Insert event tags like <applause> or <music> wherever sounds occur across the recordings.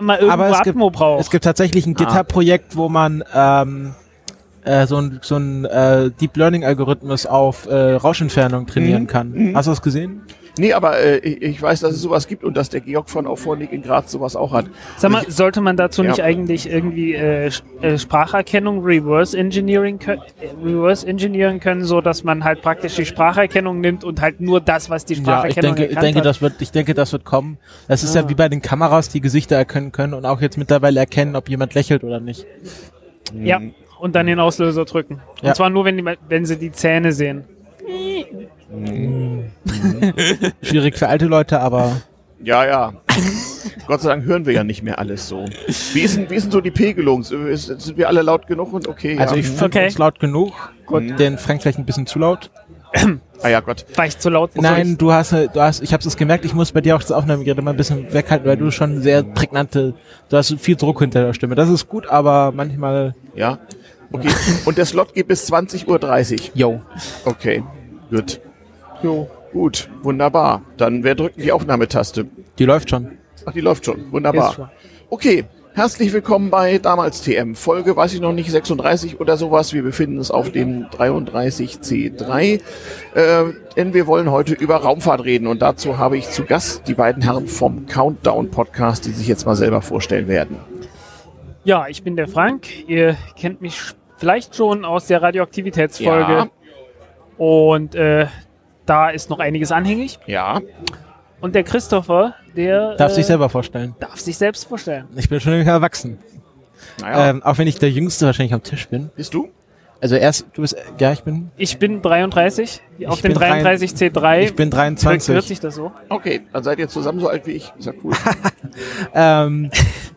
mal irgendwo Aber es gibt, Atmo braucht. es gibt tatsächlich ein Ah. GitHub-Projekt, wo man ähm, äh, so ein, so ein äh, Deep Learning-Algorithmus auf äh, Rauschentfernung trainieren Mhm. kann. Mhm. Hast du das gesehen? Nee, aber äh, ich, ich weiß, dass es sowas gibt und dass der Georg von Auphonic in Graz sowas auch hat. Sag mal, sollte man dazu Ja. nicht eigentlich irgendwie äh, äh, Spracherkennung Reverse Engineering Reverse Engineeren können, so dass man halt praktisch die Spracherkennung nimmt und halt nur das, was die Ja, ich Spracherkennung denke, ich denke, hat. das wird, ich denke, das wird kommen. Das ist Ah. ja wie bei den Kameras, die Gesichter erkennen können und auch jetzt mittlerweile erkennen, ob jemand lächelt oder nicht. Ja, und dann den Auslöser drücken. Und Ja. zwar nur, wenn, die, wenn sie die Zähne sehen. Schwierig für alte Leute, aber Ja, ja. Gott sei Dank hören wir ja nicht mehr alles so. Wie ist denn, wie ist denn so die Pegelung? Sind wir alle laut genug und okay? also ja. ich finde Okay. uns laut genug. Gut, Mhm. den Frank vielleicht ein bisschen zu laut. ah ja, Gott. War ich zu laut? Nein, du hast, du hast, ich habe es gemerkt, ich muss bei dir auch das Aufnahmegerät mal ein bisschen weghalten, weil du schon sehr prägnante, du hast viel Druck hinter der Stimme. Das ist gut, aber manchmal, Ja. Okay. Und der Slot geht bis 20.30 Uhr. yo. Okay. Gut. Jo. Gut. Wunderbar. Dann wer drückt die Aufnahmetaste? Die läuft schon. Ach, die läuft schon. Wunderbar. schon. Okay. Herzlich willkommen bei Damals TM. Folge, weiß ich noch nicht, 36 oder sowas. Wir befinden uns auf dem 33C3. Äh, denn wir wollen heute über Raumfahrt reden. Und dazu habe ich zu Gast die beiden Herren vom Countdown Podcast, die sich jetzt mal selber vorstellen werden. Ja, ich bin der Frank. Ihr kennt mich vielleicht schon aus der Radioaktivitätsfolge. Ja. Und äh, da ist noch einiges anhängig. Ja. Und der Christopher, der Darf äh, sich selber vorstellen. darf sich selbst vorstellen. Ich bin schon erwachsen. Naja. Ähm, auch wenn ich der Jüngste wahrscheinlich am Tisch bin. Bist du? Also erst, du bist, ja, ich bin, Ich bin 33, auf dem bin drei- 33C3. ich bin Hört 23. sich das so? Okay, dann seid ihr zusammen so alt wie ich. Ist ja cool. <laughs> Ähm,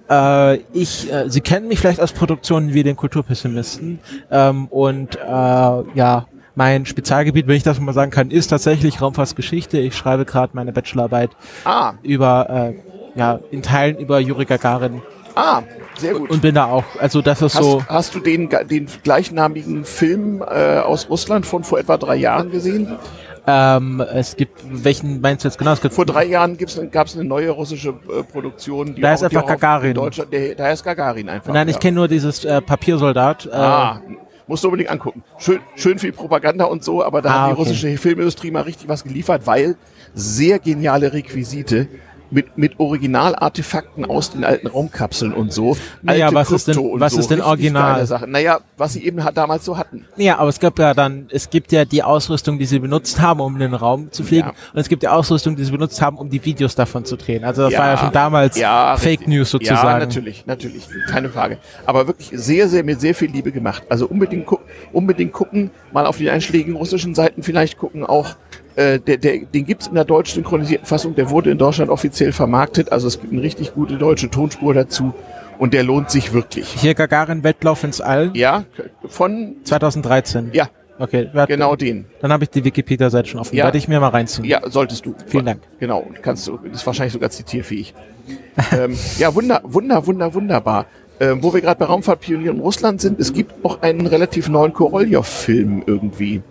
äh, ich, äh, Sie kennen mich vielleicht aus Produktionen wie den Kulturpessimisten. Ähm, und äh, ja, mein Spezialgebiet, wenn ich das mal sagen kann, ist tatsächlich Raumfahrtsgeschichte. Ich schreibe gerade meine Bachelorarbeit ah, über, äh, ja, in Teilen über Juri Gagarin ah, sehr gut. und bin da auch, also das ist Hast, so, hast du den, den gleichnamigen Film äh, aus Russland von vor etwa drei Jahren gesehen? ähm, es gibt, welchen meinst du jetzt genau? Es gibt Vor drei Jahren gab es eine neue russische äh, Produktion. Die Da ist die einfach auch Gagarin. In Deutschland, der, da ist Gagarin einfach. Nein, ich ja. kenne nur dieses äh, Papiersoldat. Äh, Ah, musst du unbedingt angucken. Schön, schön viel Propaganda und so, aber da Ah, hat die okay. russische Filmindustrie mal richtig was geliefert, weil sehr geniale Requisite mit, mit Originalartefakten aus den alten Raumkapseln und so. Naja, Alte was ist denn- Krypto was so. ist denn original? Naja, was sie eben hat, damals so hatten. Ja, aber es gab ja dann, es gibt ja die Ausrüstung, die sie benutzt haben, um in den Raum zu fliegen. Ja. Und es gibt die Ausrüstung, die sie benutzt haben, um die Videos davon zu drehen. Also das Ja. war ja schon damals Ja, Fake richtig. News sozusagen. Ja, natürlich, natürlich, keine Frage. Aber wirklich sehr, sehr mit sehr viel Liebe gemacht. Also unbedingt, gu unbedingt gucken, mal auf die einschlägigen russischen Seiten vielleicht gucken auch. Äh, der, der, den gibt's in der deutsch synchronisierten Fassung, der wurde in Deutschland offiziell vermarktet. Also es gibt eine richtig gute deutsche Tonspur dazu und der lohnt sich wirklich. Hier Gagarin Wettlauf ins All, Ja, von 2013. ja, Okay, genau den. Dann habe ich die Wikipedia-Seite schon offen. Ja. Werde ich mir mal reinziehen. Ja, solltest du. Vielen Dank. Genau, kannst du, ist wahrscheinlich sogar zitierfähig. <laughs> ähm, ja, wunder, wunder, wunder, wunderbar. Ähm, wo wir gerade bei Raumfahrtpionieren in Russland sind, es gibt noch einen relativ neuen Korolev-Film irgendwie.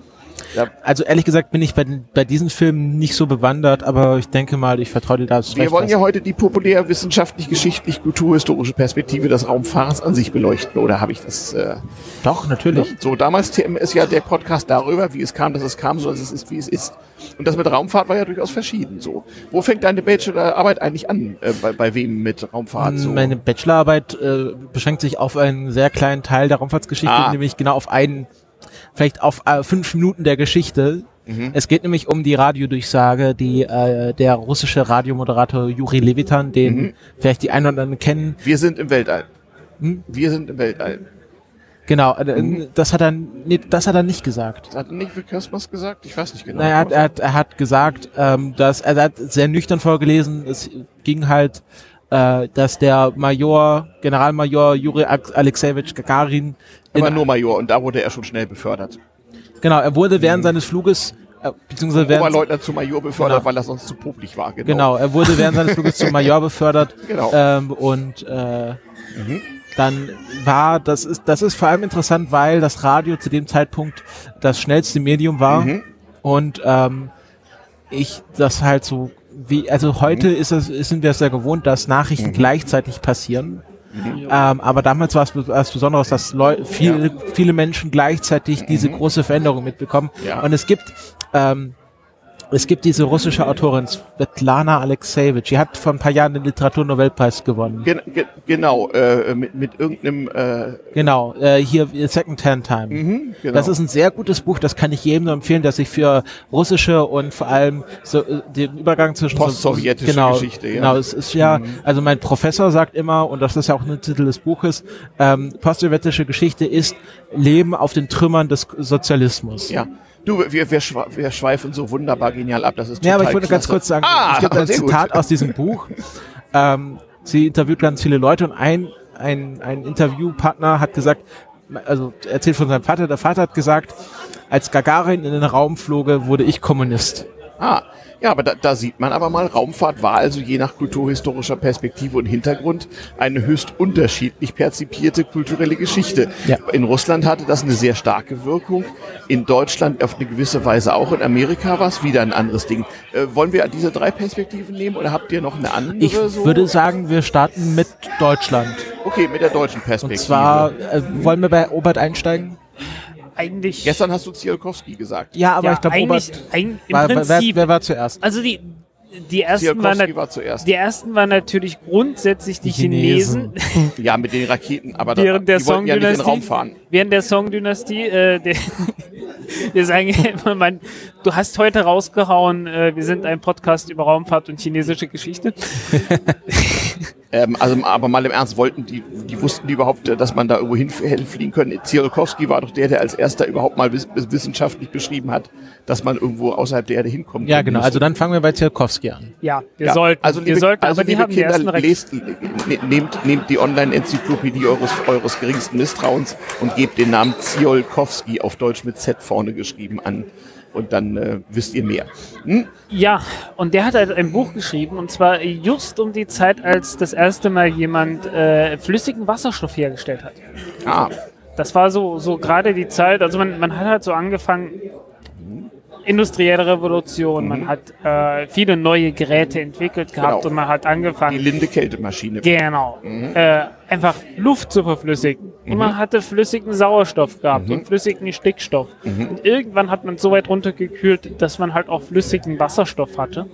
Also ehrlich gesagt bin ich bei, bei diesen Filmen nicht so bewandert, aber ich denke mal, ich vertraue dir da Wir wollen ja heute die populärwissenschaftlich, geschichtlich, kulturhistorische Perspektive des Raumfahrens an sich beleuchten, oder habe ich das? Äh, Doch, natürlich. so, damals TM ist ja der Podcast darüber, wie es kam, dass es kam, so dass es ist, wie es ist. Und das mit Raumfahrt war ja durchaus verschieden. So, wo fängt deine Bachelorarbeit eigentlich an? Äh, bei, bei wem mit Raumfahrt? So? Meine Bachelorarbeit äh, beschränkt sich auf einen sehr kleinen Teil der Raumfahrtsgeschichte, Ah. nämlich genau auf einen, vielleicht auf äh, fünf Minuten der Geschichte. Mhm. Es geht nämlich um die Radiodurchsage, die äh, der russische Radiomoderator Juri Levitan, den Mhm. vielleicht die einen oder anderen kennen, Wir sind im Weltall. Hm? Wir sind im Weltall. genau, äh, Mhm. das hat er, nee, das hat er nicht gesagt. Hat nicht Will Kosmos gesagt? Ich weiß nicht genau. Naja, er hat, er hat, er hat gesagt, ähm, dass er hat sehr nüchtern vorgelesen. Es ging halt, äh, dass der Major, Generalmajor Juri Alexejewitsch Gagarin, Aber in, nur Major und da wurde er schon schnell befördert. genau, er wurde während seines Fluges, äh, beziehungsweise während, Oberleutnant zu Major befördert, Genau. weil er sonst zu popelig war. Genau. genau, er wurde während seines Fluges zum Major befördert. <laughs> Genau. Ähm, und äh, Mhm. dann war, das ist, das ist vor allem interessant, weil das Radio zu dem Zeitpunkt das schnellste Medium war. Mhm. und ähm, ich das halt so wie, also heute ist es, sind wir es ja gewohnt, dass Nachrichten Mhm. gleichzeitig passieren. Ähm, aber damals war es was Besonderes, dass Leu viele, viele Menschen gleichzeitig diese große Veränderung mitbekommen. Mhm. Ja. Und es gibt, ähm, es gibt diese russische Autorin Svetlana Alexejewitsch, die hat vor ein paar Jahren den Literaturnobelpreis gewonnen. Gen ge genau, äh, mit, mit irgendeinem, äh, Genau, äh, hier Second Hand Time. mhm, genau. Das ist ein sehr gutes Buch, das kann ich jedem nur empfehlen, der sich für russische und vor allem so, äh, den Übergang zwischen so- Postsowjetische genau, Geschichte, ja. Genau, es ist ja, Mhm. also mein Professor sagt immer, und das ist ja auch ein Titel des Buches, ähm, postsowjetische Geschichte ist Leben auf den Trümmern des Sozialismus. ja. Du, wir, wir, wir schweifen so wunderbar genial ab, das ist total Ja, aber ich wollte ganz klasse. kurz sagen, ah, es gibt ein sehr gut. Zitat aus diesem Buch. Ähm, sie interviewt ganz viele Leute und ein, ein, ein Interviewpartner hat gesagt, also erzählt von seinem Vater, der Vater hat gesagt, als Gagarin in den Raum floge, wurde ich Kommunist. Ah, ja, aber da, da sieht man aber mal, Raumfahrt war also je nach kulturhistorischer Perspektive und Hintergrund eine höchst unterschiedlich perzipierte kulturelle Geschichte. Ja. In Russland hatte das eine sehr starke Wirkung, in Deutschland auf eine gewisse Weise auch, in Amerika war es wieder ein anderes Ding. Äh, wollen wir diese drei Perspektiven nehmen oder habt ihr noch eine andere? Ich so? würde sagen, wir starten mit Deutschland. Okay, mit der deutschen Und Perspektive. zwar, äh, wollen wir bei Obert einsteigen? Eigentlich. Gestern hast du Zielkowski gesagt. Ja, aber ja, ich glaube, eigentlich, ein, im war, wer, Prinzip. wer war zuerst? also die, die ersten waren, war zuerst. die ersten waren natürlich grundsätzlich die, Die Chinesen. Chinesen, <laughs> Ja, mit den Raketen, aber da, während der die wollten ja nicht in den Song-Dynastie. Raum fahren. während der Song-Dynastie, äh, der, wir sagen ja immer, man, du hast heute rausgehauen, äh, wir sind ein Podcast über Raumfahrt und chinesische Geschichte. <laughs> Ähm, also, aber mal im Ernst, wollten die, die wussten die überhaupt, äh, dass man da irgendwo hin, hinfliegen können? Tsiolkovsky war doch der, der als erster überhaupt mal wiss, wissenschaftlich beschrieben hat, dass man irgendwo außerhalb der Erde hinkommen Ja, genau. Also dann fangen wir bei Tsiolkovsky an. Ja, wir Ja, sollten, also liebe, wir sollten, also liebe Kinder, lest, ne, nehmt, nehmt die Online-Enzyklopädie eures, eures geringsten Misstrauens und gebt den Namen Tsiolkovsky auf Deutsch mit Z vorne geschrieben an. Und dann äh, wisst ihr mehr. Hm? Ja, und der hat halt ein Buch geschrieben, und zwar just um die Zeit, als das erste Mal jemand äh, flüssigen Wasserstoff hergestellt hat. Ah, Das war so, so gerade die Zeit, also man, man hat halt so angefangen, industrielle Revolution, man hat äh, viele neue Geräte entwickelt gehabt Genau. und man hat die angefangen, Linde Kältemaschine. genau, äh, einfach Luft zu verflüssigen. Und man hatte flüssigen Sauerstoff gehabt und flüssigen Stickstoff. Und irgendwann hat man so weit runtergekühlt, dass man halt auch flüssigen Wasserstoff hatte.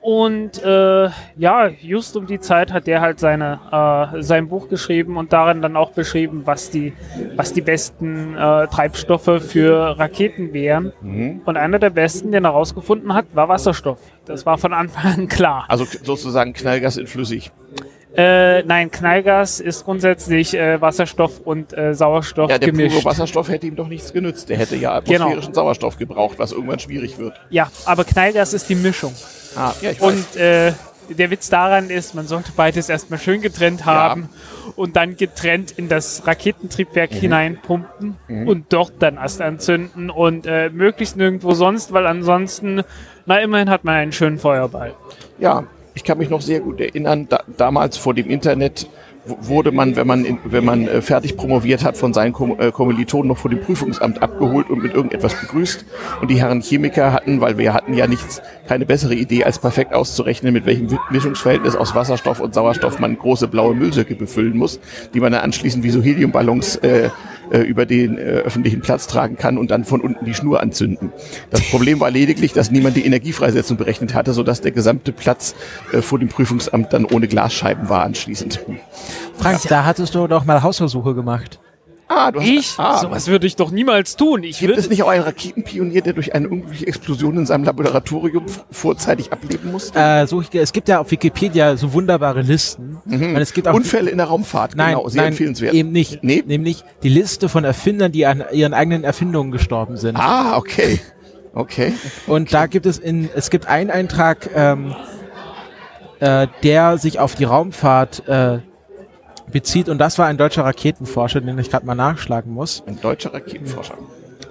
Und äh, ja, just um die Zeit hat der halt seine, äh, sein Buch geschrieben und darin dann auch beschrieben, was die, was die besten äh, Treibstoffe für Raketen wären. Und einer der besten, den er herausgefunden hat, war Wasserstoff. Das war von Anfang an klar. Also sozusagen Knallgas in flüssig. Äh, nein, Knallgas ist grundsätzlich äh, Wasserstoff und äh, Sauerstoff Ja, der gemischt. pure Wasserstoff hätte ihm doch nichts genützt. Der hätte ja Genau. atmosphärischen Sauerstoff gebraucht, was irgendwann schwierig wird. Ja, aber Knallgas ist die Mischung. Ah, ja, ich weiß. Und äh, der Witz daran ist, man sollte beides erstmal schön getrennt haben und dann getrennt in das Raketentriebwerk Mhm. hineinpumpen und dort dann Ast anzünden und äh, möglichst nirgendwo sonst, weil ansonsten, na immerhin hat man einen schönen Feuerball. Ja, ich kann mich noch sehr gut erinnern, da, damals vor dem Internet wurde man, wenn man, in, wenn man äh, fertig promoviert hat, von seinen Kom äh, Kommilitonen noch vor dem Prüfungsamt abgeholt und mit irgendetwas begrüßt. Und die Herren Chemiker hatten, weil wir hatten ja nichts, keine bessere Idee, als perfekt auszurechnen, mit welchem Mischungsverhältnis aus Wasserstoff und Sauerstoff man große blaue Müllsäcke befüllen muss, die man dann anschließend wie so Heliumballons äh, äh, über den äh, öffentlichen Platz tragen kann und dann von unten die Schnur anzünden. Das Problem war lediglich, dass niemand die Energiefreisetzung berechnet hatte, sodass der gesamte Platz äh, vor dem Prüfungsamt dann ohne Glasscheiben war anschließend. Frank, da hattest du doch mal Hausversuche gemacht. Ah, du hast, Ich? ah, Sowas würde ich doch niemals tun. Ich Gibt würde es nicht auch einen Raketenpionier, der durch eine unglückliche Explosion in seinem Laboratorium vorzeitig ableben musste? Äh, ich, es gibt ja auf Wikipedia so wunderbare Listen. Und es gibt auch Unfälle in der Raumfahrt, Nein, genau, sehr nein, empfehlenswert. eben nicht. Nee? Nämlich die Liste von Erfindern, die an ihren eigenen Erfindungen gestorben sind. Ah, okay. Okay. Und da gibt es in, es gibt einen Eintrag, ähm, äh, der sich auf die Raumfahrt äh, bezieht und das war ein deutscher Raketenforscher, den ich gerade mal nachschlagen muss. Ein deutscher Raketenforscher.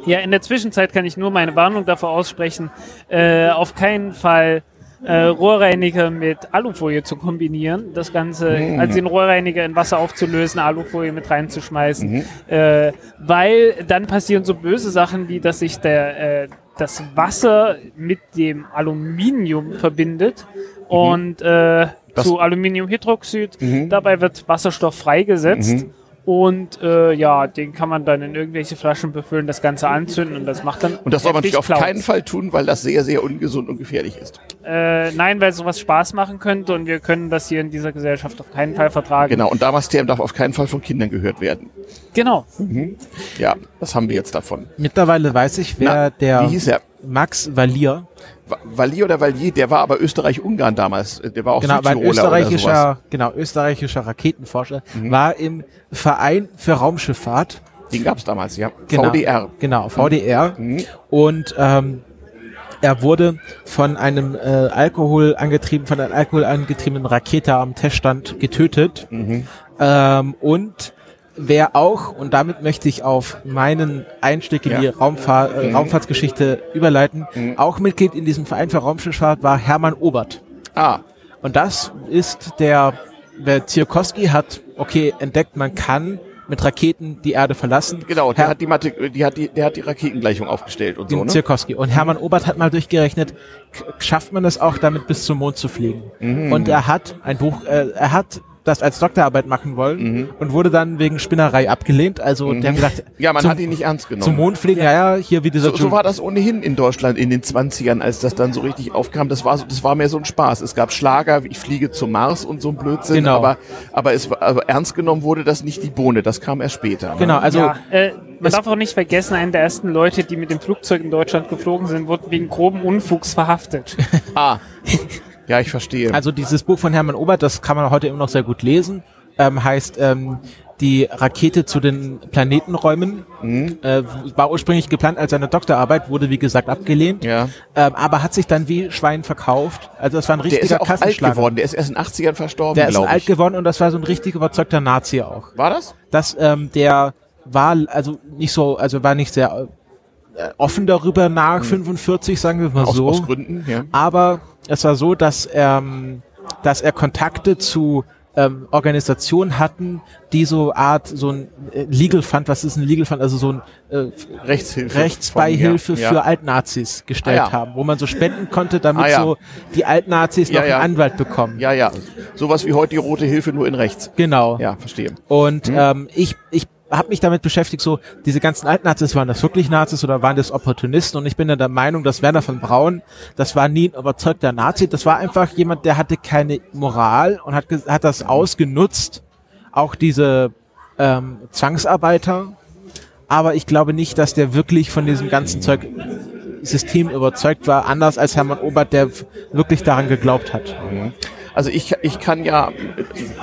Ja, in der Zwischenzeit kann ich nur meine Warnung davor aussprechen, äh, auf keinen Fall äh, Rohrreiniger mit Alufolie zu kombinieren, das Ganze, Mhm. also den Rohrreiniger in Wasser aufzulösen, Alufolie mit reinzuschmeißen, Mhm. äh, weil dann passieren so böse Sachen wie, dass sich der, äh, das Wasser mit dem Aluminium verbindet und äh, Mhm. Das- zu Aluminiumhydroxid. Mhm. Dabei wird Wasserstoff freigesetzt. Mhm. Und äh, ja, den kann man dann in irgendwelche Flaschen befüllen, das Ganze anzünden und das macht dann. Und das soll man natürlich auf Clouds. keinen Fall tun, weil das sehr, sehr ungesund und gefährlich ist. Äh, nein, weil sowas Spaß machen könnte und wir können das hier in dieser Gesellschaft auf keinen Fall vertragen. Genau, und Damastern darf auf keinen Fall von Kindern gehört werden. Genau. Ja, das haben wir jetzt davon. Mittlerweile weiß ich, wer Na, der Wie hieß er? Max Valier, Valier oder Valier, der war aber Österreich-Ungarn damals. Der war auch genau, war ein Südtiroler oder sowas. Mhm. österreichischer, genau, österreichischer Raketenforscher, war im Verein für Raumschifffahrt, Den gab's damals, ja. genau, VDR. Genau, VDR. Mhm. Und ähm, er wurde von einem äh, Alkohol angetrieben, von einer Alkohol angetriebenen Rakete am Teststand getötet. Mhm. Ähm, und wer auch, und damit möchte ich auf meinen Einstieg in Ja. die Raumfahr äh, Mhm. Raumfahrtsgeschichte überleiten, Mhm. auch Mitglied in diesem Verein für Raumschifffahrt war Hermann Obert. Ah, Und das ist der, der Tsiolkovsky hat, okay, entdeckt, man kann mit Raketen die Erde verlassen. genau, der Herr- hat die Mathe, die hat die, der hat die Raketengleichung aufgestellt und so, ne? Tsiolkovsky. Und Hermann Obert hat mal durchgerechnet, schafft man es auch damit bis zum Mond zu fliegen. Mhm. Und er hat ein Buch, äh, er hat das als Doktorarbeit machen wollen Mhm. und wurde dann wegen Spinnerei abgelehnt. Also Mhm. die haben gesagt, Ja, man zum, hat ihn nicht ernst genommen. zum Mond fliegen, ja, ja, hier wie dieser So, so war das ohnehin in Deutschland in den 20ern, als das dann so richtig aufkam. Das war so, das war mehr so ein Spaß. Es gab Schlager, wie ich fliege zum Mars und so ein Blödsinn. Genau. Aber, aber es war, aber ernst genommen wurde das nicht die Bohne. Das kam erst später. ne? Genau, also ja, äh, man darf auch nicht vergessen, einer der ersten Leute, die mit dem Flugzeug in Deutschland geflogen sind, wurden wegen groben Unfugs verhaftet. Ah. <laughs> Ja, ich verstehe. Also dieses Buch von Hermann Obert, das kann man heute immer noch sehr gut lesen, ähm, heißt ähm, die Rakete zu den Planetenräumen. Mhm. Äh, war ursprünglich geplant als eine Doktorarbeit, wurde wie gesagt abgelehnt, ja. ähm, aber hat sich dann wie Schwein verkauft. Also das war ein Der ist richtiger ja auch alt geworden. Der ist erst in den 80ern verstorben, Der ist alt geworden und das war so ein richtig überzeugter Nazi auch. War das? Das, ähm, der war also nicht so, also war nicht sehr äh, offen darüber nach 45, sagen wir mal Aus, so. aus Gründen, ja. Aber es war so, dass, ähm, dass er Kontakte zu ähm, Organisationen hatten, die so Art, so ein äh, Legal Fund, was ist ein Legal Fund? Also so ein äh, Rechtshilfe. Rechtsbeihilfe von- ja, für ja. Altnazis gestellt Ah, ja. haben, wo man so spenden konnte, damit Ah, so die Altnazis noch einen Anwalt bekommen. Ja, ja. Sowas wie heute die Rote Hilfe, nur in rechts. Genau. Ja, verstehe. Und Hm. ähm, ich, ich habe mich damit beschäftigt, so diese ganzen Altnazis, waren das wirklich Nazis oder waren das Opportunisten? Und ich bin ja der Meinung, dass Werner von Braun, das war nie ein überzeugter Nazi, das war einfach jemand, der hatte keine Moral und hat, hat das ausgenutzt, auch diese ähm, Zwangsarbeiter. Aber ich glaube nicht, dass der wirklich von diesem ganzen Zeug System überzeugt war, anders als Hermann Obert, der wirklich daran geglaubt hat. Also ich, ich kann ja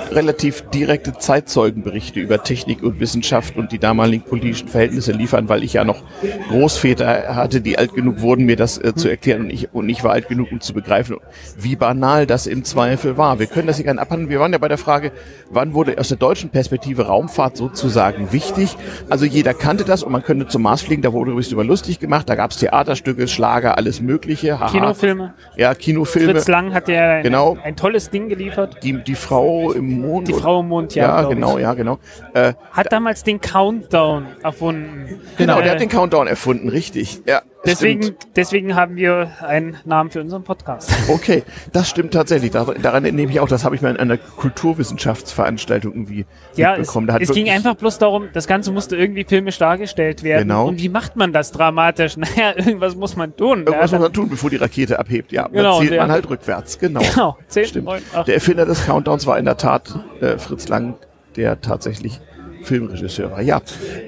relativ direkte Zeitzeugenberichte über Technik und Wissenschaft und die damaligen politischen Verhältnisse liefern, weil ich ja noch Großväter hatte, die alt genug wurden, mir das äh, zu erklären und ich, und ich war alt genug, um zu begreifen, wie banal das im Zweifel war. Wir können das hier gerne abhandeln. Wir waren ja bei der Frage, wann wurde aus der deutschen Perspektive Raumfahrt sozusagen wichtig? Also jeder kannte das und man könnte zum Mars fliegen, da wurde übrigens über lustig gemacht, da gab es Theaterstücke, Schlager, alles mögliche. Haha. Kinofilme. Ja, Kinofilme. Fritz Lang hat ja ein, Genau. ein tolles Ding geliefert. Die, die Frau im Mond. Die Frau im Mond, ja. Ja, genau, ich. ja, genau. Äh, Hat damals den Countdown erfunden. genau, Äh, der hat den Countdown erfunden, richtig. Ja, Deswegen, deswegen haben wir einen Namen für unseren Podcast. <laughs> Okay, das stimmt tatsächlich. Dar- Daran nehme ich auch, das habe ich mal in einer Kulturwissenschaftsveranstaltung irgendwie Ja, es, mitbekommen. Da hat es ging einfach bloß darum, das Ganze musste irgendwie filmisch dargestellt werden. Genau. Und wie macht man das dramatisch? <laughs> Naja, irgendwas muss man tun. Irgendwas ja, muss man tun, bevor die Rakete abhebt. Ja, Genau, dann zählt man halt rückwärts. Genau. <laughs> Genau, 10, Stimmt. 9, 8. Der Erfinder des Countdowns war in der Tat äh, Fritz Lang, der tatsächlich Filmregisseur war. Ja,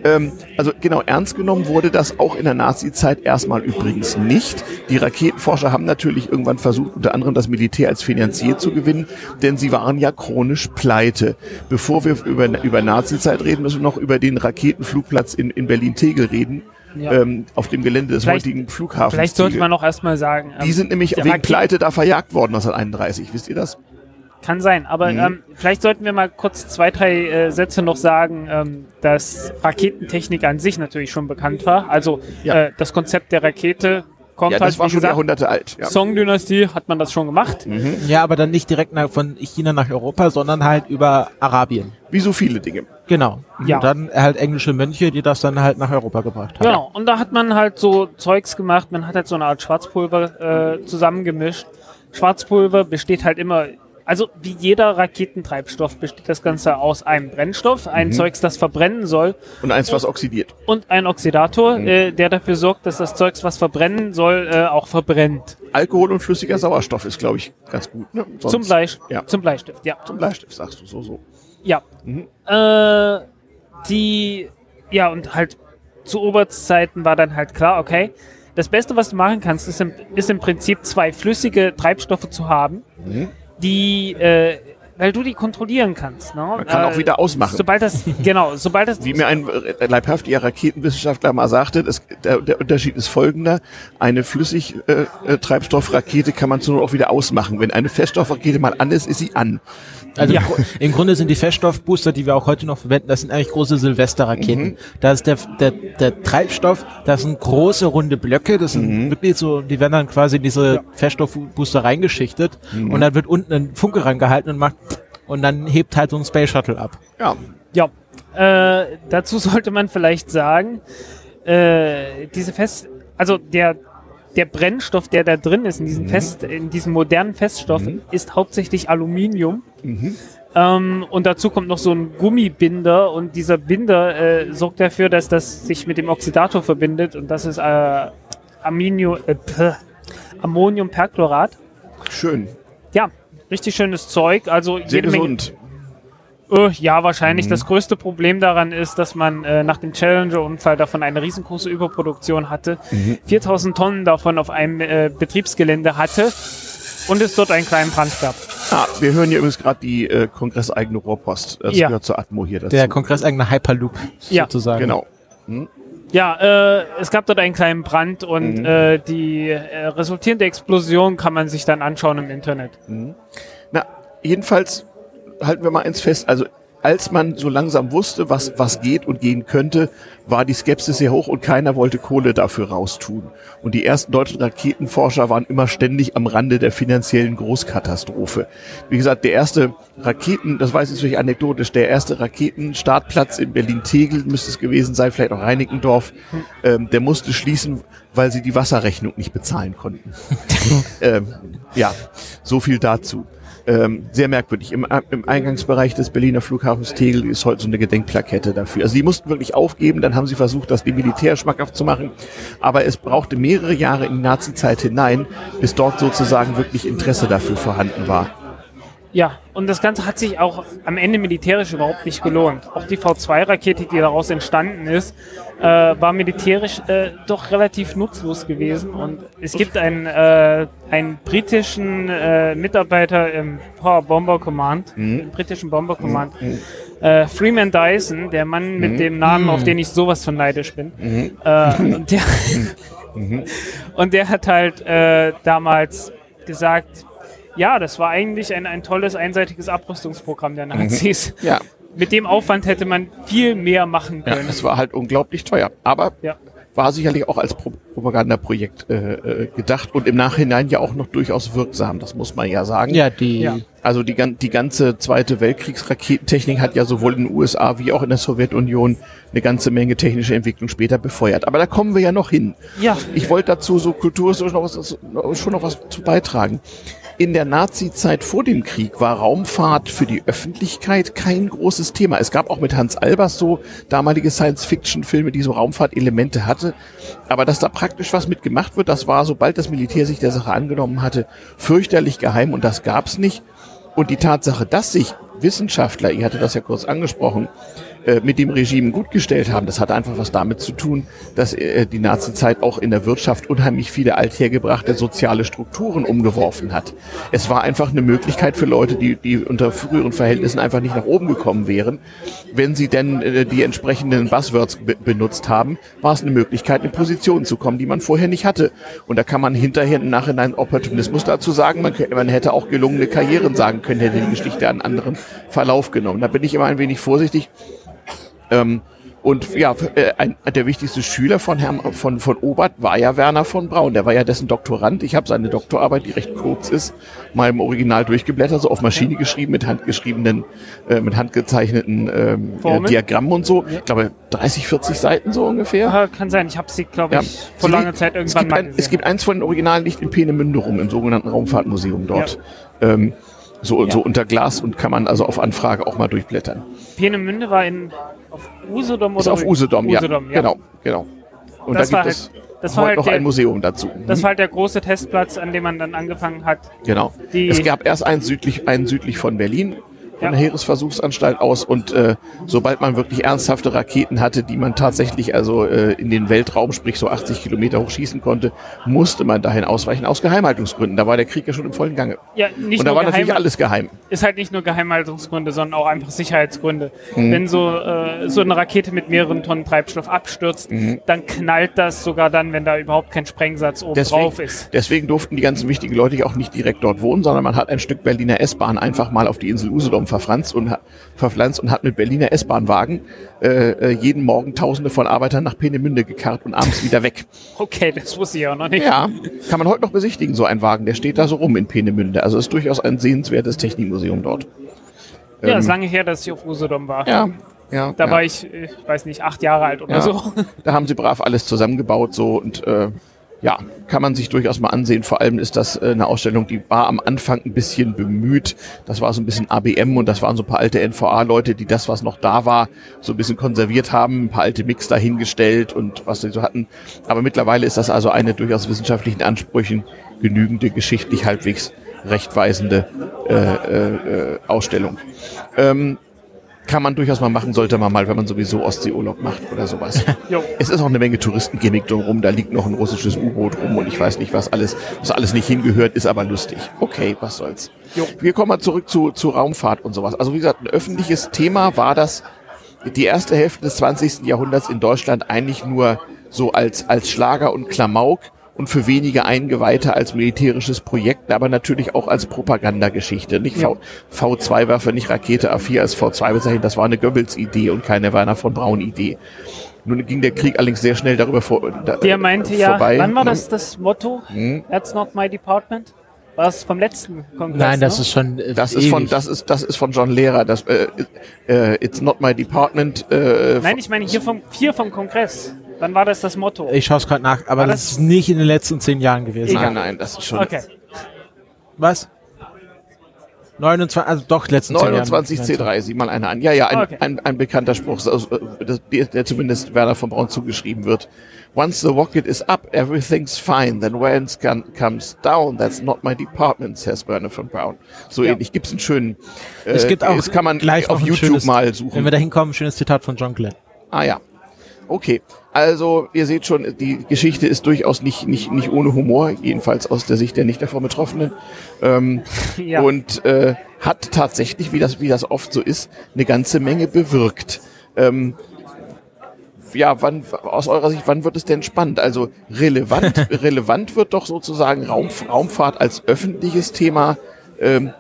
ähm, also genau, ernst genommen wurde das auch in der Nazi-Zeit erstmal übrigens nicht. Die Raketenforscher haben natürlich irgendwann versucht, unter anderem das Militär als Finanzier zu gewinnen, denn sie waren ja chronisch pleite. Bevor wir über, über Nazi-Zeit reden, müssen wir noch über den Raketenflugplatz in, in Berlin-Tegel reden, Ja. ähm, auf dem Gelände des Vielleicht- heutigen Flughafens. Vielleicht sollte man noch erstmal sagen. ähm, Die sind nämlich der wegen Pleite da verjagt worden 1931. Wisst ihr das? Kann sein, aber Mhm. ähm, vielleicht sollten wir mal kurz zwei, drei äh, Sätze noch sagen, ähm, dass Raketentechnik an sich natürlich schon bekannt war. Also Ja. äh, das Konzept der Rakete kommt Ja, halt, das war wie schon gesagt, Jahrhunderte alt. Ja. Song-Dynastie hat man das schon gemacht. Ja, aber dann nicht direkt nach, von China nach Europa, sondern halt über Arabien. Wie so viele Dinge. Genau. Ja. Und dann halt englische Mönche, die das dann halt nach Europa gebracht haben. Genau, und da hat man halt so Zeugs gemacht, man hat halt so eine Art Schwarzpulver äh, zusammengemischt. Schwarzpulver besteht halt immer, also wie jeder Raketentreibstoff besteht das Ganze aus einem Brennstoff, ein Zeugs, das verbrennen soll Und eins, was oxidiert. und ein Oxidator, äh, der dafür sorgt, dass das Zeugs, was verbrennen soll, äh, auch verbrennt. Alkohol und flüssiger Sauerstoff ist, glaube ich, ganz gut. Ne? Sonst- Zum, Bleist Ja. zum Bleistift, ja. Zum Bleistift, sagst du so, so. Ja. Mhm. Äh, die, ja, und halt zu Oberzeiten war dann halt klar, okay, das Beste, was du machen kannst, ist im, ist im Prinzip zwei flüssige Treibstoffe zu haben, Mhm. Die, äh, weil du die kontrollieren kannst. Ne? Man kann auch wieder ausmachen. Sobald das, genau, sobald das, Wie mir ein äh, leibhaftiger Raketenwissenschaftler mal sagte, das, der, der Unterschied ist folgender. Eine Flüssigtreibstoffrakete kann man so auch wieder ausmachen. Wenn eine Feststoffrakete mal an ist, ist sie an. Also Ja. im, Gru- im Grunde sind die Feststoffbooster, die wir auch heute noch verwenden, das sind eigentlich große Silvesterraketen. Mhm. Da ist der, der, der Treibstoff, das sind große runde Blöcke, das sind Mhm. wirklich so, die werden dann quasi in diese Feststoffbooster reingeschichtet Mhm. und dann wird unten ein Funke rangehalten und macht und dann hebt halt so ein Space Shuttle ab. Ja, ja, äh, dazu <laughs> sollte man vielleicht sagen, äh, diese Fest, also der, der Brennstoff, der da drin ist in diesem Mhm. Fest, in diesem modernen Feststoff, ist hauptsächlich Aluminium. Ähm, und dazu kommt noch so ein Gummibinder und dieser Binder äh, sorgt dafür, dass das sich mit dem Oxidator verbindet und das ist äh, Aminio, äh, Ammoniumperchlorat. schön. Ja, richtig schönes Zeug. Also Sehr jede Menge, äh, ja, wahrscheinlich. Das größte Problem daran ist, dass man äh, nach dem Challenger-Unfall davon eine riesengroße Überproduktion hatte, 4000 Tonnen davon auf einem äh, Betriebsgelände hatte und es dort einen kleinen Brand gab. Ah, wir hören hier übrigens gerade die äh, kongresseigene Rohrpost. Das Ja. gehört zur Atmo hier dazu. Der kongresseigene Hyperloop Ja, sozusagen. Genau. Ja, äh, es gab dort einen kleinen Brand und Mhm. äh, die äh, resultierende Explosion kann man sich dann anschauen im Internet. Na, jedenfalls halten wir mal eins fest. Also als man so langsam wusste, was, was geht und gehen könnte, war die Skepsis sehr hoch und keiner wollte Kohle dafür raustun. Und die ersten deutschen Raketenforscher waren immer ständig am Rande der finanziellen Großkatastrophe. Wie gesagt, der erste Raketen, das weiß ich natürlich anekdotisch, der erste Raketenstartplatz in Berlin-Tegel müsste es gewesen sein, vielleicht auch Reinickendorf, ähm, der musste schließen, weil sie die Wasserrechnung nicht bezahlen konnten. <laughs> ähm, ja, so viel dazu. Ähm, sehr merkwürdig. Im, Im Eingangsbereich des Berliner Flughafens Tegel ist heute so eine Gedenkplakette dafür. Also die mussten wirklich aufgeben, dann haben sie versucht, das dem Militär schmackhaft zu machen. Aber es brauchte mehrere Jahre in die Nazi-Zeit hinein, bis dort sozusagen wirklich Interesse dafür vorhanden war. Ja, und das Ganze hat sich auch am Ende militärisch überhaupt nicht gelohnt. Auch die V2-Rakete, die daraus entstanden ist, äh, war militärisch äh, doch relativ nutzlos gewesen. Und es gibt einen, äh, einen britischen äh, Mitarbeiter im Power Bomber Command, im britischen Bomber Command, äh, Freeman Dyson, der Mann mit dem Namen, auf den ich sowas von neidisch bin. Äh, und, der <laughs> <laughs> und der hat halt damals gesagt, ja, das war eigentlich ein, ein tolles einseitiges Abrüstungsprogramm der Nazis. Ja, Mit dem Aufwand hätte man viel mehr machen ja können. es war halt unglaublich teuer. Aber Ja. war sicherlich auch als Pro Propagandaprojekt äh, äh, gedacht und im Nachhinein ja auch noch durchaus wirksam, das muss man ja sagen. Ja, die, Ja. Also die, gan- die ganze Zweite Weltkriegsraketentechnik hat ja sowohl in den USA wie auch in der Sowjetunion eine ganze Menge technische Entwicklung später befeuert. Aber da kommen wir ja noch hin. Ja, Ich wollte dazu so kulturhistorisch noch was, schon noch was zu beitragen. In der Nazi-Zeit vor dem Krieg war Raumfahrt für die Öffentlichkeit kein großes Thema. Es gab auch mit Hans Albers so damalige Science-Fiction-Filme, die so Raumfahrtelemente hatte. Aber dass da praktisch was mitgemacht wird, das war, sobald das Militär sich der Sache angenommen hatte, fürchterlich geheim und das gab's nicht. Und die Tatsache, dass sich Wissenschaftler, ihr hattet das ja kurz angesprochen, äh, mit dem Regime gut gestellt haben, das hat einfach was damit zu tun, dass äh, die Nazi-Zeit auch in der Wirtschaft unheimlich viele althergebrachte soziale Strukturen umgeworfen hat. Es war einfach eine Möglichkeit für Leute, die, die unter früheren Verhältnissen einfach nicht nach oben gekommen wären. Wenn sie denn äh, die entsprechenden Buzzwords be benutzt haben, war es eine Möglichkeit, in Positionen zu kommen, die man vorher nicht hatte. Und da kann man hinterher im Nachhinein Opportunismus dazu sagen, man, könnte, man hätte auch gelungene Karrieren sagen können, hätte die Geschichte einen anderen Verlauf genommen. Da bin ich immer ein wenig vorsichtig. Ähm, Und ja, äh, ein, der wichtigste Schüler von Herrn von, von Obert war ja Werner von Braun. Der war ja dessen Doktorand. Ich habe seine Doktorarbeit, die recht kurz ist, mal im Original durchgeblättert, so auf Maschine geschrieben, mit handgeschriebenen, äh, mit handgezeichneten ähm, äh, Diagrammen und so. Ich glaube 30, 40 Seiten so ungefähr. Ja, kann sein. Ich habe sie, glaube ich, ja. vor langer Zeit irgendwann mal ein, Es gibt eins von den Originalen nicht in Peenemünde rum, im sogenannten Raumfahrtmuseum dort. Ja. Ähm, so, ja. so unter Glas und kann man also auf Anfrage auch mal durchblättern. Peenemünde war in auf Usedom oder? Ist auf Usedom, Usedom ja. ja. Genau, genau. Und das da gibt es halt, das heute halt noch der, ein Museum dazu. Das war halt der große Testplatz, an dem man dann angefangen hat. Genau. es gab erst einen südlich, einen südlich von Berlin von der Heeresversuchsanstalt aus und äh, sobald man wirklich ernsthafte Raketen hatte, die man tatsächlich also äh, in den Weltraum, sprich so 80 Kilometer hochschießen konnte, musste man dahin ausweichen aus Geheimhaltungsgründen. Da war der Krieg ja schon im vollen Gange. Ja, nicht und da war natürlich alles geheim. Ist halt nicht nur Geheimhaltungsgründe, sondern auch einfach Sicherheitsgründe. Mhm. Wenn so, äh, so eine Rakete mit mehreren Tonnen Treibstoff abstürzt, mhm. dann knallt das sogar dann, wenn da überhaupt kein Sprengsatz oben deswegen, drauf ist. Deswegen durften die ganzen wichtigen Leute auch nicht direkt dort wohnen, sondern man hat ein Stück Berliner S-Bahn einfach mal auf die Insel Usedom verfranst und, verpflanzt und hat mit Berliner S-Bahnwagen äh, äh, jeden Morgen Tausende von Arbeitern nach Peenemünde gekarrt und abends wieder weg. <laughs> Okay, das wusste ich auch noch nicht. Ja, kann man heute noch besichtigen, so ein Wagen. Der steht da so rum in Peenemünde. Also ist durchaus ein sehenswertes Technikmuseum dort. Ja, ähm, ist lange her, dass ich auf Usedom war. Ja, ja, da ja. war ich, ich weiß nicht, acht Jahre alt oder ja. so. Da haben sie brav alles zusammengebaut so und äh, ja, kann man sich durchaus mal ansehen. Vor allem ist das äh, eine Ausstellung, die war am Anfang ein bisschen bemüht. Das war so ein bisschen ABM und das waren so ein paar alte NVA-Leute, die das, was noch da war, so ein bisschen konserviert haben, ein paar alte Mix dahingestellt und was sie so hatten. Aber mittlerweile ist das also eine durchaus wissenschaftlichen Ansprüchen genügende, geschichtlich halbwegs rechtweisende äh, äh, äh Ausstellung. Ähm, kann man durchaus mal machen, sollte man mal, wenn man sowieso Ostseeurlaub macht oder sowas. <laughs> es ist auch eine Menge Touristengimmick drumherum, da liegt noch ein russisches U-Boot rum und ich weiß nicht, was alles, was alles nicht hingehört, ist aber lustig. Okay, was soll's. Jo. Wir kommen mal zurück zu, zu Raumfahrt und sowas. Also wie gesagt, ein öffentliches Thema war das die erste Hälfte des 20. Jahrhunderts in Deutschland eigentlich nur so als, als Schlager und Klamauk und für wenige Eingeweihte als militärisches Projekt, aber natürlich auch als Propagandageschichte. Nicht ja. v, V2-Waffe, nicht Rakete A4 als V2 bezeichnet, das war eine Goebbels-Idee und keine Werner von Braun-Idee. Nun ging der Krieg allerdings sehr schnell darüber vor, da, Der meinte äh, vorbei. ja, wann war das das Motto? Hm? That's not my department? War das vom letzten Kongress? Nein, das ne? ist schon. Äh, das ewig. ist von, das ist, das ist von John Lehrer. Das, äh, äh, it's not my department. Äh, Nein, ich meine hier vom, hier vom Kongress. Wann war das das Motto? Ich schaue es gerade nach, aber das, das, ist nicht in den letzten zehn Jahren gewesen. Nein, nein, das ist schon. Okay. Was? 29, also doch, letzten 29 C3, sieh mal einer an. Ja, ja, ein, okay. ein, ein bekannter Spruch, der, der zumindest Werner von Braun zugeschrieben wird. Once the rocket is up, everything's fine. Then when it comes down, that's not my department, says Werner von Braun. So ja. ähnlich. Gibt's einen schönen, äh, es gibt auch das kann man gleich auf YouTube schönes, mal suchen. Wenn wir da hinkommen, schönes Zitat von John Glenn. Ah ja, Okay, also ihr seht schon, die Geschichte ist durchaus nicht, nicht, nicht ohne Humor, jedenfalls aus der Sicht der nicht davon Betroffenen. Ähm, <laughs> ja. Und äh, hat tatsächlich, wie das, wie das oft so ist, eine ganze Menge bewirkt. Ähm, ja, wann, aus eurer Sicht, wann wird es denn spannend? Also relevant, <laughs> relevant wird doch sozusagen Raum, Raumfahrt als öffentliches Thema ähm,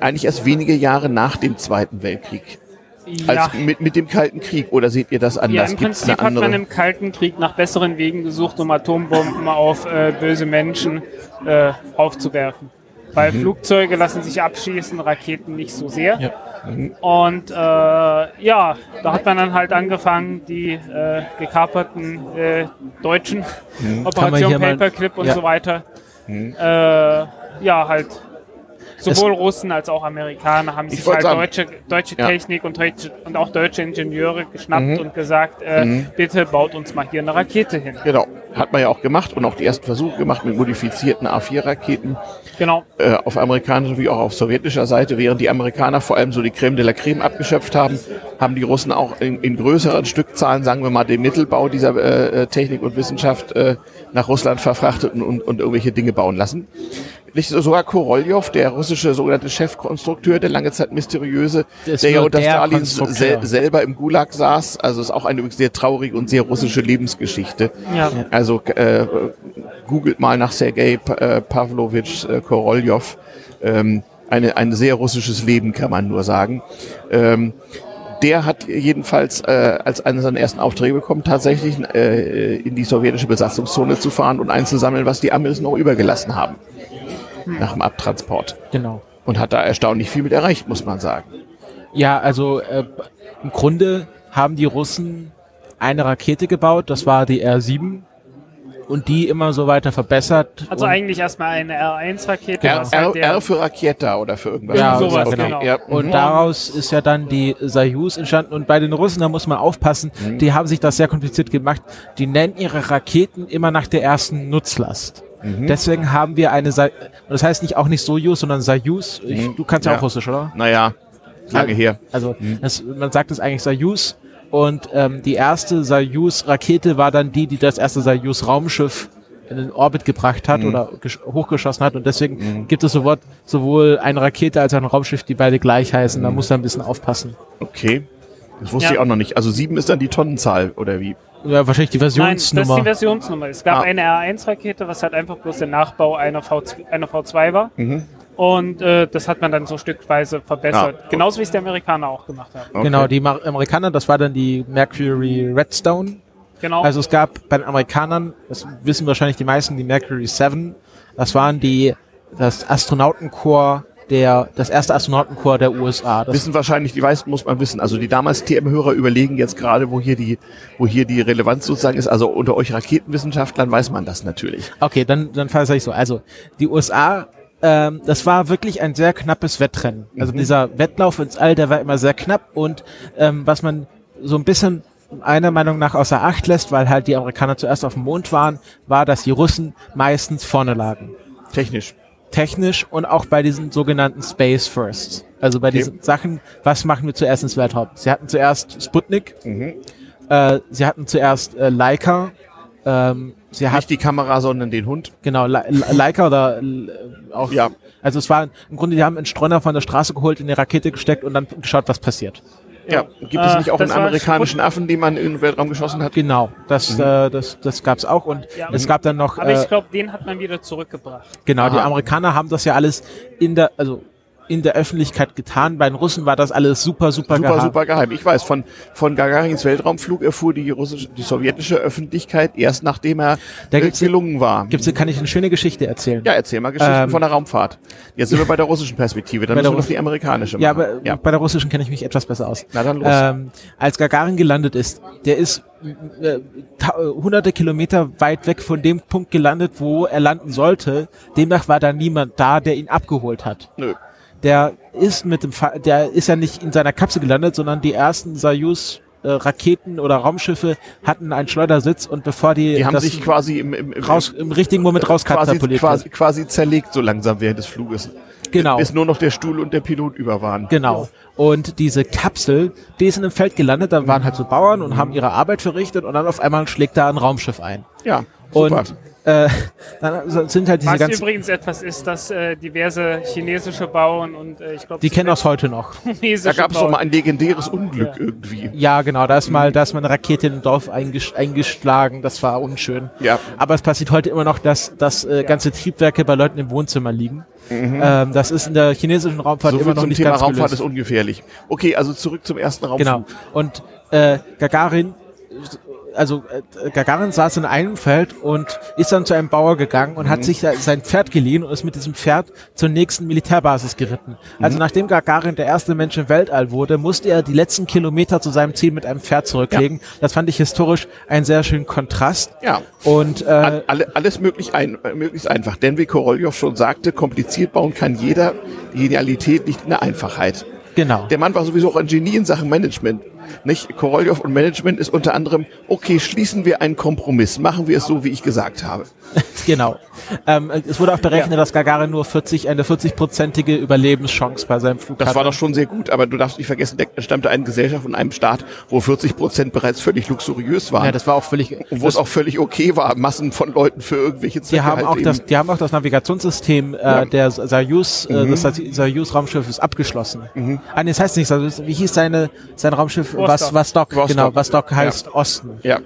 eigentlich erst wenige Jahre nach dem Zweiten Weltkrieg ja. als mit, mit dem Kalten Krieg oder seht ihr das anders? Ja, im Gibt's Prinzip hat man im Kalten Krieg nach besseren Wegen gesucht, um Atombomben auf äh, böse Menschen äh, aufzuwerfen. Weil mhm. Flugzeuge lassen sich abschießen, Raketen nicht so sehr. Ja. Mhm. Und äh, ja, da hat man dann halt angefangen, die äh, gekaperten äh, Deutschen, mhm. <laughs> Operation Paperclip und ja. so weiter, mhm. äh, ja, halt sowohl es Russen als auch Amerikaner haben sich halt sagen, deutsche, deutsche ja. Technik und, deutsche, und auch deutsche Ingenieure geschnappt mhm. und gesagt, äh, mhm. bitte baut uns mal hier eine Rakete hin. Genau, hat man ja auch gemacht und auch die ersten Versuche gemacht mit modifizierten A4-Raketen. Genau. Äh, auf amerikanischer wie auch auf sowjetischer Seite, während die Amerikaner vor allem so die Creme de la Creme abgeschöpft haben, haben die Russen auch in, in größeren Stückzahlen, sagen wir mal, den Mittelbau dieser äh, äh Technik und Wissenschaft äh, nach Russland verfrachtet und, und, und irgendwelche Dinge bauen lassen nicht sogar Korolev, der russische sogenannte Chefkonstrukteur, der lange Zeit mysteriöse, der ja unter Stalin sel selber im Gulag saß. Also ist auch eine sehr traurige und sehr russische Lebensgeschichte. Ja. Also äh, googelt mal nach Sergei äh, Pavlovich äh, Korolev. Ähm, eine, ein sehr russisches Leben, kann man nur sagen. Ähm, der hat jedenfalls äh, als einen seiner ersten Aufträge bekommen, tatsächlich äh, in die sowjetische Besatzungszone zu fahren und einzusammeln, was die Amis noch übergelassen haben. Nach dem Abtransport. Genau. Und hat da erstaunlich viel mit erreicht, muss man sagen. Ja, also äh, im Grunde haben die Russen eine Rakete gebaut, das war die R-7 und die immer so weiter verbessert. Also eigentlich erstmal eine R1-Rakete. R, halt R, R für Raketa oder für irgendwas. Ja, sowas, okay. genau. Ja, Und mhm. daraus ist ja dann die Soyuz entstanden. Und bei den Russen, da muss man aufpassen, Mhm. die haben sich das sehr kompliziert gemacht. Die nennen ihre Raketen immer nach der ersten Nutzlast. Mhm. Deswegen haben wir eine, Sa- und das heißt nicht auch nicht Soyuz, sondern Soyuz. Ich, du kannst ja, Mhm. Ja. auch Russisch, oder? Naja, lange her. Also das, man sagt es eigentlich Soyuz. Und ähm, die erste Soyuz-Rakete war dann die, die das erste Soyuz-Raumschiff in den Orbit gebracht hat oder gesch- hochgeschossen hat. Und deswegen gibt es sowohl, sowohl eine Rakete als auch ein Raumschiff, die beide gleich heißen. Da muss man ein bisschen aufpassen. Okay. Das wusste Ja. ich auch noch nicht. Also sieben ist dann die Tonnenzahl, oder wie? Ja, wahrscheinlich die Nein, das ist Versionsnummer. die Versionsnummer. Es gab Ah. eine R1-Rakete, was halt einfach bloß der Nachbau einer, V2, einer V2 war. Mhm. Und äh, das hat man dann so stückweise verbessert. Ah. Genauso wie es die Amerikaner auch gemacht haben. Okay. Genau, die Mar Amerikaner, das war dann die Mercury Redstone. Genau. Also es gab bei den Amerikanern, das wissen wahrscheinlich die meisten, die Mercury 7. Das waren die, das Astronautenkorps der, das erste Astronautenkorps der USA. Das wissen wahrscheinlich, die meisten muss man wissen. Also die damals TM-Hörer überlegen jetzt gerade, wo hier die, wo hier die Relevanz sozusagen ist. Also unter euch Raketenwissenschaftlern weiß man das natürlich. Okay, dann, dann fasse ich so. Also, die USA, ähm, das war wirklich ein sehr knappes Wettrennen. Also dieser Wettlauf ins All, der war immer sehr knapp und ähm, was man so ein bisschen einer Meinung nach außer Acht lässt, weil halt die Amerikaner zuerst auf dem Mond waren, war, dass die Russen meistens vorne lagen. Technisch. Technisch und auch bei diesen sogenannten Space Firsts. Also bei diesen Sachen, was machen wir zuerst ins Weltraum? Sie hatten zuerst Sputnik, äh, sie hatten zuerst äh, Leica, ähm, sie hatten Nicht die Kamera, sondern den Hund. Genau, Le Le- Leica oder äh, auch. Ja. Also es war im Grunde, die haben einen Streuner von der Straße geholt, in die Rakete gesteckt und dann geschaut, was passiert. Ja. Gibt es Äh, nicht auch das einen amerikanischen Affen, den man in den Weltraum geschossen hat? Genau, das, äh, das, das gab's auch und Ja, es gab dann noch, Aber äh, ich glaube, den hat man wieder zurückgebracht. genau, die Aha. Amerikaner haben das ja alles in der, also in der Öffentlichkeit getan. Bei den Russen war das alles super, super, Super, geheim. super geheim. Ich weiß, von, von Gagarins Weltraumflug erfuhr die russische, die sowjetische Öffentlichkeit erst nachdem er Da gibt's- gelungen war. Gibt's, kann ich eine schöne Geschichte erzählen? ja, erzähl mal Geschichten Ähm, von der Raumfahrt. Jetzt sind wir bei der russischen Perspektive, dann müssen wir Russ- die amerikanische machen. Ja, aber ja. bei der russischen kenne ich mich etwas besser aus. Na dann los. Ähm, als Gagarin gelandet ist, der ist äh, hunderte Kilometer weit weg von dem Punkt gelandet, wo er landen sollte. Demnach war da niemand da, der ihn abgeholt hat. Nö. Der ist mit dem, Fa der ist ja nicht in seiner Kapsel gelandet, sondern die ersten Soyuz äh, Raketen oder Raumschiffe hatten einen Schleudersitz und bevor die, Die haben sich quasi im, im, im, raus, im richtigen Moment quasi, rauskatapultiert. quasi, quasi zerlegt so langsam während des Fluges. Genau. Bis nur noch der Stuhl und der Pilot über waren. Genau. Und diese Kapsel, die ist in einem Feld gelandet, da waren halt so Bauern und haben ihre Arbeit verrichtet und dann auf einmal schlägt da ein Raumschiff ein. Ja, super. Und äh, dann sind halt diese Was ganzen, übrigens etwas ist, dass äh, diverse chinesische Bauern und äh, ich glaube, die kennen das heute noch. <laughs> da gab es doch mal ein legendäres Unglück Ja. irgendwie. Ja, genau, da ist mal, da ist mal eine Rakete in ein Dorf eingesch eingeschlagen, das war unschön. Ja. Aber es passiert heute immer noch, dass, dass äh, ganze Triebwerke bei Leuten im Wohnzimmer liegen. Ähm, das ist in der chinesischen Raumfahrt So immer noch zum nicht Thema ganz Raumfahrt gelöst. ist ungefährlich. Okay, also zurück zum ersten Raumflug. Genau. Und äh, Gagarin, also äh, Gagarin saß in einem Feld und ist dann zu einem Bauer gegangen und hat sich sein Pferd geliehen und ist mit diesem Pferd zur nächsten Militärbasis geritten. Also nachdem Gagarin der erste Mensch im Weltall wurde, musste er die letzten Kilometer zu seinem Ziel mit einem Pferd zurücklegen. Das fand ich historisch einen sehr schönen Kontrast. Ja. Und äh, All- Alle, alles möglich ein, äh, möglichst einfach. Denn wie Korolev schon sagte, kompliziert bauen kann jeder. Die Genialität liegt in der Einfachheit. genau. Der Mann war sowieso auch ein Genie in Sachen Management. Nicht? Korolev und Management ist unter anderem, okay, schließen wir einen Kompromiss, machen wir es so, wie ich gesagt habe. <laughs> Genau. Ähm, es wurde auch berechnet, dass Gagarin nur 40, eine 40-prozentige Überlebenschance bei seinem Flug Das hatte. war doch schon sehr gut, aber du darfst nicht vergessen, der stammte eine Gesellschaft von einem Staat, wo 40 Prozent bereits völlig luxuriös waren. ja, das war auch völlig. und wo es auch völlig okay war, Massen von Leuten für irgendwelche Zwecke Die haben, halt auch eben- das, die haben auch das Navigationssystem äh, Ja. der Soyuz, äh, des Soyuz-Raumschiffes abgeschlossen. Ah, nee, das heißt nicht Soyuz. Wie hieß seine, sein Raumschiff? Was, Vostok. Vostok, Vostok. genau. Vostok heißt Osten. Ja.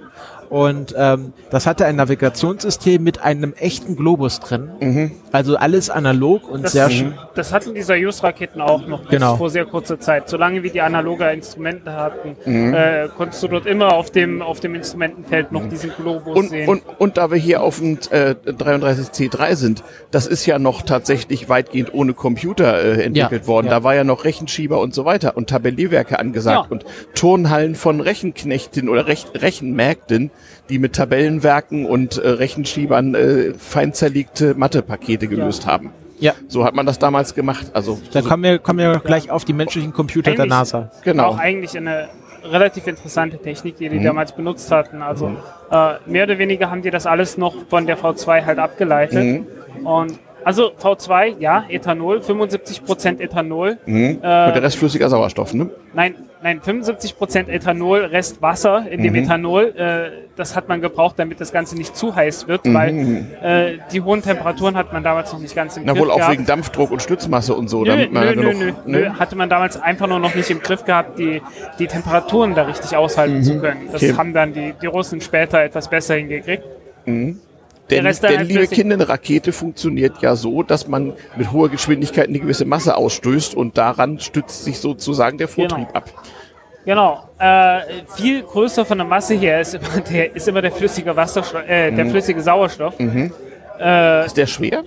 Und ähm, das hatte ein Navigationssystem mit einem echten Globus drin. Mhm. Also alles analog und Das, sehr schön. das hatten die Soyuz-Raketen auch noch bis Genau. vor sehr kurzer Zeit. Solange wir die analoge Instrumente hatten, Mhm. äh, konntest du dort immer auf dem, auf dem Instrumentenfeld noch diesen Globus Und, sehen. und, und da wir hier auf dem äh, 33C3 sind, das ist ja noch tatsächlich weitgehend ohne Computer äh, entwickelt Ja, worden. ja. Da war ja noch Rechenschieber und so weiter und Tabellierwerke angesagt Ja. und Turnhallen von Rechenknechten oder Rech Rechenmärkten, die mit Tabellenwerken und äh, Rechenschiebern äh, fein zerlegte Mathepakete gelöst haben. Ja, So hat man das damals gemacht. Also da kommen wir, kommen wir gleich auf die menschlichen Computer der NASA. genau. Auch eigentlich eine relativ interessante Technik, die die Mhm. damals benutzt hatten. Also äh, mehr oder weniger haben die das alles noch von der V2 halt abgeleitet. Mhm. Und also V2, ja, Ethanol, 75% Ethanol. Mhm. Und der Rest flüssiger Sauerstoff, ne? Nein, nein, 75% Ethanol, Rest Wasser in Mhm. dem Ethanol. Äh, das hat man gebraucht, damit das Ganze nicht zu heiß wird, Mhm. weil äh, die hohen Temperaturen hat man damals noch nicht ganz im Na Griff wohl auch gehabt. wegen Dampfdruck und Stützmasse und so. Nö, damit man nö, ja nö, genug, nö, nö, hatte man damals einfach nur noch nicht im Griff gehabt, die, die Temperaturen da richtig aushalten zu können. Das Mhm. Okay. haben dann die, die Russen später etwas besser hingekriegt. Denn, dann denn liebe. Kinder, eine Rakete funktioniert ja so, dass man mit hoher Geschwindigkeit eine gewisse Masse ausstößt und daran stützt sich sozusagen der Vortrieb Genau. ab. Genau. Äh, viel größer von der Masse her ist immer der, ist immer der flüssige Wasserstoff, äh, Mhm. der flüssige Sauerstoff. Ist der schwer?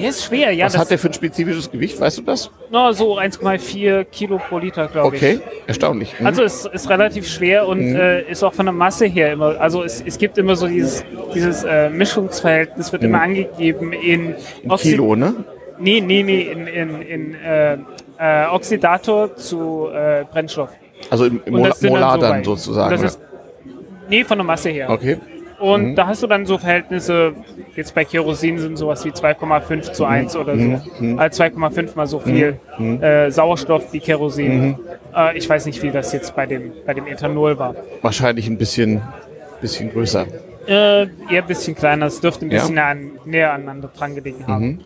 Der ist schwer, ja. Was das, hat der für ein spezifisches Gewicht? Weißt du das? na, so 1,4 Kilo pro Liter, glaube ich. Okay, erstaunlich. Mhm. Also es ist relativ schwer und äh, ist auch von der Masse her immer. Also es, es gibt immer so dieses, dieses äh, Mischungsverhältnis wird immer angegeben in, Oxid- Kilo, ne? Nee, nee, nee, in, in, in äh, äh, Oxidator zu äh, Brennstoff. Also im, im Und Mol das sind dann Molar so dann sozusagen. Das ist, nee, von der Masse her. okay. Und da hast du dann so Verhältnisse, jetzt bei Kerosin sind sowas wie 2,5 zu 1 oder so. Also 2,5 mal so viel äh, Sauerstoff wie Kerosin. Äh, ich weiß nicht, wie das jetzt bei dem, bei dem Ethanol war. Wahrscheinlich ein bisschen, bisschen größer. Äh, eher ein bisschen kleiner, es dürfte ein Ja. bisschen näher, an, näher aneinander dran gelegen haben.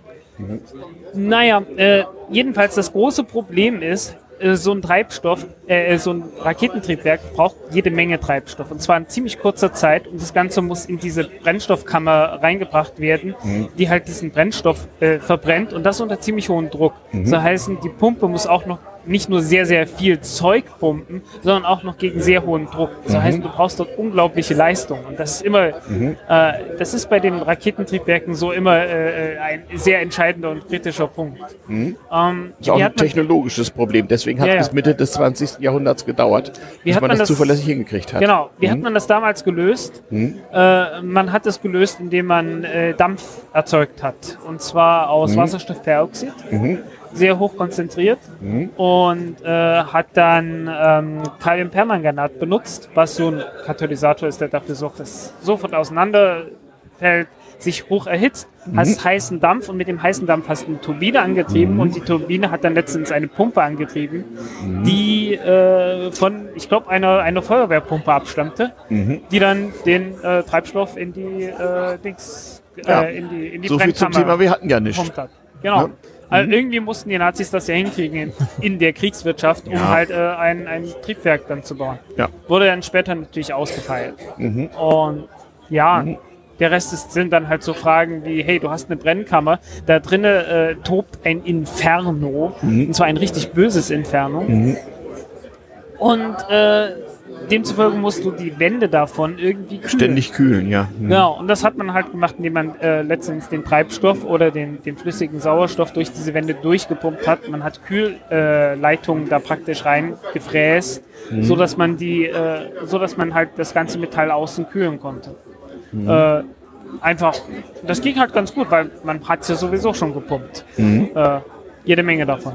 Naja, äh, jedenfalls das große Problem ist, äh, so ein Treibstoff, äh, so ein Raketentriebwerk braucht jede Menge Treibstoff. Und zwar in ziemlich kurzer Zeit. Und das Ganze muss in diese Brennstoffkammer reingebracht werden, die halt diesen Brennstoff äh, verbrennt. Und das unter ziemlich hohem Druck. So heißen, die Pumpe muss auch noch nicht nur sehr, sehr viel Zeug pumpen, sondern auch noch gegen sehr hohen Druck. Das heißt, du brauchst dort unglaubliche Leistung. Und das ist immer, äh, das ist bei den Raketentriebwerken so immer äh, ein sehr entscheidender und kritischer Punkt. Ähm, Ist auch wie ein technologisches Problem. Deswegen hat Ja, es Mitte des 20. Jahrhunderts gedauert, bis hat man man das, das- zuverlässig hingekriegt hat. genau, wie hat man das damals gelöst? Äh, man hat es gelöst, indem man äh, Dampf erzeugt hat. Und zwar aus Wasserstoffperoxid. Sehr hoch konzentriert und äh, hat dann ähm, Kaliumpermanganat benutzt, was so ein Katalysator ist, der dafür sorgt, dass es sofort auseinanderfällt, sich hoch erhitzt, hast heißen Dampf und mit dem heißen Dampf hast du eine Turbine angetrieben und die Turbine hat dann letztens eine Pumpe angetrieben, die äh, von, ich glaube, einer, einer Feuerwehrpumpe abstammte, die dann den äh, Treibstoff in die äh, Dings, äh, Ja. in die, in die So viel zum Thema, wir hatten ja hat. Genau. Ja. Also irgendwie mussten die Nazis das ja hinkriegen in, der Kriegswirtschaft, um Ja. halt äh, ein, ein Triebwerk dann zu bauen. Ja. Wurde dann später natürlich ausgefeilt. Mhm. Und ja, der Rest ist, sind dann halt so Fragen wie, hey, du hast eine Brennkammer, da drinnen äh, tobt ein Inferno, Mhm. und zwar ein richtig böses Inferno. Und äh, demzufolge musst du die Wände davon irgendwie kühlen. Ständig kühlen, ja. Mhm. Genau, und das hat man halt gemacht, indem man äh, letztendlich den Treibstoff oder den, den flüssigen Sauerstoff durch diese Wände durchgepumpt hat. Man hat Kühlleitungen äh, da praktisch reingefräst, Mhm. so dass man die, äh, so dass man halt das ganze Metall außen kühlen konnte. Mhm. Äh, einfach, das ging halt ganz gut, weil man hat es ja sowieso schon gepumpt. Mhm. Äh, jede Menge davon.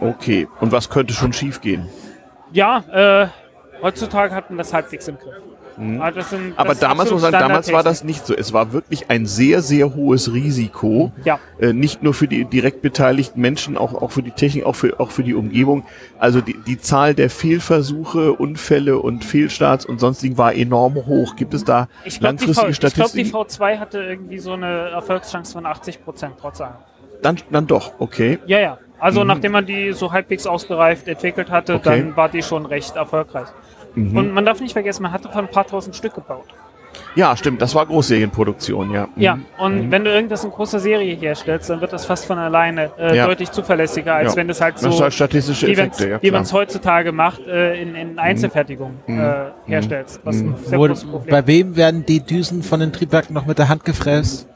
Okay. Und was könnte schon schiefgehen? Ja, äh, heutzutage hat man das halbwegs im Griff. Also sind, Mhm. Aber das ist damals muss man sagen, damals war das nicht so. Es war wirklich ein sehr, sehr hohes Risiko. Ja. Äh, nicht nur für die direkt beteiligten Menschen, auch, auch für die Technik, auch für, auch für die Umgebung. Also die, die Zahl der Fehlversuche, Unfälle und Fehlstarts und sonstigen war enorm hoch. Gibt es da Ich glaube, die, V- langfristige ich glaub, die Statistiken? V2 hatte irgendwie so eine Erfolgschance von 80 Prozent trotz allem. Dann, dann doch, okay. Ja, ja. Also nachdem man die so halbwegs ausgereift entwickelt hatte, Okay. dann war die schon recht erfolgreich. Und man darf nicht vergessen, man hatte von ein paar tausend Stück gebaut. Ja, stimmt, das war Großserienproduktion, ja. Ja, Mhm. und wenn du irgendwas in großer Serie herstellst, dann wird das fast von alleine äh, Ja. deutlich zuverlässiger, als Ja. wenn das halt so, Das ist halt statistische wie Effekte, ja. Mhm. man es heutzutage macht, äh, in, in Einzelfertigung äh, herstellst. Was ein sehr Wo, großes Problem bei wem werden die Düsen von den Triebwerken noch mit der Hand gefräst?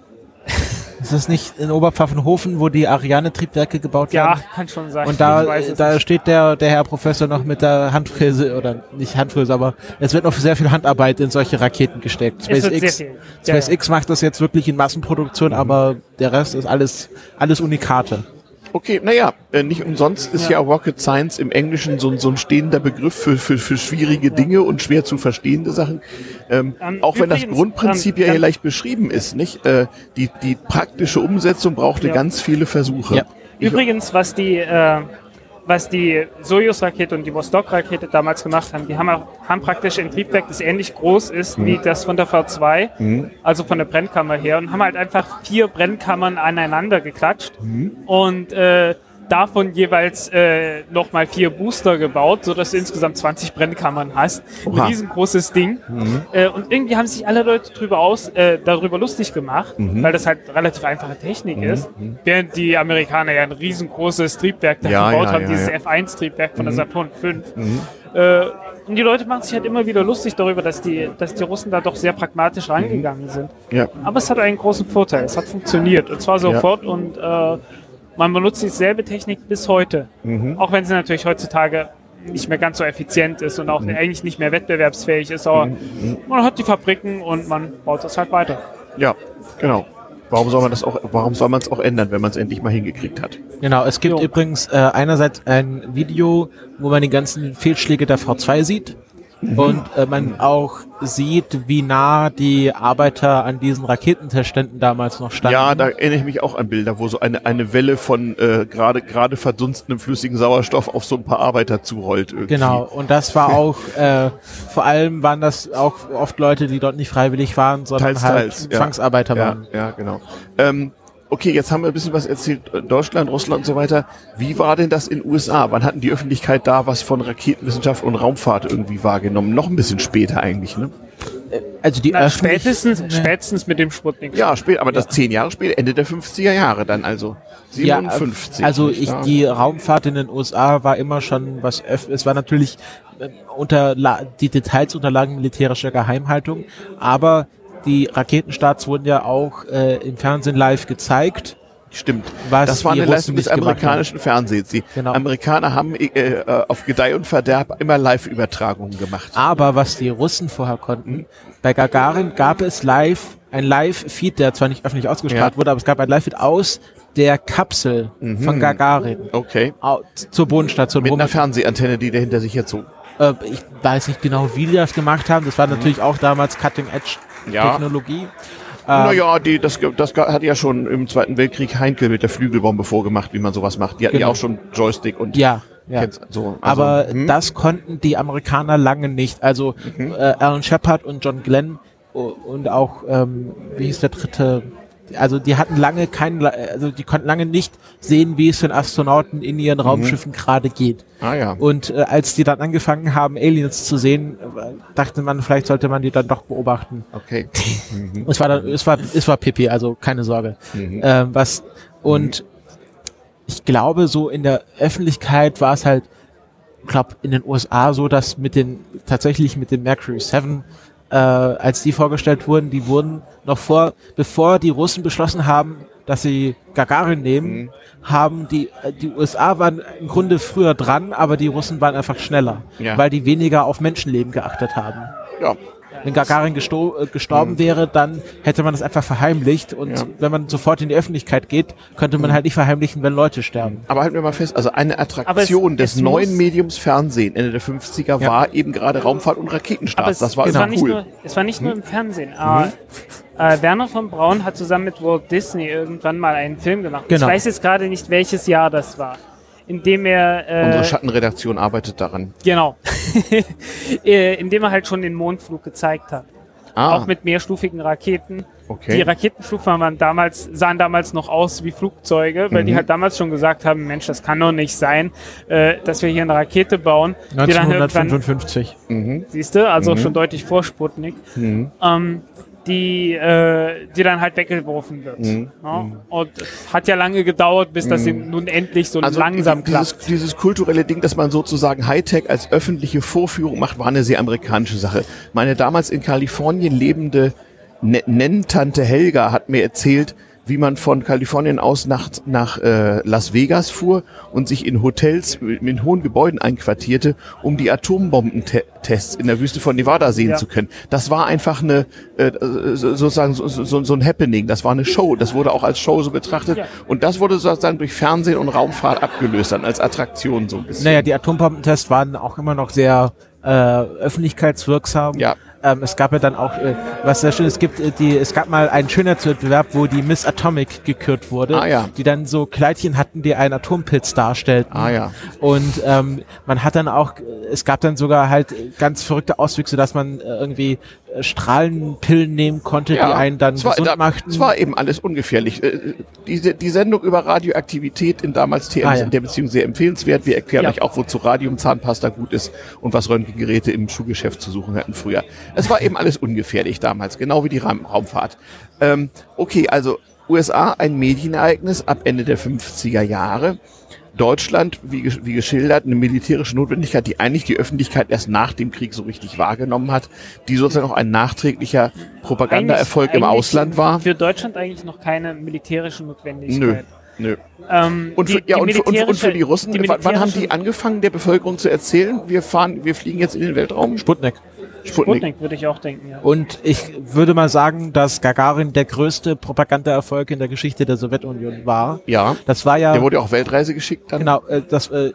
<laughs> Ist das nicht in Oberpfaffenhofen, wo die Ariane-Triebwerke gebaut Ja, werden? kann schon sein. Und da, da nicht. steht der, der Herr Professor noch mit der Handfräse, oder nicht Handfräse, aber es wird noch sehr viel Handarbeit in solche Raketen gesteckt. SpaceX, viel. Ja, ja. SpaceX macht das jetzt wirklich in Massenproduktion, aber der Rest ist alles, alles Unikate. Okay, naja, äh, nicht umsonst ist ja. Ja. Rocket Science im Englischen so, ein- so ein stehender Begriff für, für, für schwierige Dinge und schwer zu verstehende Sachen. Ähm, Ähm, auch wenn das übrigens, Grundprinzip ähm, ja hier dann- leicht beschrieben ist, nicht? Äh, die, die praktische Umsetzung brauchte Ja. ganz viele Versuche. Ja. Übrigens, was die, äh, was die Sojus-Rakete und die Vostok-Rakete damals gemacht haben, die haben, auch, haben praktisch ein Triebwerk, das ähnlich groß ist wie das von der V2, also von der Brennkammer her, und haben halt einfach vier Brennkammern aneinander geklatscht. Und äh, davon jeweils äh, nochmal vier Booster gebaut, sodass du insgesamt 20 Brennkammern hast. Ein Oha. riesengroßes Ding. Äh, und irgendwie haben sich alle Leute drüber aus, äh, darüber lustig gemacht, weil das halt relativ einfache Technik ist. Während die Amerikaner ja ein riesengroßes Triebwerk da Ja, gebaut ja, haben, ja, dieses ja. F1-Triebwerk von der Saturn V. Äh, und die Leute machen sich halt immer wieder lustig darüber, dass die, dass die Russen da doch sehr pragmatisch rangegangen sind. ja. Aber es hat einen großen Vorteil. Es hat funktioniert. Und zwar sofort und äh, man benutzt dieselbe Technik bis heute. Auch wenn sie natürlich heutzutage nicht mehr ganz so effizient ist und auch eigentlich nicht mehr wettbewerbsfähig ist. Aber man hat die Fabriken und man baut das halt weiter. ja, genau. Warum soll man das auch, warum soll man es auch ändern, wenn man es endlich mal hingekriegt hat? Genau, es gibt Jo. übrigens äh, einerseits ein Video, wo man die ganzen Fehlschläge der V2 sieht und äh, man auch sieht, wie nah die Arbeiter an diesen Raketentestständen damals noch standen. Ja, da erinnere ich mich auch an Bilder, wo so eine, eine Welle von äh, gerade gerade verdunstendem flüssigen Sauerstoff auf so ein paar Arbeiter zurollt. Irgendwie. Genau, und das war <laughs> auch, äh, vor allem waren das auch oft Leute, die dort nicht freiwillig waren, sondern Teils, halt teils, ja. Zwangsarbeiter Ja, waren. ja, genau. Ähm, okay, jetzt haben wir ein bisschen was erzählt, äh, Deutschland, Russland und so weiter. Wie war denn das in USA? Wann hatten die Öffentlichkeit da was von Raketenwissenschaft und Raumfahrt irgendwie wahrgenommen? Noch ein bisschen später eigentlich, ne? Also die Na, spätestens, Nee. spätestens mit dem Sputnik. Ja, spät, aber das zehn Jahre später, Ende der 50er Jahre dann also. Ja, 57. also ich, wahr? die Raumfahrt in den USA war immer schon was, es war natürlich äh, unter, die Details unterlagen militärischer Geheimhaltung, aber die Raketenstarts wurden ja auch äh, im Fernsehen live gezeigt. Stimmt. was das war eine Leistung des amerikanischen Fernsehens. Die Genau. Amerikaner haben äh, äh, auf Gedeih und Verderb immer Live-Übertragungen gemacht. Aber was die Russen vorher konnten, bei Gagarin gab es live, ein Live-Feed, der zwar nicht öffentlich ausgestrahlt Ja. wurde, aber es gab ein Live-Feed aus der Kapsel von Gagarin Okay. zur Bodenstation. Mit einer Fernsehantenne, die der hinter sich herzog. Äh, ich weiß nicht genau, wie die das gemacht haben. Das war natürlich auch damals Ja. Cutting-Edge-Technologie. Naja, die, das, das hat ja schon im Zweiten Weltkrieg Heinkel mit der Flügelbombe vorgemacht, wie man sowas macht. Die hatten ja Genau. auch schon Joystick und Ja, ja. so. also, Aber hm? das konnten die Amerikaner lange nicht. Also Mhm. äh, Alan Shepard und John Glenn und auch, ähm, wie hieß der dritte? Also die hatten lange keinen, also die konnten lange nicht sehen, wie es den Astronauten in Mhm. ihren Raumschiffen gerade geht. Ah ja. Und äh, als die dann angefangen haben, Aliens zu sehen, äh, dachte man, vielleicht sollte man die dann doch beobachten. Okay. <laughs> Es war dann, es war, es war Pipi, also keine Sorge. Mhm. Ähm, was und ich glaube, so in der Öffentlichkeit war es halt, ich glaube, in den USA so, dass mit den tatsächlich mit den Mercury 7 äh, als die vorgestellt wurden, die wurden noch vor, bevor die Russen beschlossen haben, dass sie Gagarin nehmen, Mhm. haben die, äh, die USA waren im Grunde früher dran, aber die Russen waren einfach schneller, Ja. weil die weniger auf Menschenleben geachtet haben. Ja. Wenn Gagarin gesto äh, gestorben wäre, dann hätte man das einfach verheimlicht und Mhm. Ja. Mhm. wenn man sofort in die Öffentlichkeit geht, könnte man halt nicht verheimlichen, wenn Leute sterben. Aber halten wir mal fest, also eine Attraktion es- des es neuen Mediums Fernsehen Ende der 50er Ja. war eben gerade Raumfahrt und Raketenstarts. es, Das war es, immer war nicht cool. nur, es war nicht nur im Fernsehen. aber, äh, Werner von Braun hat zusammen mit Walt Disney irgendwann mal einen Film gemacht. Genau. Ich weiß jetzt gerade nicht, welches Jahr das war. In dem er. Äh, Unsere Schattenredaktion arbeitet daran. Genau. <laughs> äh, in dem er halt schon den Mondflug gezeigt hat. Ah, Auch mit mehrstufigen Raketen. okay. Die Raketenstufen waren damals, sahen damals noch aus wie Flugzeuge, weil die Mhm. halt damals schon gesagt haben, Mensch, das kann doch nicht sein, äh, dass wir hier eine Rakete bauen, die dann irgendwann 1955. mhm. Siehst du, also schon deutlich vor Sputnik. Mhm. Ähm, die, äh, die dann halt weggeworfen wird. Mhm. Ja? Und es hat ja lange gedauert, bis das Mhm. nun endlich so Also langsam dieses, klappt. dieses kulturelle Ding, dass man sozusagen Hightech als öffentliche Vorführung macht, war eine sehr amerikanische Sache. Meine damals in Kalifornien lebende Ne- Nenntante Helga hat mir erzählt, wie man von Kalifornien aus nach, nach äh, Las Vegas fuhr und sich in Hotels in hohen Gebäuden einquartierte, um die Atombombentests in der Wüste von Nevada sehen Ja. zu können. Das war einfach eine äh, so- sozusagen so, so, so ein Happening. Das war eine Show. Das wurde auch als Show so betrachtet. Ja. Und das wurde sozusagen durch Fernsehen und Raumfahrt abgelöst, dann als Attraktion so ein bisschen. Naja, die Atombombentests waren auch immer noch sehr äh, öffentlichkeitswirksam. Ja. Ähm, es gab ja dann auch, äh, was sehr schön ist, es gibt äh, die, es gab mal einen Schönheitswettbewerb, wo die Miss Atomic gekürt wurde, Ah, ja. die dann so Kleidchen hatten, die einen Atompilz darstellten. Ah, ja. Und ähm, man hat dann auch, es gab dann sogar halt ganz verrückte Auswüchse, dass man äh, irgendwie Strahlenpillen nehmen konnte, die einen dann war, gesund machten. Es war eben alles ungefährlich. Äh, Die, die Sendung über Radioaktivität in damals TM Ah, ist ja. in der Beziehung sehr empfehlenswert. Wir erklären Ja. euch auch, wozu Radiumzahnpasta gut ist und was Röntgengeräte im Schuhgeschäft zu suchen hatten früher. Es war eben alles ungefährlich damals, genau wie die Raum Raumfahrt. Ähm, okay, also USA ein Medienereignis ab Ende der 50er Jahre. Deutschland, wie, wie geschildert, eine militärische Notwendigkeit, die eigentlich die Öffentlichkeit erst nach dem Krieg so richtig wahrgenommen hat, die sozusagen auch ein nachträglicher Propagandaerfolg im Ausland war. Für Deutschland eigentlich noch keine militärische Notwendigkeit. Nö, nö. Ähm, Und, die- für, ja, die und, für, und, und für die Russen, die wann haben die angefangen, der Bevölkerung zu erzählen, wir fahren, wir fliegen jetzt in den Weltraum? Sputnik. Sputnik. Sputnik, würde ich auch denken, ja. Und ich würde mal sagen, dass Gagarin der größte Propagandaerfolg in der Geschichte der Sowjetunion war. Ja. Das war ja Der wurde auch Weltreise geschickt dann. genau, äh, das, äh,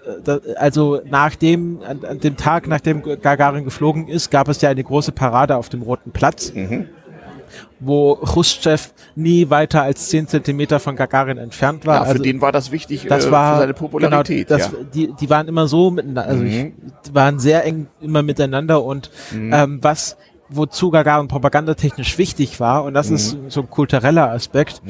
also nach dem, an, an dem Tag, nachdem Gagarin geflogen ist, gab es ja eine große Parade auf dem Roten Platz, Mhm. Wo Khrushchev nie weiter als 10 Zentimeter von Gagarin entfernt war. Ja, für also, den war das wichtig das äh, war für seine Popularität. Genau, das, ja. die, die waren immer so miteinander, also ich, Mhm. die waren sehr eng immer miteinander und ähm, was wozu Gagarin propagandatechnisch wichtig war und das ist so ein kultureller Aspekt.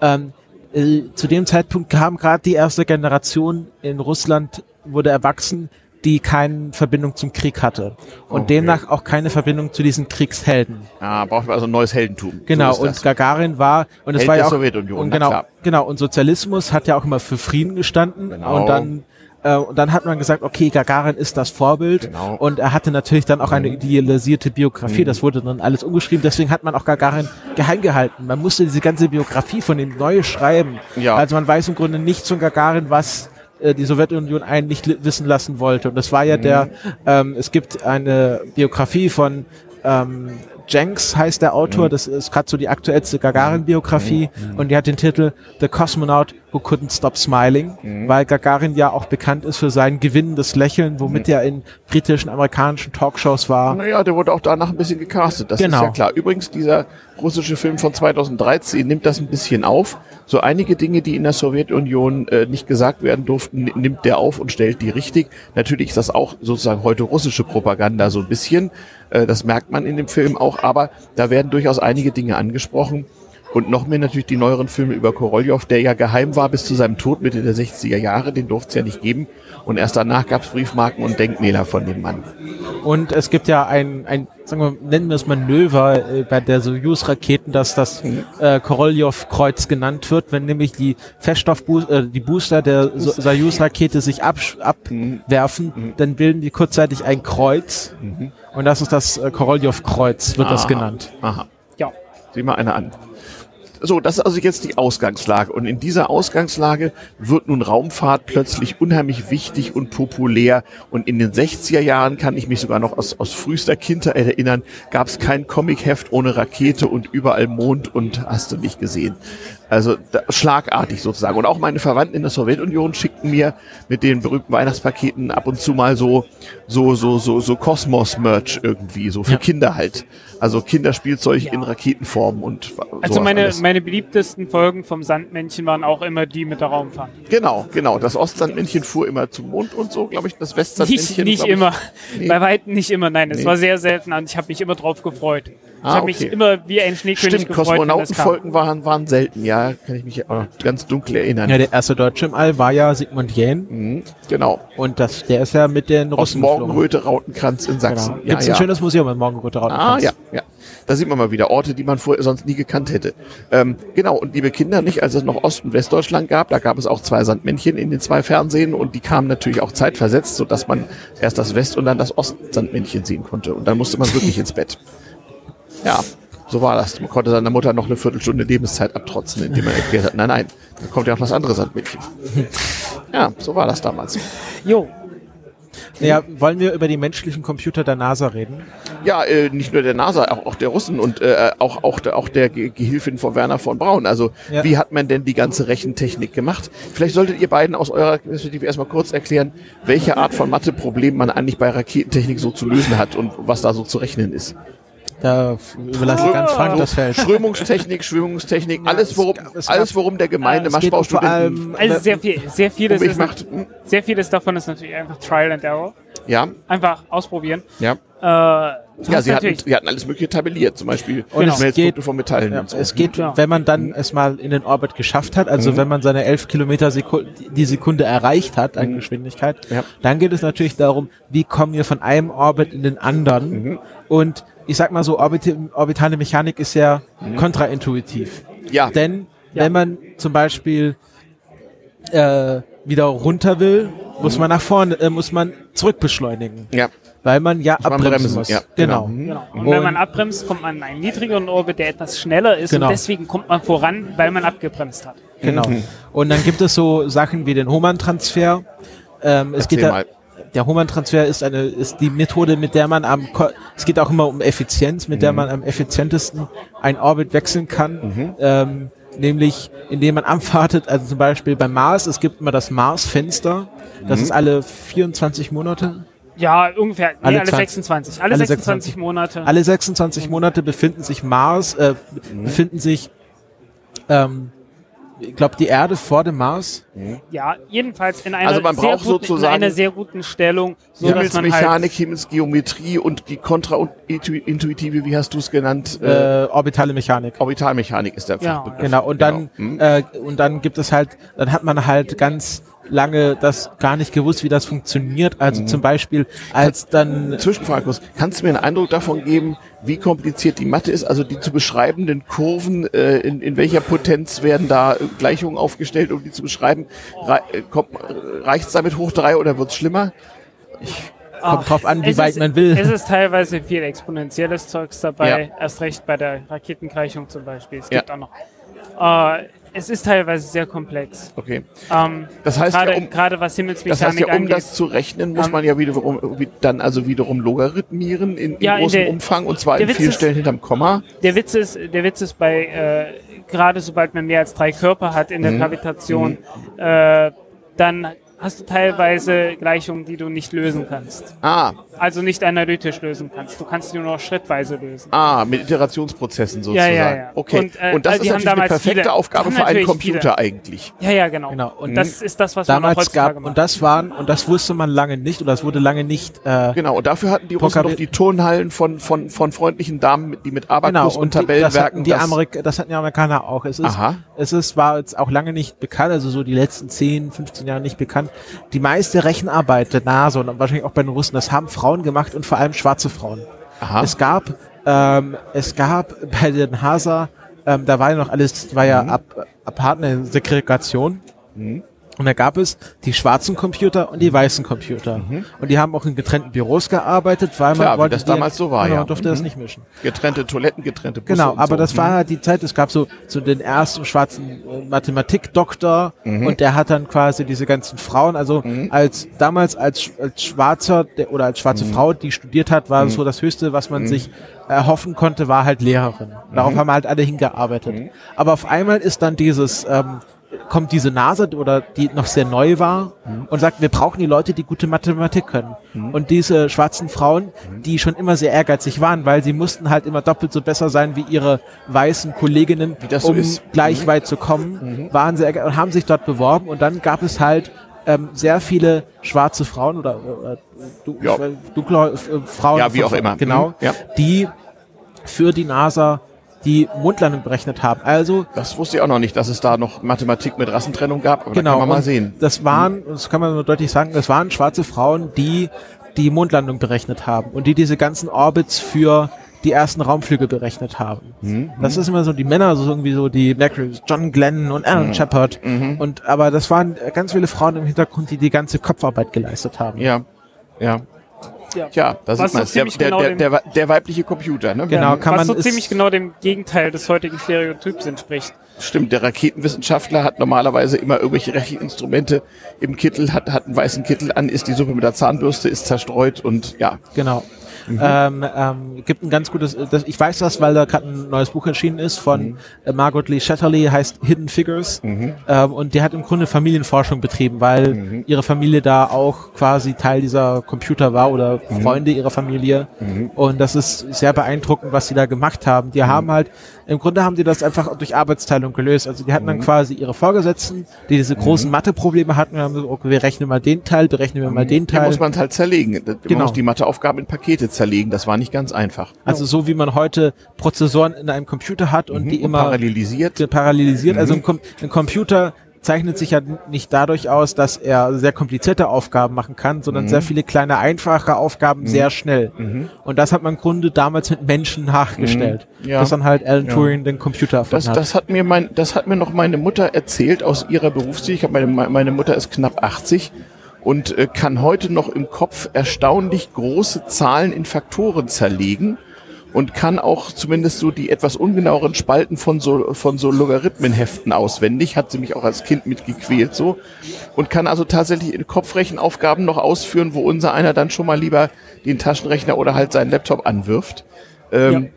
Ähm, äh, zu dem Zeitpunkt kam gerade die erste Generation in Russland wurde erwachsen, die keine Verbindung zum Krieg hatte und Okay. demnach auch keine Verbindung zu diesen Kriegshelden. Ah, braucht man also ein neues Heldentum. Genau, so und. Gagarin war, und es war ja auch, Sowjetunion, und na genau, genau, und Sozialismus hat ja auch immer für Frieden gestanden, Genau. und dann, äh, und dann hat man gesagt, okay, Gagarin ist das Vorbild, Genau. Mhm. und er hatte natürlich dann auch eine idealisierte Biografie, das wurde dann alles umgeschrieben, deswegen hat man auch Gagarin geheim gehalten. Man musste diese ganze Biografie von ihm neu schreiben. Ja. Also man weiß im Grunde nichts von Gagarin, was äh, die Sowjetunion einen nicht li- wissen lassen wollte. Und das war ja Mhm. der, ähm, es gibt eine Biografie von ähm, Jenks heißt der Mhm. Autor, das ist gerade so die aktuellste Gagarin-Biografie und die hat den Titel The Cosmonaut Who Couldn't Stop Smiling, Mhm. weil Gagarin ja auch bekannt ist für sein gewinnendes Lächeln, womit er in britischen, amerikanischen Talkshows war. Naja, der wurde auch danach ein bisschen gecastet, das Genau. ist ja klar. Übrigens, dieser russische Film von 2013 nimmt das ein bisschen auf. So einige Dinge, die in der Sowjetunion äh, nicht gesagt werden durften, ni- nimmt der auf und stellt die richtig. Natürlich ist das auch sozusagen heute russische Propaganda so ein bisschen. Äh, das merkt man in dem Film auch, aber da werden durchaus einige Dinge angesprochen. Und noch mehr natürlich die neueren Filme über Korolev, der ja geheim war bis zu seinem Tod Mitte der 60er Jahre, den durfte es ja nicht geben. Und erst danach gab es Briefmarken und Denkmäler von dem Mann. Und es gibt ja ein, ein sagen wir, nennen wir es Manöver äh, bei der Soyuz-Raketen, dass das äh, Korolev-Kreuz genannt wird, wenn nämlich die Feststoff äh, die Booster der so Soyuz-Rakete sich absch- abwerfen, dann bilden die kurzzeitig ein Kreuz und das ist das äh, Korolev-Kreuz, wird das Aha. genannt. Aha. Ja. Sieh mal einer an. So, das ist also jetzt die Ausgangslage. Und in dieser Ausgangslage wird nun Raumfahrt plötzlich unheimlich wichtig und populär. Und in den 60er Jahren kann ich mich sogar noch aus, aus frühester Kindheit erinnern, gab es kein Comicheft ohne Rakete und überall Mond und hast du nicht gesehen. Also da, schlagartig sozusagen. Und auch meine Verwandten in der Sowjetunion schickten mir mit den berühmten Weihnachtspaketen ab und zu mal so so so so so Kosmos-Merch irgendwie, so für Ja. Kinder halt. Also Kinderspielzeug Ja. in Raketenform und Also meine, alles. meine beliebtesten Folgen vom Sandmännchen waren auch immer die mit der Raumfahrt. Genau, genau. Das Ostsandmännchen fuhr immer zum Mond und so, glaube ich. Das Nicht, Westsandmännchen. nicht glaub ich, immer. Nee. Bei weitem nicht immer. Nein, es Nee. war sehr selten und ich habe mich immer drauf gefreut. Ah, ich habe mich okay. immer wie ein Schneekönig Stimmt, gefreut. Kosmonautenfolgen waren, waren selten, ja, kann ich mich auch ganz dunkel erinnern. Ja, der erste Deutsche im All war ja Sigmund Jähn Mhm, genau. und das, der ist ja mit den Aus Russen. Morgenröte Rautenkranz in Sachsen. Genau. Ja, Gibt's ja. ein schönes Museum in Morgenröte Ah, Rautenkranz. ja, ja. Da sieht man mal wieder Orte, die man vorher sonst nie gekannt hätte. Ähm, genau, und liebe Kinder, nicht als es noch Ost- und Westdeutschland gab, da gab es auch zwei Sandmännchen in den zwei Fernsehen und die kamen natürlich auch zeitversetzt, sodass man erst das West- und dann das Ostsandmännchen sehen konnte. Und dann musste man wirklich ins Bett. Ja, so war das. Man konnte seiner Mutter noch eine Viertelstunde Lebenszeit abtrotzen, indem man erklärt hat, nein, nein, da kommt ja auch das andere Sandmännchen. Ja, so war das damals. Jo, Ja, wollen wir über die menschlichen Computer der NASA reden? Ja, äh, nicht nur der NASA, auch, auch der Russen und äh, auch, auch, der, auch der Ge Gehilfin von Werner von Braun. Also Ja. wie hat man denn die ganze Rechentechnik gemacht? Vielleicht solltet ihr beiden aus eurer Perspektive erstmal kurz erklären, welche Art von Matheproblem man eigentlich bei Raketentechnik so zu lösen hat und was da so zu rechnen ist. Da überlasse ich ganz Frank das Feld. Strömungstechnik, Schwingungstechnik, alles worum, es alles worum der gemeine Es geht vor Maschbaustudenten allem, also sehr viel, sehr vieles, ist, macht. Hm, sehr vieles davon ist natürlich einfach Trial and Error. Ja, Einfach ausprobieren. ja. Äh, Ja, sie hatten, sie hatten alles mögliche tabelliert, zum Beispiel Und es Schmelzpunkte geht- von Metallen Ja, und so. es geht, Ja. wenn man dann es mal in den Orbit geschafft hat, also wenn man seine 11 Kilometer Seku die Sekunde erreicht hat an Geschwindigkeit, Ja. dann geht es natürlich darum, wie kommen wir von einem Orbit in den anderen. Und ich sag mal so, Orbit orbitale Mechanik ist ja kontraintuitiv. Ja, Denn Ja. wenn man zum Beispiel äh, wieder runter will, muss man nach vorne, äh, muss man zurückbeschleunigen, ja. weil man ja man abbremsen bremsen, muss. ja, genau. genau. Mhm. genau. Und, wenn Und- man abbremst, kommt man in einen niedrigeren Orbit, der etwas schneller ist Genau. und deswegen kommt man voran, weil man abgebremst hat. Genau. Und dann gibt es so Sachen wie den Hohmann-Transfer. Ähm, es Erzähl geht da, mal. Der Hohmann-Transfer ist eine, ist die Methode, mit der man am, ko- es geht auch immer um Effizienz, mit der man am effizientesten ein Orbit wechseln kann. Ähm, nämlich, indem man abwartet, also zum Beispiel beim Mars, es gibt immer das Mars-Fenster. Das ist alle 24 Monate. Ja, ungefähr. Nee, Alle alle, 20 26. Alle, alle 26 Monate. Alle 26 Monate befinden sich Mars, äh, befinden sich, ähm, ich glaube, die Erde vor dem Mars. Ja, jedenfalls in einer, Also man sehr braucht guten, sozusagen- in einer sehr guten Stellung, so halt, Himmelsmechanik, Himmelsgeometrie und die kontraintuitive, wie hast du es genannt? Äh, Äh, orbitale Mechanik. Orbitalmechanik ist der Ja. Fachbegriff. Genau, und dann, Hm? äh, und dann gibt es halt, dann hat man halt ganz lange das gar nicht gewusst, wie das funktioniert. Also zum Beispiel, als dann, Zwischenfrage. Kannst du mir einen Eindruck davon geben, wie kompliziert die Mathe ist? Also die zu beschreibenden Kurven, äh, in, in welcher Potenz werden da Gleichungen aufgestellt, um die zu beschreiben? Rei äh, äh, Reicht's damit hoch drei oder wird's schlimmer? kommt drauf an, wie es weit ist, man will. Es ist teilweise viel exponentielles Zeugs dabei, Ja. erst recht bei der Raketengleichung zum Beispiel. Es Ja. gibt auch noch. Äh, es ist teilweise sehr komplex. Okay. Ähm, Das heißt, gerade, ja, um, gerade was das Himmelsmechanik heißt ja, um angeht. das zu rechnen, muss Ähm, man ja wiederum wie- dann also wiederum logarithmieren in, in Ja, in großem der- Umfang und zwar in Witz vielen ist- Stellen hinterm Komma. Der Witz ist, der Witz ist bei, äh, gerade sobald man mehr als drei Körper hat in der Mhm. Gravitation, äh, dann hast du teilweise Gleichungen, die du nicht lösen kannst. Ah, Also nicht analytisch lösen kannst. Du kannst die nur noch schrittweise lösen. ah, mit Iterationsprozessen sozusagen. Ja, ja, ja. Okay. Und, Und, äh, das also ist natürlich eine damals perfekte viele- Aufgabe für einen Computer viele- eigentlich. Ja, ja, genau. Genau. Und Und das ist das, was man Damals heutzutage gab, macht. und das waren, und das wusste man lange nicht, oder es wurde lange nicht, äh, Genau, und dafür hatten die Russen noch die Turnhallen von, von, von freundlichen Damen, die mit Abakus genau, und, und die, das Tabellenwerken hatten die Amerik das hatten die Amerikaner auch. Es ist, Aha. es ist, war jetzt auch lange nicht bekannt, also so die letzten 10, 15 Jahre nicht bekannt. Die meiste Rechenarbeit der NASA und wahrscheinlich auch bei den Russen, das haben Frauen gemacht und vor allem schwarze Frauen. Aha. Es gab, ähm, es gab <laughs> bei den NASA, ähm, da war ja noch alles, war ja ab, apart eine Segregation. Und da gab es die schwarzen Computer und die weißen Computer. Und die haben auch in getrennten Büros gearbeitet, weil man Klar, wie wollte das damals so war, genau, ja. man durfte das Mhm. nicht mischen. getrennte Toiletten, getrennte Busse Genau, aber so. das war halt die Zeit, es gab so, so den ersten schwarzen äh, Mathematikdoktor und der hat dann quasi diese ganzen Frauen, also als damals als, als Schwarzer der, oder als schwarze Frau, die studiert hat, war so das Höchste, was man sich erhoffen konnte, war halt Lehrerin. Darauf haben halt alle hingearbeitet. Aber auf einmal ist dann dieses, ähm, kommt diese NASA oder die noch sehr neu war und sagt, wir brauchen die Leute, die gute Mathematik können. Und diese schwarzen Frauen, die schon immer sehr ehrgeizig waren, weil sie mussten halt immer doppelt so besser sein wie ihre weißen Kolleginnen, das so um ist. gleich weit zu kommen, waren sehr und haben sich dort beworben und dann gab es halt ähm, sehr viele schwarze Frauen oder, oder du, Ja. dunkle äh, Frauen, Ja, wie auch immer. genau, Mhm, ja. die für die NASA die Mondlandung berechnet haben. Also Das wusste ich auch noch nicht, dass es da noch Mathematik mit Rassentrennung gab, aber genau, kann man mal sehen. Das waren, das kann man nur deutlich sagen, das waren schwarze Frauen, die die Mondlandung berechnet haben und die diese ganzen Orbits für die ersten Raumflüge berechnet haben. Mhm. Das ist immer so die Männer, so irgendwie so die Mercury, John Glenn und Alan Shepard. Mhm. Und aber das waren ganz viele Frauen im Hintergrund, die die ganze Kopfarbeit geleistet haben. Ja, ja. Ja. Tja, da Was sieht man so es. Der, genau der, der, der weibliche Computer, ne? Genau, kann Was man so ist- ziemlich genau dem Gegenteil des heutigen Stereotyps entspricht. Stimmt, der Raketenwissenschaftler hat normalerweise immer irgendwelche Recheninstrumente im Kittel, hat, hat einen weißen Kittel an, ist die Suppe mit der Zahnbürste, ist zerstreut und ja. Genau. Mhm. <laughs> Ähm, ähm, gibt ein ganz gutes, das, ich weiß das, weil da gerade ein neues Buch erschienen ist von Mhm. äh, Margot Lee Shetterly, heißt Hidden Figures. Ähm, und die hat im Grunde Familienforschung betrieben, weil Mhm. ihre Familie da auch quasi Teil dieser Computer war oder Mhm. Freunde ihrer Familie. Und das ist sehr beeindruckend, was sie da gemacht haben. Mhm. Die haben halt, im Grunde haben die das einfach durch Arbeitsteilung gelöst. Also die hatten Mhm. dann quasi ihre Vorgesetzten, die diese großen Matheprobleme hatten und haben gesagt, okay, wir rechnen mal den Teil, berechnen wir mal den Da Teil. muss man es halt zerlegen. Man Genau. muss die Matheaufgaben in Pakete zerlegen. Das war nicht ganz einfach. Also so wie man heute Prozessoren in einem Computer hat und die Und immer parallelisiert. parallelisiert. Also ein, Com ein Computer zeichnet sich ja nicht dadurch aus, dass er sehr komplizierte Aufgaben machen kann, sondern sehr viele kleine einfache Aufgaben sehr schnell. Und das hat man im Grunde damals mit Menschen nachgestellt. Ja. Dass dann halt Alan Ja. Turing den Computer erfunden Das, hat. das hat mir mein, das hat mir noch meine Mutter erzählt aus ihrer Berufstätigkeit. Meine, meine Mutter ist knapp 80 und äh, kann heute noch im Kopf erstaunlich große Zahlen in Faktoren zerlegen und kann auch zumindest so die etwas ungenaueren Spalten von so, von so Logarithmenheften auswendig, hat sie mich auch als Kind mitgequält so und kann also tatsächlich in Kopfrechenaufgaben noch ausführen, wo unser einer dann schon mal lieber den Taschenrechner oder halt seinen Laptop anwirft. Ähm,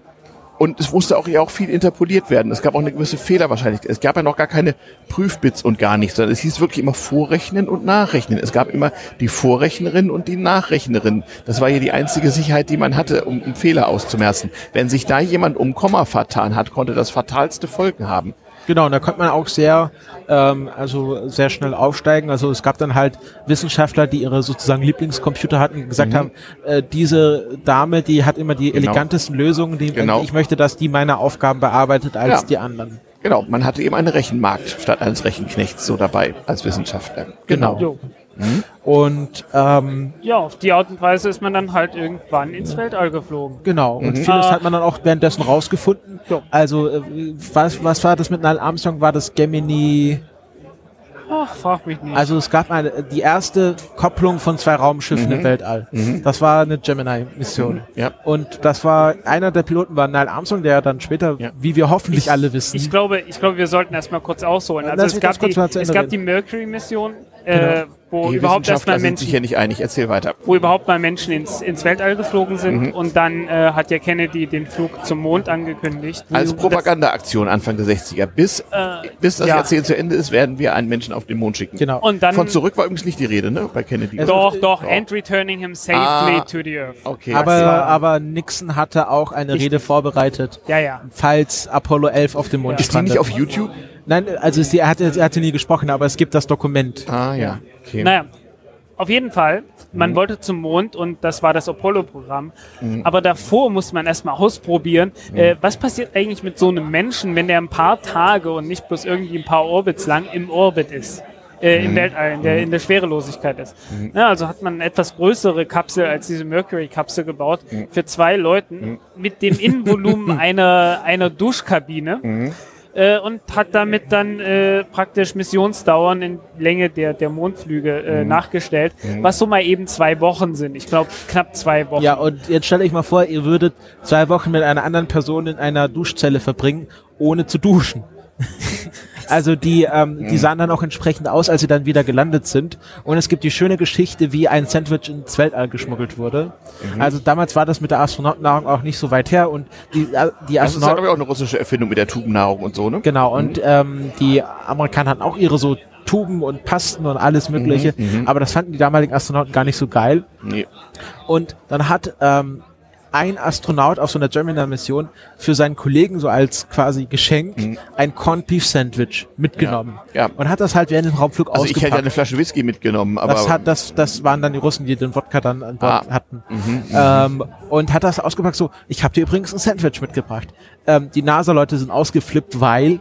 Und es musste auch ja auch viel interpoliert werden. Es gab auch eine gewisse Fehlerwahrscheinlichkeit. Es gab ja noch gar keine Prüfbits und gar nichts, sondern es hieß wirklich immer Vorrechnen und Nachrechnen. Es gab immer die Vorrechnerin und die Nachrechnerin. Das war ja die einzige Sicherheit, die man hatte, um, um Fehler auszumerzen. Wenn sich da jemand um Komma vertan hat, konnte das fatalste Folgen haben. Genau, und da konnte man auch sehr, ähm, also sehr schnell aufsteigen. Also es gab dann halt Wissenschaftler, die ihre sozusagen Lieblingscomputer hatten, gesagt haben, äh, diese Dame, die hat immer die Mhm. Genau. elegantesten Lösungen, die, Genau. ich möchte, dass die meine Aufgaben bearbeitet als Ja. die anderen. Genau, man hatte eben einen Rechenmarkt statt eines Rechenknechts so dabei als Wissenschaftler. Genau. Und ähm, Ja, auf die Art und Weise ist man dann halt irgendwann ins Weltall geflogen. genau, und vieles Ah. hat man dann auch währenddessen rausgefunden. Ja. Also äh, was, was war das mit Neil Armstrong? War das Gemini? Ach, frag mich nicht. Also es gab eine, die erste Kopplung von zwei Raumschiffen Mhm. im Weltall. Das war eine Gemini-Mission. Ja. Und das war, einer der Piloten war Neil Armstrong, der dann später, Ja. wie wir hoffentlich alle wissen, ich glaube, ich glaube, wir sollten erstmal kurz ausholen. Also Lass es gab, die, es gab die Mercury-Mission, äh, Genau. wo Die überhaupt erstmal sind sich Menschen, hier nicht einig. Erzähl weiter. wo überhaupt mal Menschen ins, ins Weltall geflogen sind Mhm. und dann äh, hat ja Kennedy den Flug zum Mond angekündigt. Als Propagandaaktion Anfang der 60er. Bis, Äh, bis das ja. Jahrzehnt zu Ende ist, werden wir einen Menschen auf den Mond schicken. genau. Und dann Von zurück war übrigens nicht die Rede, ne? Bei Kennedy. Doch, doch, Doch. and returning him safely Ah. to the Earth. okay. aber, aber Nixon hatte auch eine Ich- Rede vorbereitet, Ja, ja. falls Apollo 11 auf dem Mond Ja. ist die nicht auf YouTube? Nein, also sie, er, hatte, er hatte nie gesprochen, aber es gibt das Dokument. Ah, ja. Okay. Naja, auf jeden Fall, man Mhm. wollte zum Mond und das war das Apollo-Programm. Aber davor muss man erstmal ausprobieren, Mhm. äh, was passiert eigentlich mit so einem Menschen, wenn der ein paar Tage und nicht bloß irgendwie ein paar Orbits lang im Orbit ist. Äh, Mhm. Im Weltall, in der, in der Schwerelosigkeit ist. Ja, also hat man eine etwas größere Kapsel als diese Mercury-Kapsel gebaut Mhm. für zwei Leuten mit dem Innenvolumen <laughs> einer, einer Duschkabine Mhm. Äh, und hat damit dann äh, praktisch Missionsdauern in Länge der, der Mondflüge äh, nachgestellt, was so mal eben zwei Wochen sind. Ich glaube, knapp zwei Wochen. Ja, und jetzt stellt euch mal vor, ihr würdet zwei Wochen mit einer anderen Person in einer Duschzelle verbringen, ohne zu duschen. Also die, ähm, die sahen dann auch entsprechend aus, als sie dann wieder gelandet sind. Und es gibt die schöne Geschichte, wie ein Sandwich ins Weltall geschmuggelt wurde. Also damals war das mit der Astronautennahrung auch nicht so weit her und die, äh, die Das ist ja, Astronauten glaube ich, auch eine russische Erfindung mit der Tubennahrung und so, ne? Genau, und ähm, die Amerikaner hatten auch ihre so Tuben und Pasten und alles Mögliche, aber das fanden die damaligen Astronauten gar nicht so geil. Nee. Und dann hat ähm, ein Astronaut auf so einer Gemini-Mission für seinen Kollegen so als quasi Geschenk Mhm. ein Corned Beef Sandwich mitgenommen. Ja. Und hat das halt während dem Raumflug Also ich ausgepackt. hätte eine Flasche Whisky mitgenommen, aber das, hat, das, das waren dann die Russen, die den Wodka dann an Bord Ah. hatten. Mhm, Ähm, und hat das ausgepackt so, ich habe dir übrigens ein Sandwich mitgebracht. Ähm, die NASA-Leute sind ausgeflippt, weil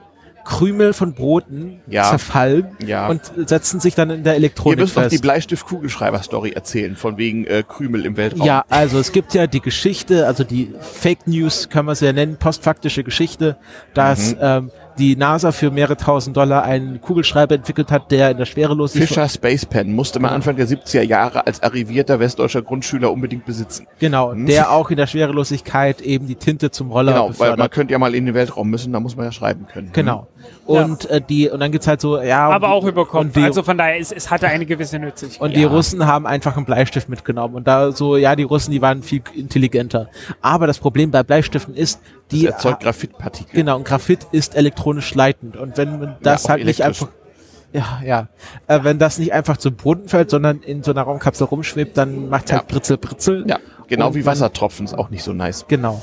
Krümel von Broten Ja. zerfallen Ja. und setzen sich dann in der Ihr Elektronik müsst noch die fest. Bleistift-Kugelschreiber-Story erzählen, von wegen äh, Krümel im Weltraum. Ja, also es gibt ja die Geschichte, also die Fake News kann man sie ja nennen, postfaktische Geschichte, dass Mhm. ähm, die NASA für mehrere tausend Dollar einen Kugelschreiber entwickelt hat, der in der Schwerelosigkeit Fischer Space Pen musste man Anfang der 70er Jahre als arrivierter westdeutscher Grundschüler unbedingt besitzen. genau, Hm. der auch in der Schwerelosigkeit eben die Tinte zum Roller Genau, weil befördert. man könnte ja mal in den Weltraum müssen, da muss man ja schreiben können. Genau. Und äh, die und dann gibt's halt so ja Aber auch über Kopf. und die, also von daher, es, es hatte eine gewisse Nützlichkeit. und die Russen haben einfach einen Bleistift mitgenommen und da so ja die Russen die waren viel intelligenter. Aber das Problem bei Bleistiften ist die Das erzeugt Graphitpartikel. genau und Graphit ist elektronisch leitend und wenn man das auch halt nicht einfach ja, ja. Äh, wenn das nicht einfach zum Boden fällt, sondern in so einer Raumkapsel rumschwebt, dann macht's halt Ja. Britzel, Britzel. Ja, genau Und wie Wassertropfen ist auch nicht so nice. Genau.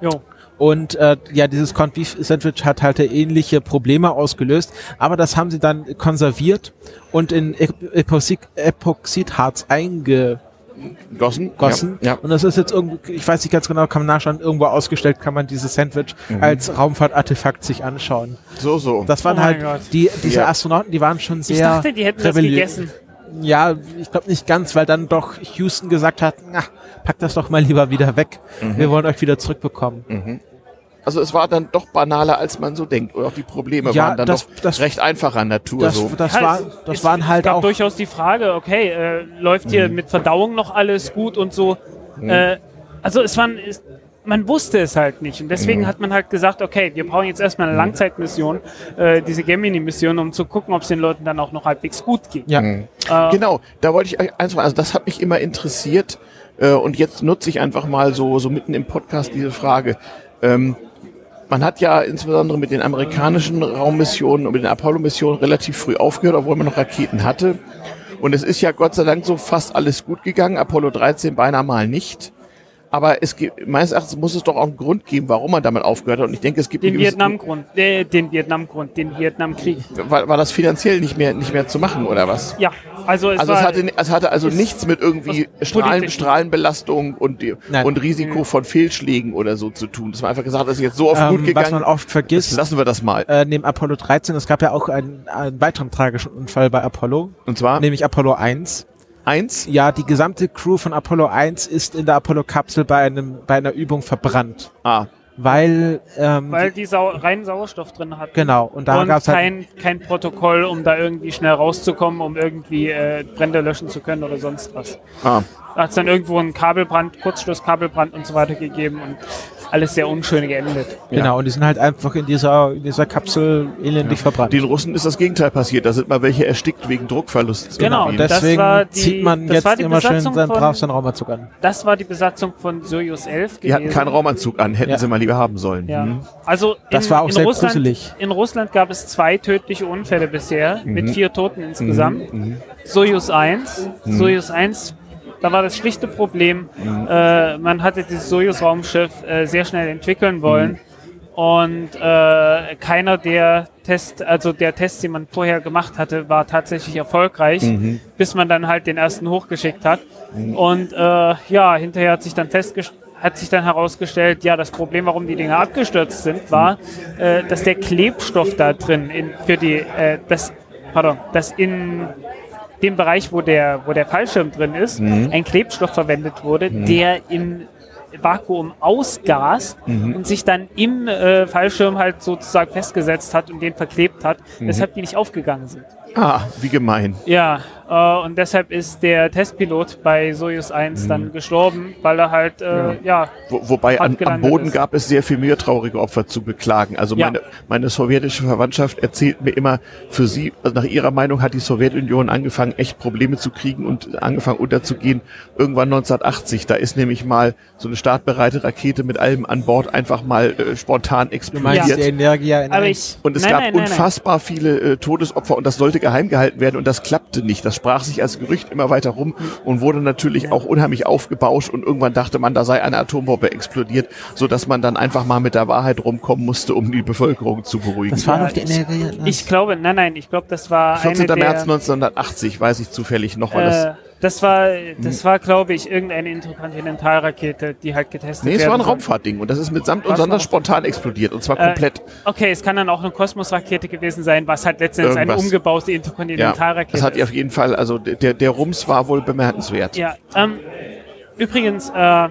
Jo. Und äh, ja, dieses Corned Beef Sandwich hat halt ähnliche Probleme ausgelöst, aber das haben sie dann konserviert und in Ep- Epoxid Epoxidharz eingegossen. Gossen? Ja. ja. Und das ist jetzt irgendwie, ich weiß nicht ganz genau, kann man nachschauen, irgendwo ausgestellt kann man dieses Sandwich Mhm. als Raumfahrtartefakt sich anschauen. So, so. Das waren Oh halt die diese Ja. Astronauten, die waren schon sehr Ich dachte, die hätten das rebelliös. gegessen. Ja, ich glaube nicht ganz, weil dann doch Houston gesagt hat, na, packt das doch mal lieber wieder weg. Mhm. Wir wollen euch wieder zurückbekommen. Also es war dann doch banaler, als man so denkt. Oder auch die Probleme Ja, waren dann das- doch das- recht einfacher Natur. Das, so. das, Ja, war, es- das es, waren halt es gab auch durchaus die Frage, okay, äh, läuft hier Mhm. mit Verdauung noch alles gut und so. Äh, also es waren, es, man wusste es halt nicht und deswegen Mhm. hat man halt gesagt, okay, wir brauchen jetzt erstmal eine Langzeitmission, äh, diese Gemini-Mission, um zu gucken, ob es den Leuten dann auch noch halbwegs gut geht. ja. Mhm. Äh, Genau, da wollte ich euch eins fragen. Also das hat mich immer interessiert äh, und jetzt nutze ich einfach mal so, so mitten im Podcast diese Frage. Ähm, man hat ja insbesondere mit den amerikanischen Raummissionen und mit den Apollo-Missionen relativ früh aufgehört, obwohl man noch Raketen hatte. Und es ist ja Gott sei Dank so fast alles gut gegangen. Apollo 13 beinahe mal nicht. Aber es gibt, meines Erachtens muss es doch auch einen Grund geben, warum man damit aufgehört hat. Und ich denke, es gibt den Vietnamgrund, äh, den Vietnamgrund, den Vietnamkrieg. war, war das finanziell nicht mehr, nicht mehr zu machen, oder was? Ja, also es Also war, es hatte, es hatte also es- nichts mit irgendwie was Strahlen, Strahlenbelastung und, Nein. und Risiko von Fehlschlägen oder so zu tun. Dass man einfach gesagt hat, das ist jetzt so oft Ähm, gut was gegangen. man oft vergisst, lassen wir das mal. äh, neben Apollo 13, es gab ja auch einen, einen weiteren tragischen Unfall bei Apollo, Und zwar nämlich Apollo 1. eins. Ja, die gesamte Crew von Apollo 1 ist in der Apollo-Kapsel bei einem bei einer Übung verbrannt, Ah, weil, ähm, weil die Sau reinen Sauerstoff drin hatten. genau und da und gab's halt kein, kein Protokoll, um da irgendwie schnell rauszukommen, um irgendwie äh, Brände löschen zu können oder sonst was. ah. Da hat es dann irgendwo einen Kabelbrand, Kurzschlusskabelbrand und so weiter gegeben und alles sehr unschön geendet. genau und die sind halt einfach in dieser in dieser Kapsel elendig verbrannt. Den Russen ist das Gegenteil passiert. Da sind mal welche erstickt wegen Druckverlusts. Genau, und das deswegen war die- zieht man jetzt war die immer schön Besatzung seinen von- brav seinen Raumanzug an. Das war die Besatzung von Soyuz 11 Die hatten gewesen. keinen Raumanzug an, hätten Ja. sie mal lieber haben sollen. Ja. Hm. Also in, Das war auch in sehr Russland, gruselig. In Russland gab es zwei tödliche Unfälle bisher mit Mhm. vier Toten insgesamt. Soyuz 1, Mhm. Soyuz 1, da war das schlichte Problem, Mhm. äh, man hatte dieses Soyuz-Raumschiff äh, sehr schnell entwickeln Mhm. wollen und äh, keiner der Test, also der Tests, die man vorher gemacht hatte, war tatsächlich erfolgreich, Mhm. bis man dann halt den ersten hochgeschickt hat. Und äh, ja, hinterher hat sich dann festgestellt, hat sich dann herausgestellt, ja, das Problem, warum die Dinger abgestürzt sind, war, äh, dass der Klebstoff da drin in, für die, äh, das, pardon, dass in dem Bereich, wo der, wo der Fallschirm drin ist, ein Klebstoff verwendet wurde, der im Vakuum ausgast und sich dann im äh, Fallschirm halt sozusagen festgesetzt hat und den verklebt hat, weshalb die nicht aufgegangen sind. Ah, wie gemein. Ja, und deshalb ist der Testpilot bei Soyuz 1 dann gestorben, weil er halt, äh, ja, Wo, wobei an, am Boden ist. gab es sehr viel mehr traurige Opfer zu beklagen. Also Ja. meine, meine sowjetische Verwandtschaft erzählt mir immer, für sie, also nach ihrer Meinung hat die Sowjetunion angefangen, echt Probleme zu kriegen und angefangen unterzugehen. Irgendwann 1980, da ist nämlich mal so eine startbereite Rakete mit allem an Bord einfach mal äh, spontan explodiert. Ja. Energia in aber ich. Und es nein, gab nein, nein, nein. unfassbar viele äh, Todesopfer und das sollte geheim gehalten werden und das klappte nicht. Das sprach sich als Gerücht immer weiter rum und wurde natürlich auch unheimlich aufgebauscht und irgendwann dachte man, da sei eine Atombombe explodiert, so dass man dann einfach mal mit der Wahrheit rumkommen musste, um die Bevölkerung zu beruhigen. Das war noch die ich- Energie. Ich glaube, nein, nein, ich glaube, das war 14. eine der, März 1980, weiß ich zufällig noch, weil äh, das war, das war, glaube ich, irgendeine Interkontinentalrakete, die halt getestet Nee, es war ein. Raumfahrtding und das ist mitsamt und sonders spontan explodiert und zwar Äh, komplett. Okay, es kann dann auch eine Kosmosrakete gewesen sein, was halt letztendlich eine umgebaute Ja, Interkontinentalrakete das hat ist. auf jeden Fall, also der, der Rums war wohl bemerkenswert. Ja, ähm, übrigens, äh,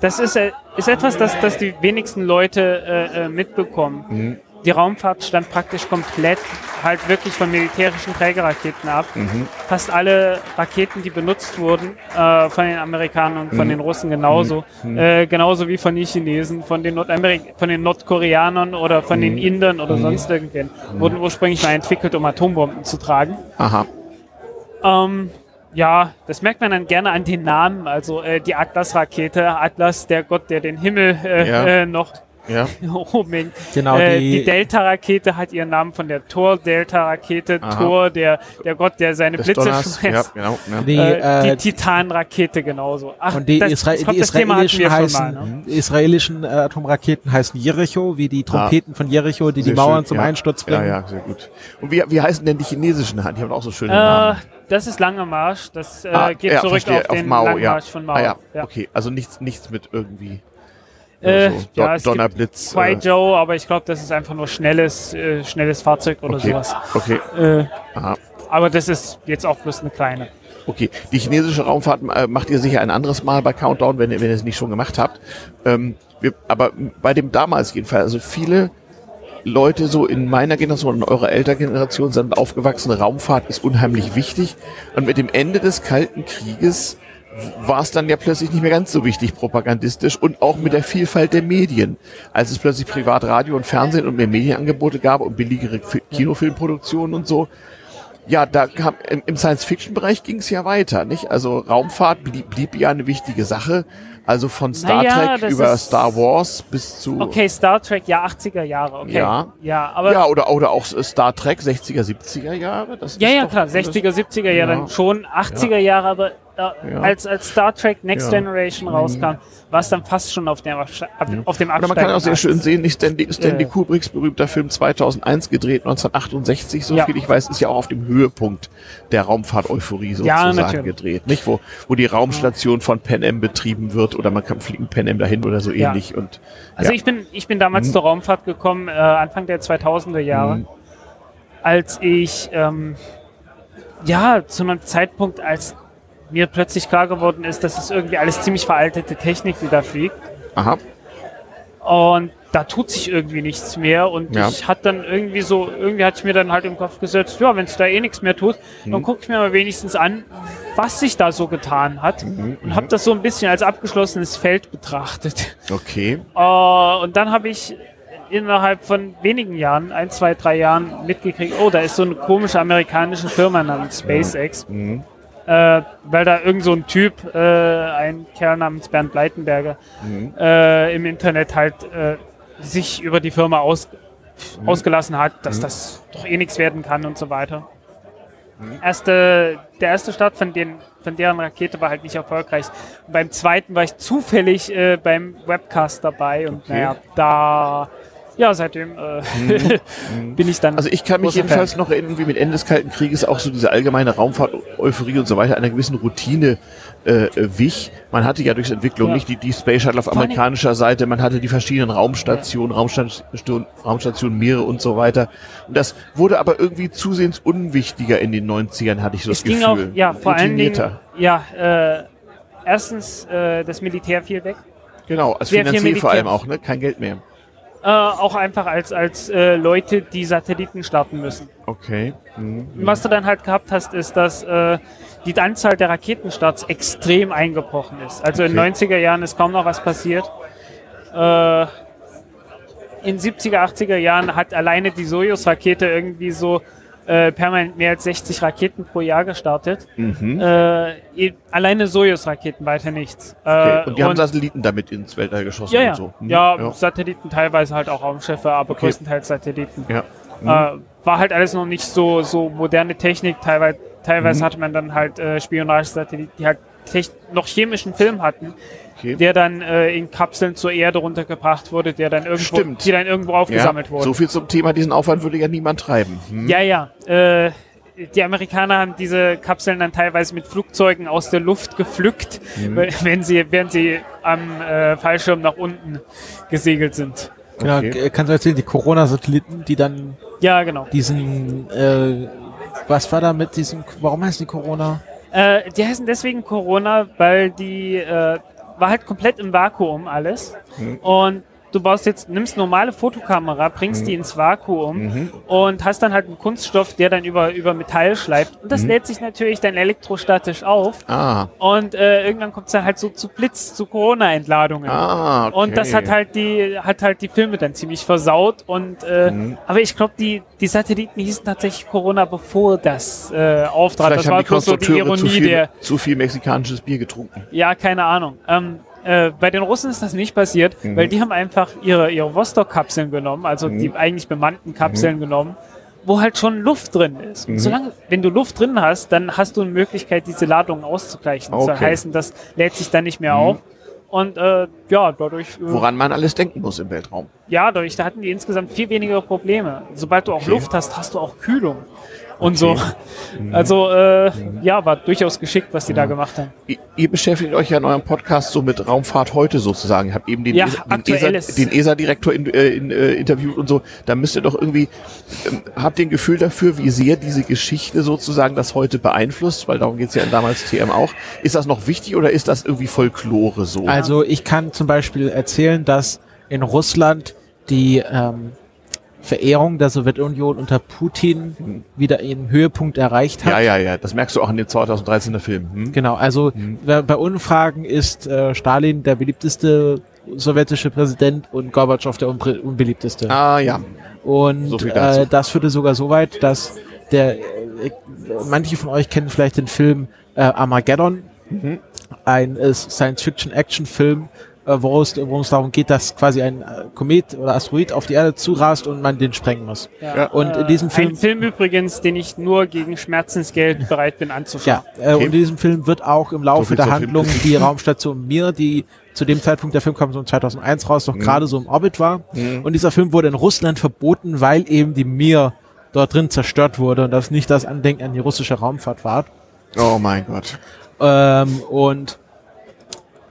das ist, äh, ist etwas, das, das die wenigsten Leute äh, äh, mitbekommen. Mhm. Die Raumfahrt stand praktisch komplett halt wirklich von militärischen Trägerraketen ab. Mhm. Fast alle Raketen, die benutzt wurden, äh, von den Amerikanern und von Mhm. den Russen genauso, äh, genauso wie von den Chinesen, von den, Nordamerik von den Nordkoreanern oder von Mhm. den Indern oder sonst irgendwen, wurden ursprünglich mal entwickelt, um Atombomben zu tragen. Aha. Ähm, ja, das merkt man dann gerne an den Namen. Also äh, die Atlas-Rakete, Atlas, der Gott, der den Himmel äh, Ja. äh, noch Ja. <laughs> oben hängt. Genau, äh, die- die Delta-Rakete hat ihren Namen von der Thor-Delta-Rakete. Aha. Thor, der, der Gott, der seine Des Blitze Donners. Ja, schmeißt. genau. Ja. Die, Äh, äh, die Titan-Rakete genauso. Ach, und die, das, Isra die das Thema hatten wir israelischen schon heißen, mal. Ne? die israelischen äh, Atomraketen heißen Jericho, wie die Trompeten von Jericho, die die Mauern schön, zum ja. Einsturz bringen. Ja, ja, sehr gut. Und wie, wie heißen denn die chinesischen? Die haben auch so schöne Äh, Namen. das ist Langer Marsch. Das äh, Ah, geht ja, zurück verstehe, auf den Mao, Langen ja. Marsch von Mao. Ah, ja. Ja. Okay, also nichts, nichts mit irgendwie Äh, so ja, Don- Donnerblitz. Kwai äh, Joe, aber ich glaube, das ist einfach nur schnelles, äh, schnelles Fahrzeug oder okay, sowas. okay, Äh, aha. aber das ist jetzt auch bloß eine kleine. Okay, die chinesische Raumfahrt äh, macht ihr sicher ein anderes Mal bei Countdown, wenn, ihr- wenn ihr es nicht schon gemacht habt. Ähm, wir, aber bei dem damals jedenfalls, also viele Leute so in meiner Generation und eurer Elterngeneration sind aufgewachsen, Raumfahrt ist unheimlich wichtig. Und mit dem Ende des Kalten Krieges war es dann ja plötzlich nicht mehr ganz so wichtig propagandistisch und auch mit der Vielfalt der Medien. Als es plötzlich Privatradio und Fernsehen und mehr Medienangebote gab und billigere Fi- Kinofilmproduktionen und so, ja, da kam im, im Science-Fiction-Bereich ging es ja weiter, nicht? Also Raumfahrt blieb, blieb ja eine wichtige Sache. Also von Star Naja, Trek über Star Wars bis zu Okay, Star Trek, ja, 80er Jahre, okay. Ja. Ja, aber ja oder oder auch Star Trek 60er 70er Jahre. Das Ja, ja, klar, alles- 60er, 70er ja, Ja. dann schon, 80er Jahre, aber äh, Ja. als, als Star Trek Next. Generation rauskam, war es dann fast schon auf dem, ab, auf dem Oder man kann auch sehr schön sehen, nicht Stanley, Stanley. Kubricks berühmter Film 2001 gedreht, 1968, so viel ich weiß, ist ja auch auf dem Höhepunkt der Raumfahrt-Euphorie sozusagen gedreht, nicht? Wo, wo die Raumstation von Pan Am betrieben wird oder man kann fliegen Pan Am dahin oder so Ja. ähnlich und Also ja. ich bin, ich bin damals zur Raumfahrt gekommen, äh, Anfang der 2000er Jahre, Mhm. als ich, ähm, ja, zu einem Zeitpunkt, als mir plötzlich klar geworden ist, dass es irgendwie alles ziemlich veraltete Technik, die da fliegt. aha, Und da tut sich irgendwie nichts mehr. Und Ja. ich hatte dann irgendwie so, irgendwie hatte ich mir dann halt im Kopf gesetzt, ja, wenn es da eh nichts mehr tut, Mhm. dann gucke ich mir mal wenigstens an, was sich da so getan hat. Mhm, Und habe das so ein bisschen als abgeschlossenes Feld betrachtet. <laughs> okay, Äh, und dann habe ich innerhalb von wenigen Jahren, ein, zwei, drei Jahren mitgekriegt, oh, da ist so eine komische amerikanische Firma namens SpaceX. Mhm. Äh, weil da irgend so ein Typ, äh, ein Kerl namens Bernd Leitenberger, Mhm. äh, im Internet halt äh, sich über die Firma aus, Mhm. ausgelassen hat, dass das doch eh nichts werden kann und so weiter. Erste, der erste Start von, den, von deren Rakete war halt nicht erfolgreich. Und beim zweiten war ich zufällig äh, beim Webcast dabei und Okay. naja, da, ja, seitdem äh, <laughs> bin ich dann. Also ich kann mich jedenfalls Fan. noch erinnern, wie mit Ende des Kalten Krieges auch so diese allgemeine Raumfahrt-Euphorie und so weiter einer gewissen Routine äh, wich. Man hatte ja durch Entwicklung Ja. nicht die, die Space Shuttle auf Vor amerikanischer Seite, man hatte die verschiedenen Raumstationen, Raumstation, Raumstation Meere und so weiter. Und das wurde aber irgendwie zusehends unwichtiger in den 90ern, hatte ich so es das ging Gefühl. auch, ja, vor allen Dingen, ja, äh, erstens äh, das Militär fiel weg. Genau, als finanziell vor allem auch, ne? Kein Geld mehr. Äh, auch einfach als, als äh, Leute, die Satelliten starten müssen. Okay. Mhm. Was du dann halt gehabt hast, ist, dass äh, die Anzahl der Raketenstarts extrem eingebrochen ist. Also in Okay. 90er Jahren ist kaum noch was passiert. Äh, in 70er, 80er Jahren hat alleine die Soyuz-Rakete irgendwie so äh, permanent mehr als 60 Raketen pro Jahr gestartet. Mhm. Äh, alleine Soyuz-Raketen, weiter nichts. Äh, Okay. Und die haben Satelliten damit ins Weltall geschossen ja, ja. und so. Mhm. ja, ja. Satelliten teilweise halt auch Raumschiffe, aber Okay. größtenteils Satelliten. Ja. Mhm. War halt alles noch nicht so, so moderne Technik. Teilweise, teilweise Mhm. hatte man dann halt äh, Spionagesatelliten, die halt noch chemischen Film hatten, Okay. der dann äh, in Kapseln zur Erde runtergebracht wurde, der dann irgendwo, Stimmt. die dann irgendwo aufgesammelt ja, wurde. so viel zum Thema, diesen Aufwand würde ja niemand treiben. Hm? Ja, ja. Äh, die Amerikaner haben diese Kapseln dann teilweise mit Flugzeugen aus der Luft gepflückt, Mhm. wenn sie, während sie am äh, Fallschirm nach unten gesegelt sind. Genau, Okay. k- kannst du erzählen, die Corona-Satelliten, die dann Ja, genau. diesen, äh, was war da mit diesem, warum heißt die Corona? Äh, die heißen deswegen Corona, weil die äh, war halt komplett im Vakuum alles. Mhm. Und du baust jetzt, nimmst normale Fotokamera, bringst die ins Vakuum Mhm. und hast dann halt einen Kunststoff, der dann über, über Metall schleift. Und das Mhm. lädt sich natürlich dann elektrostatisch auf. Ah, Und äh, irgendwann kommt es dann halt so zu Blitz, zu Corona-Entladungen. ah, okay. Und das hat halt die hat halt die Filme dann ziemlich versaut. Und äh, Mhm. aber ich glaube, die, die Satelliten hießen tatsächlich Corona, bevor das äh, auftrat. Vielleicht das haben war die bloß so die Konstrukteure zu Ironie viel, der. zu viel mexikanisches Bier getrunken. Ja, keine Ahnung. Ähm, äh, bei den Russen ist das nicht passiert, Mhm. weil die haben einfach ihre, ihre Vostok-Kapseln genommen, also Mhm. die eigentlich bemannten Kapseln genommen, wo halt schon Luft drin ist. Und Mhm. solange, wenn du Luft drin hast, dann hast du eine Möglichkeit, diese Ladungen auszugleichen. Das Okay. heißen, das lädt sich dann nicht mehr Mhm. auf. Und äh, ja, dadurch, äh, Woran man alles denken muss im Weltraum. ja, dadurch, da hatten die insgesamt viel weniger Probleme. Sobald du auch Okay. Luft hast, hast du auch Kühlung. Und Okay. so. <laughs> Also, äh, ja, war durchaus geschickt, was die da gemacht haben. Ihr, ihr beschäftigt euch ja in eurem Podcast so mit Raumfahrt heute sozusagen. Ihr habt eben den, Ja, ESA, den. ESA, den ESA-Direktor in, äh, in, äh, interviewt und so. Da müsst ihr doch irgendwie, ähm, habt ihr ein Gefühl dafür, wie sehr diese Geschichte sozusagen das heute beeinflusst? Weil darum geht's ja in damals TM auch. Ist das noch wichtig oder ist das irgendwie Folklore so? Also ich kann zum Beispiel erzählen, dass in Russland die ähm, Verehrung der Sowjetunion unter Putin wieder ihren Höhepunkt erreicht hat. ja, ja, ja. Das merkst du auch in dem 2013er Film. Hm? Genau, also bei bei Umfragen ist äh, Stalin der beliebteste sowjetische Präsident und Gorbatschow der unbre- unbeliebteste. Ah, ja. Und So äh, das führte sogar so weit, dass der äh, manche von euch kennen vielleicht den Film äh, Armageddon, Mhm. ein äh, Science-Fiction-Action-Film, worum es darum geht, dass quasi ein äh, Komet oder Asteroid auf die Erde zurast und man den sprengen muss. Ja. Und in diesem Film Ein Film übrigens, den ich nur gegen Schmerzensgeld <laughs> bereit bin anzuschauen. Ja, äh, Okay. und in diesem Film wird auch im Laufe So der Handlung die Raumstation Mir, die zu dem Zeitpunkt der Film kam so in 2001 raus, noch gerade so im Orbit war. Mhm. Und dieser Film wurde in Russland verboten, weil eben die Mir dort drin zerstört wurde und das nicht das Andenken an die russische Raumfahrt war. Oh mein Gott. Ähm, und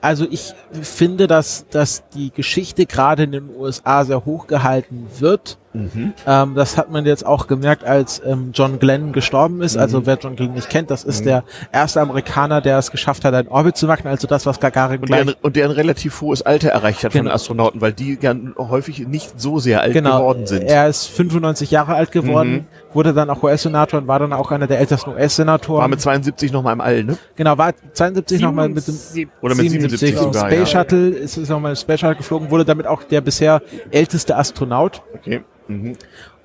also ich finde, dass, dass die Geschichte gerade in den USA sehr hoch gehalten wird. Mhm. Ähm, das hat man jetzt auch gemerkt, als ähm, John Glenn gestorben ist. Mhm. Also wer John Glenn nicht kennt, das ist Mhm. der erste Amerikaner, der es geschafft hat, einen Orbit zu machen. Also das, was Gagarin Und der, und der ein relativ hohes Alter erreicht hat von Genau. den Astronauten, weil die gern häufig nicht so sehr alt Genau, geworden sind. er ist 95 Jahre alt geworden, Mhm. wurde dann auch US-Senator und war dann auch einer der ältesten War US-Senatoren. mit 72 noch mal im All, ne? Genau, war 72 nochmal mit dem 77. Oder mit 77 im sogar, Space ja. Shuttle, ist es nochmal im Space Shuttle geflogen, wurde damit auch der bisher älteste Astronaut. Okay. Mhm.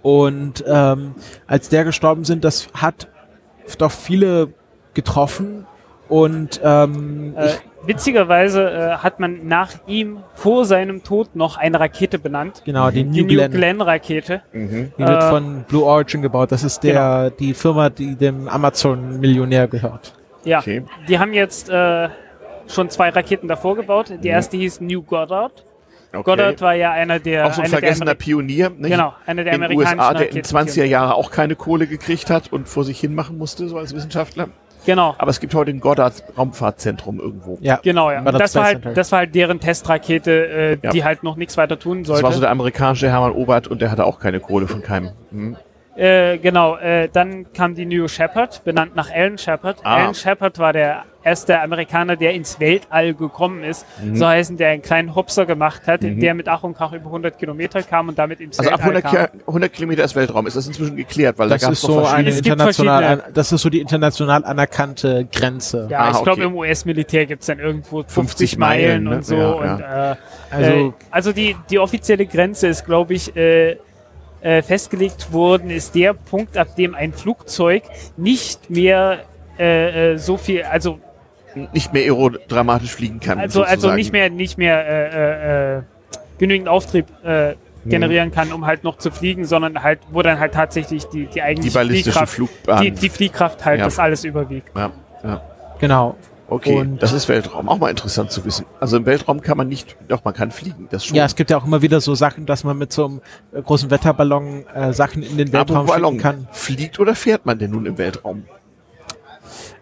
Und ähm, als der gestorben sind, das hat doch viele getroffen. Und ähm, Äh, witzigerweise äh, hat man nach ihm vor seinem Tod noch eine Rakete benannt. genau, die Die New Glenn, Glenn-Rakete. Mhm. die wird äh, von Blue Origin gebaut. Das ist der die Firma, die dem Amazon-Millionär gehört. Ja, Okay. die haben jetzt äh, schon zwei Raketen davor gebaut. Die erste hieß New Goddard. Okay. Goddard war ja einer der, auch so ein vergessener Ameri- Pionier, nicht? Genau, einer der in den amerikanischen USA, der in Raketenpioniere. 20er Jahren auch keine Kohle gekriegt hat und vor sich hin machen musste, so als Wissenschaftler. Genau, Aber es gibt heute ein Goddard Raumfahrtzentrum irgendwo. Ja, genau, ja. Und das war, halt, das war halt deren Testrakete, äh, Ja. die halt noch nichts weiter tun Das sollte. war so der amerikanische Hermann Obert und der hatte auch keine Kohle von keinem. Mhm. Äh, genau, äh, dann kam die New Shepard, benannt nach Alan Shepard. Ah. Alan Shepard war der erste Amerikaner, der ins Weltall gekommen ist. So heißen, der einen kleinen Hopser gemacht hat, der mit Ach und Krach über 100 Kilometer kam und damit ins Also ab Weltall 100, kam. Ki 100 Kilometer ist Weltraum. Ist das inzwischen geklärt? Weil das da gab es so eine. Es gibt international, das ist so die international anerkannte Grenze. Ja, Ah, ich glaube, okay. im US-Militär gibt's dann irgendwo 50, 50 Meilen, Meilen, ne? und so. Ja, und, äh, Also- äh, also die, die offizielle Grenze ist, glaube ich, äh, äh, festgelegt worden, ist der Punkt, ab dem ein Flugzeug nicht mehr äh, äh, so viel, also nicht mehr aerodramatisch fliegen kann. also also nicht mehr nicht mehr äh, äh, äh, genügend Auftrieb äh, generieren kann, um halt noch zu fliegen, sondern halt, wo dann halt tatsächlich die, die Die eigentliche ballistische Fliehkraft, die, die Fliehkraft halt Ja. das alles überwiegt. ja, ja. Genau. Okay, Und- das ist Weltraum. Auch mal interessant zu wissen. Also im Weltraum kann man nicht, doch man kann fliegen, das schon. Ja, es gibt ja auch immer wieder so Sachen, dass man mit so einem äh, großen Wetterballon äh, Sachen in den Weltraum Apropos Ballon, kann. fliegt oder fährt man denn nun im Weltraum?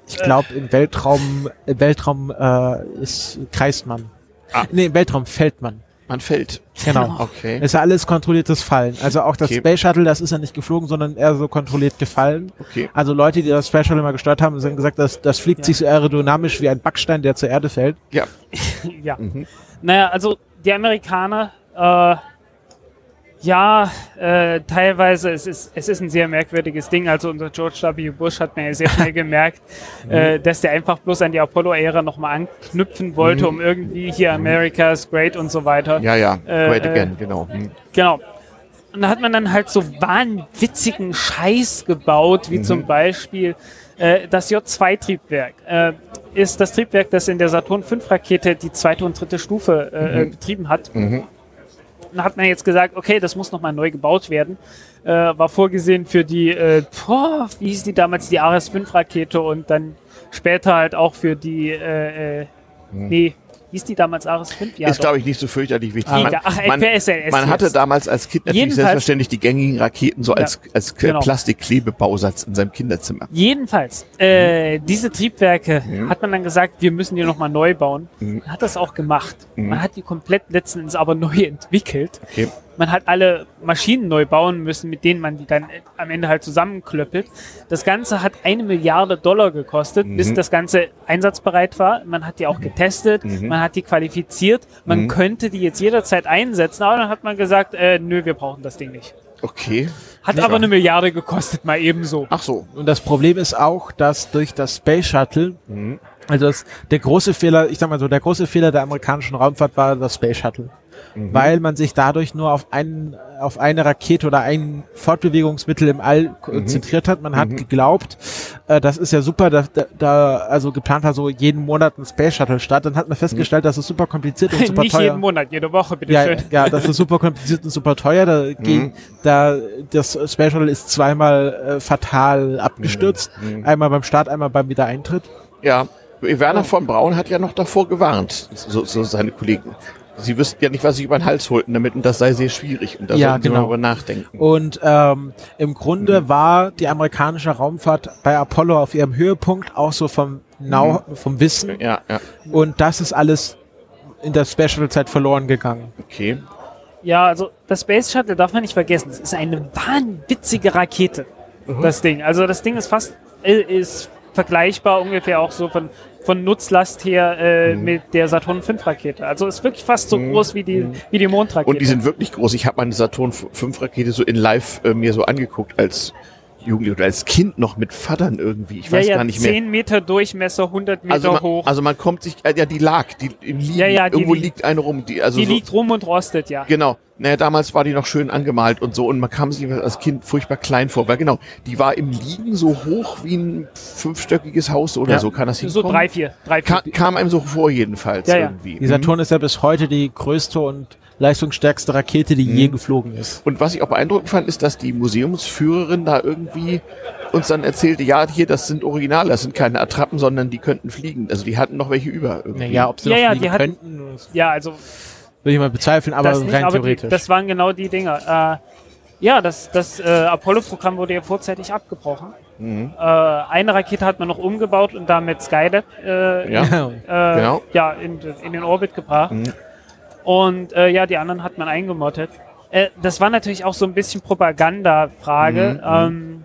Ich glaube, im Weltraum, im Weltraum äh, ist, kreist man. Ah. Nee, im Weltraum fällt man. Man fällt. Genau. <laughs> Okay. Es ist ja alles kontrolliertes Fallen. Also auch das Okay. Space Shuttle, das ist ja nicht geflogen, sondern eher so kontrolliert gefallen. Okay. Also Leute, die das Space Shuttle mal gesteuert haben, haben gesagt, das, das fliegt Ja. sich so aerodynamisch wie ein Backstein, der zur Erde fällt. Ja. <laughs> ja. Mhm. Naja, also die Amerikaner, äh, ja, äh, teilweise, es ist, es ist ein sehr merkwürdiges Ding. Also unser George W. Bush hat mir sehr schnell <laughs> gemerkt, äh, dass der einfach bloß an die Apollo-Ära nochmal anknüpfen wollte, Mhm. um irgendwie hier America's Great und so weiter. Ja, ja. Äh, Great äh, again, genau. Hm. Genau. Und da hat man dann halt so wahnwitzigen Scheiß gebaut, wie Mhm. zum Beispiel äh, das J2-Triebwerk. Äh, ist das Triebwerk, das in der Saturn V-Rakete die zweite und dritte Stufe Mhm. betrieben hat. Dann hat man jetzt gesagt, okay, das muss nochmal neu gebaut werden. Äh, war vorgesehen für die, äh, boah, wie hieß die damals, die Ares-5-Rakete und dann später halt auch für die, äh, äh, nee, hieß die damals Ares 5? Ja, ist, glaube ich, nicht so fürchterlich wichtig. Egal. Man, Ach, man, man hatte damals als Kind natürlich Jedenfalls- selbstverständlich die gängigen Raketen so Ja, als, als genau. Plastikklebebausatz in seinem Kinderzimmer. Jedenfalls, äh, diese Triebwerke Mhm. hat man dann gesagt, wir müssen die nochmal neu bauen. Mhm. Man hat das auch gemacht. Mhm. Man hat die komplett letzten Endes aber neu <laughs> entwickelt. Okay. Man hat alle Maschinen neu bauen müssen, mit denen man die dann äh, am Ende halt zusammenklöppelt. Das Ganze hat eine Milliarde Dollar gekostet, Mhm. bis das Ganze einsatzbereit war. Man hat die auch getestet, Mhm. man hat die qualifiziert, man Mhm. könnte die jetzt jederzeit einsetzen, aber dann hat man gesagt, äh, nö, wir brauchen das Ding nicht. Okay. Hat Ja. aber eine Milliarde gekostet, mal ebenso. Ach so. Und das Problem ist auch, dass durch das Space Shuttle, Mhm. also das, der große Fehler, ich sag mal so, der große Fehler der amerikanischen Raumfahrt war das Space Shuttle. Mhm. Weil man sich dadurch nur auf einen, auf eine Rakete oder ein Fortbewegungsmittel im All konzentriert hat. Man hat Mhm. geglaubt, äh, das ist ja super, da, da, also geplant war so jeden Monat ein Space Shuttle Start. Dann hat man festgestellt, das ist super kompliziert und <laughs> super Nicht teuer. jeden Monat, jede Woche, bitte Ja, schön. ja, das ist super kompliziert und super teuer. Da, ging, da das Space Shuttle ist zweimal äh, fatal abgestürzt. Mhm. Einmal beim Start, einmal beim Wiedereintritt. Ja. Werner von Braun hat ja noch davor gewarnt, so, so seine Kollegen. Sie wüssten ja nicht, was sie über den Hals holten damit und das sei sehr schwierig und da Ja, sollten sie mal genau. drüber nachdenken. Und ähm, im Grunde war die amerikanische Raumfahrt bei Apollo auf ihrem Höhepunkt auch so vom Now, vom Wissen. Ja, ja, Und das ist alles in der Space Shuttle Zeit verloren gegangen. okay. Ja, also das Space Shuttle darf man nicht vergessen. Es ist eine wahnwitzige Rakete, das Ding. Also das Ding ist fast, äh, ist vergleichbar ungefähr auch so von, von Nutzlast her äh, Mhm. mit der Saturn V Rakete. Also ist wirklich fast so Mhm. groß wie die, wie die Mondrakete. Und die sind wirklich groß. Ich habe meine Saturn 5 Rakete so in live äh, mir so angeguckt als Jugendlicher oder als Kind noch mit Vatern irgendwie. Ich ja, weiß ja, gar nicht mehr. 10 Meter Durchmesser, 100 Meter Also man, hoch. also man kommt sich, äh, ja, die lag, die im Liegen, Ja, ja, irgendwo liegt- liegt eine rum, die, also die so, liegt rum und rostet, ja. Genau. Naja, damals war die noch schön angemalt und so und man kam sich als Kind furchtbar klein vor, weil genau, die war im Liegen so hoch wie ein fünfstöckiges Haus oder Ja. so, kann das So hinkommen? drei, vier, drei, vier. Ka kam einem so vor jedenfalls Ja, ja. irgendwie. Die Saturn ist ja bis heute die größte und leistungsstärkste Rakete, die je geflogen ist. Und was ich auch beeindruckend fand, ist, dass die Museumsführerin da irgendwie uns dann erzählte, ja, hier, das sind Originale, das sind keine Attrappen, sondern die könnten fliegen. Also die hatten noch welche über. Irgendwie. Naja, ob sie Ja, noch ja, fliegen könnten, das Ja, also würde ich mal bezweifeln, aber das nicht, rein aber die, theoretisch. das waren genau die Dinger. Äh, ja, das, das äh, Apollo-Programm wurde ja vorzeitig abgebrochen. Mhm. Äh, eine Rakete hat man noch umgebaut und damit Skylab äh, Ja. Äh, Genau. ja, in, in den Orbit gebracht. Mhm. Und äh, ja, die anderen hat man eingemottet. Äh, das war natürlich auch so ein bisschen Propaganda-Frage, ähm,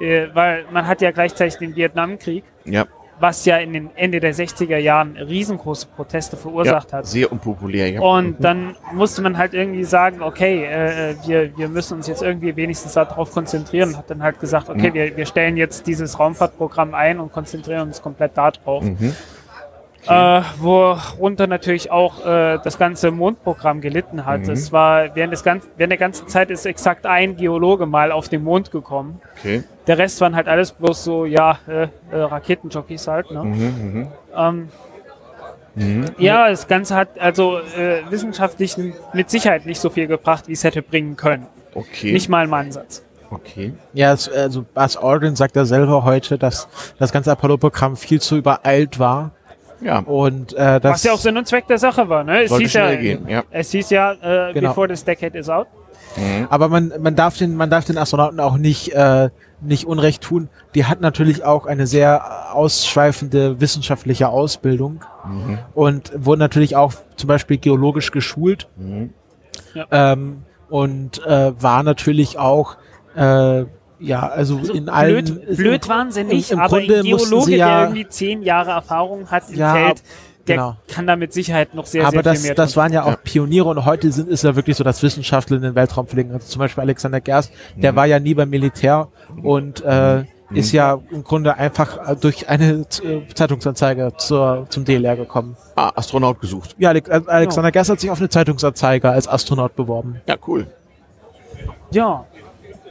äh, weil man hat ja gleichzeitig den Vietnamkrieg, Ja, was ja in den Ende der 60er Jahren riesengroße Proteste ja verursacht hat. sehr unpopulär. Ja. Und dann musste man halt irgendwie sagen, okay, äh, wir, wir müssen uns jetzt irgendwie wenigstens darauf konzentrieren und hat dann halt gesagt, okay, Mhm. wir, wir stellen jetzt dieses Raumfahrtprogramm ein und konzentrieren uns komplett darauf. Mhm. Äh, worunter natürlich auch äh, das ganze Mondprogramm gelitten hat. Mhm. Es war während, des ganzen, während der ganzen Zeit ist exakt ein Geologe mal auf den Mond gekommen. Okay. Der Rest waren halt alles bloß so, ja, äh, äh, Raketenjockeys halt. Ne? Mhm, mhm. Ähm, Ja, das Ganze hat also äh, wissenschaftlich mit Sicherheit nicht so viel gebracht, wie es hätte bringen können. Okay. Nicht mal im Ansatz. okay. Ja, es, also Buzz Aldrin sagt ja selber heute, dass das ganze Apollo-Programm viel zu übereilt war. Ja. Und äh, das Was ja auch Sinn und Zweck der Sache war. Ne? Es, hieß ja, gehen, ja. es hieß ja, äh, Genau. before this decade is out. Aber man, man darf den, man darf den Astronauten auch nicht, äh, nicht Unrecht tun. Die hat natürlich auch eine sehr ausschweifende wissenschaftliche Ausbildung und wurden natürlich auch zum Beispiel geologisch geschult. Ja. Ähm, und äh, war natürlich auch, äh, ja, also, in allen. blöd, blöd waren sie nicht, im aber Grunde ein Geologe, sie ja- der irgendwie zehn Jahre Erfahrung hat im Ja, Feld, der genau. kann da mit Sicherheit noch sehr, aber sehr das, viel mehr das tun. waren ja auch Pioniere und heute sind ist ja wirklich so, dass Wissenschaftler in den Weltraum fliegen. Also zum Beispiel Alexander Gerst, der Mhm. war ja nie beim Militär und äh, ist ja im Grunde einfach äh, durch eine äh, Zeitungsanzeige zur, zum DLR gekommen. Ah, Astronaut gesucht. Ja, äh, Alexander Gerst hat sich auf eine Zeitungsanzeige als Astronaut beworben. Ja, cool. Ja,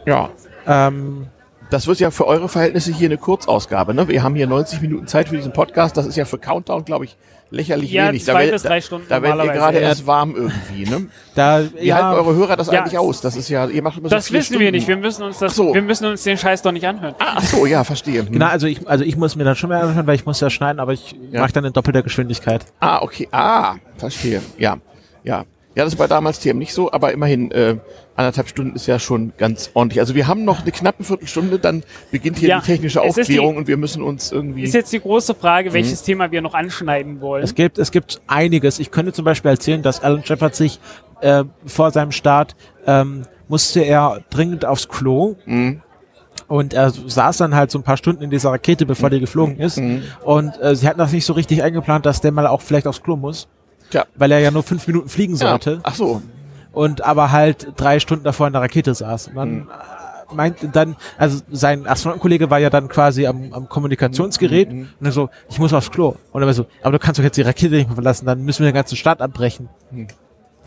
Ja. Ähm, Das wird ja für eure Verhältnisse hier eine Kurzausgabe. Ne? Wir haben hier 90 Minuten Zeit für diesen Podcast. Das ist ja für Countdown, glaube ich, lächerlich Ja, wenig. zwei wär- bis drei Stunden Da werdet ihr gerade ja. erst warm irgendwie. Ne? <laughs> da, Wie ja, halten eure Hörer das Ja, eigentlich aus? Das ist ja, ihr macht immer so das wissen wir Stunden. nicht. Wir müssen uns das, so. wir müssen uns den Scheiß doch nicht anhören. Ah, ach so, ja, verstehe. Hm. <laughs> genau, also ich, also ich muss mir dann schon mehr anhören, weil ich muss ja schneiden, aber ich Ja. mache dann in doppelter Geschwindigkeit. Ah, okay. Ah, verstehe. Ja, ja. Ja, das war damals TM nicht so, aber immerhin äh, anderthalb Stunden ist ja schon ganz ordentlich. Also wir haben noch eine knappe Viertelstunde, dann beginnt hier Ja, die technische ist die- Aufklärung und wir müssen uns irgendwie... Ist jetzt die große Frage, Mhm. welches Thema wir noch anschneiden wollen. Es gibt, es gibt einiges. Ich könnte zum Beispiel erzählen, dass Alan Shepard sich äh, vor seinem Start ähm, musste er dringend aufs Klo. Mhm. Und er saß dann halt so ein paar Stunden in dieser Rakete, bevor die geflogen ist. Mhm. Und äh, sie hatten das nicht so richtig eingeplant, dass der mal auch vielleicht aufs Klo muss. Tja. Weil er ja nur fünf Minuten fliegen Ja. sollte. Ach so. Und aber halt drei Stunden davor in der Rakete saß. Und dann Mhm. meinte dann, also sein Astronautenkollege war ja dann quasi am, am Kommunikationsgerät Mhm. und er so, ich muss aufs Klo. Und er war so, aber du kannst doch jetzt die Rakete nicht mehr verlassen, dann müssen wir den ganzen Start abbrechen. Mhm.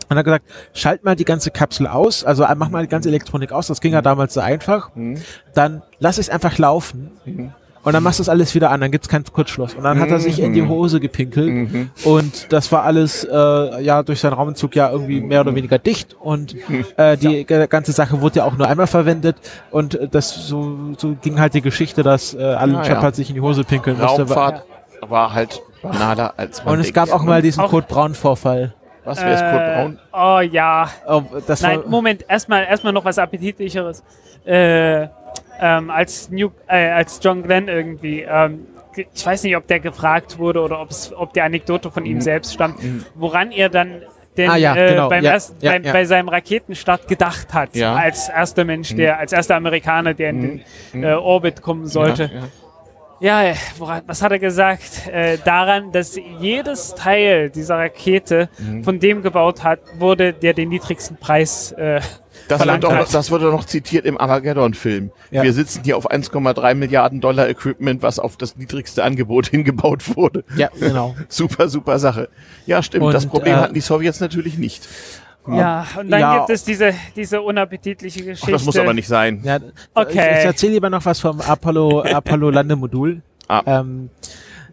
Und er hat gesagt, schalt mal die ganze Kapsel aus, also mach mal die ganze Elektronik aus, das ging ja damals so einfach. Dann lass es einfach laufen. Und dann machst du es alles wieder an, dann gibt's keinen Kurzschluss. Und dann hat er sich in die Hose gepinkelt. Mhm. Und das war alles äh, ja durch seinen Raumanzug ja irgendwie mehr oder weniger dicht. Und äh, die g- ganze Sache wurde ja auch nur einmal verwendet. Und äh, das so, so ging halt die Geschichte, dass äh, Alan ja. Shepard sich in die Hose pinkeln musste. Raumfahrt war halt banaler als man Und es gab auch mal diesen Code Braun Vorfall. Was wäre es, Kurt Äh, Braun? Oh ja. Oh, das Nein, war, Moment, erstmal erstmal noch was appetitlicheres. Äh, ähm, als, New, äh, als John Glenn irgendwie, ähm, ich weiß nicht, ob der gefragt wurde oder ob die Anekdote von ihm selbst stammt, woran er dann denn Mhm. Ah, ja, äh, genau, beim ja, ersten, ja, beim, bei seinem Raketenstart gedacht hat. Mhm. als erster Mensch, der, als erster Amerikaner, der in den äh, Orbit kommen sollte. Ja, äh, woran, was hat er gesagt? Äh, daran, dass jedes Teil dieser Rakete Mhm. von dem gebaut hat, wurde, der den niedrigsten Preis äh, Das wird, doch, hat. das wird doch noch zitiert im Armageddon-Film. Ja. Wir sitzen hier auf 1,3 Milliarden Dollar Equipment, was auf das niedrigste Angebot <laughs> hingebaut wurde. ja, genau. <laughs> Super, super Sache. Ja, stimmt. Und, das Problem äh, hatten die Sowjets natürlich nicht. Ja, und dann Ja. gibt es diese, diese unappetitliche Ach, Geschichte. das muss aber nicht sein. Ja, Okay. Ich, ich erzähle lieber noch was vom Apollo, Apollo Landemodul. Ah. Ähm,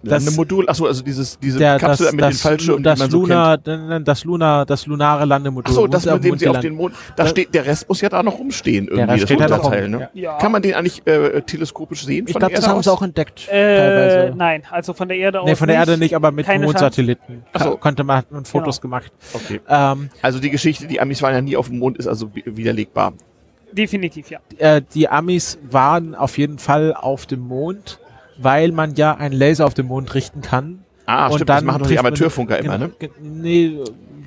das- Landemodul, achso, also dieses, diese der, Kapsel das, mit den das, Fallschirmen, das, die man so kennt. Das Lunar, das lunare Landemodul. Achso, das mit dem sie auf den Mond, da Da- steht, der Rest muss ja da noch rumstehen, irgendwie, Rest das steht da noch Unterteil, rum, ne? ja. Kann man den eigentlich äh, teleskopisch sehen Ich glaube, der das haben aus? sie auch entdeckt. äh, teilweise. nein, also von der Erde aus. Nee, von der Erde nicht, aber mit Mondsatelliten. Ach so. Ka- Konnte man, hat man Fotos Genau. gemacht. Okay. Ähm, Also die Geschichte, die Amis waren ja nie auf dem Mond, ist also wi- widerlegbar. Definitiv, ja. äh, die Amis waren auf jeden Fall auf dem Mond, weil man ja einen Laser auf dem Mond richten kann. Ah, Und stimmt, das dann machen doch die man- Amateurfunker immer, genau, ne? Nee,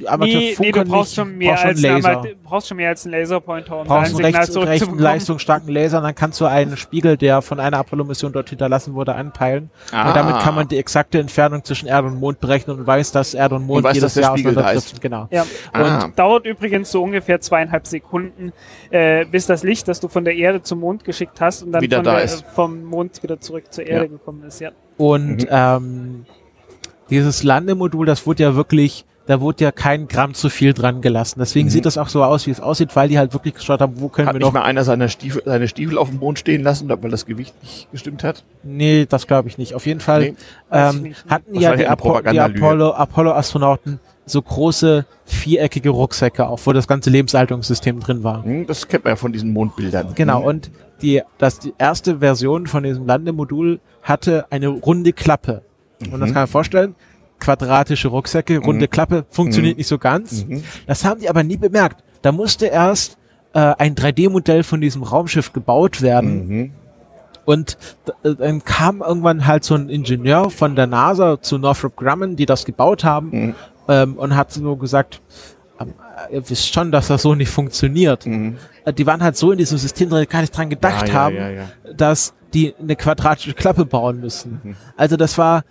Amateurfunker nee, du brauchst nicht, schon mehr brauchst als schon einen Laser. Ama- brauchst schon mehr als einen Laserpointer, um brauchst einen rechten zurückzubekommen. leistungsstarken Laser, und dann kannst du einen Spiegel, der von einer Apollo-Mission dort hinterlassen wurde, anpeilen. Ah. Und damit kann man die exakte Entfernung zwischen Erde und Mond berechnen und weiß, dass Erde und Mond weiß, jedes Jahr auseinanderdriften. Genau. Ja. Ah. Und dauert übrigens so ungefähr zweieinhalb Sekunden, äh, bis das Licht, das du von der Erde zum Mond geschickt hast und dann Wieder von da der, ist. vom Mond wieder zurück zur Erde Ja. gekommen ist. Ja. Und Mhm. ähm, dieses Landemodul, das wurde ja wirklich da wurde ja kein Gramm zu viel dran gelassen. Deswegen Mhm. sieht das auch so aus, wie es aussieht, weil die halt wirklich geschaut haben, wo können Hat wir nicht noch. mal einer seiner Stiefel, seine Stiefel auf dem Mond stehen lassen, weil das Gewicht nicht gestimmt hat? Nee, das glaube ich nicht. Auf jeden Fall Nee. Ähm, hatten ja die, Apo die. Apollo, Apollo-Astronauten so große viereckige Rucksäcke auf, wo das ganze Lebenshaltungssystem drin war. Hm, Das kennt man ja von diesen Mondbildern. Genau, Hm. und die, das, die erste Version von diesem Landemodul hatte eine runde Klappe. Und das Mhm. kann man vorstellen, quadratische Rucksäcke, runde Klappe, funktioniert nicht so ganz. Mhm. Das haben die aber nie bemerkt. Da musste erst äh, ein 3D-Modell von diesem Raumschiff gebaut werden. Mhm. Und äh, dann kam irgendwann halt so ein Ingenieur von der NASA zu Northrop Grumman, die das gebaut haben, Mhm. ähm, und hat so gesagt, ähm, ihr wisst schon, dass das so nicht funktioniert. Mhm. Äh, Die waren halt so in diesem System drin, gar nicht dran gedacht ja, haben, ja, ja. dass die eine quadratische Klappe bauen müssen. Mhm. Also das war,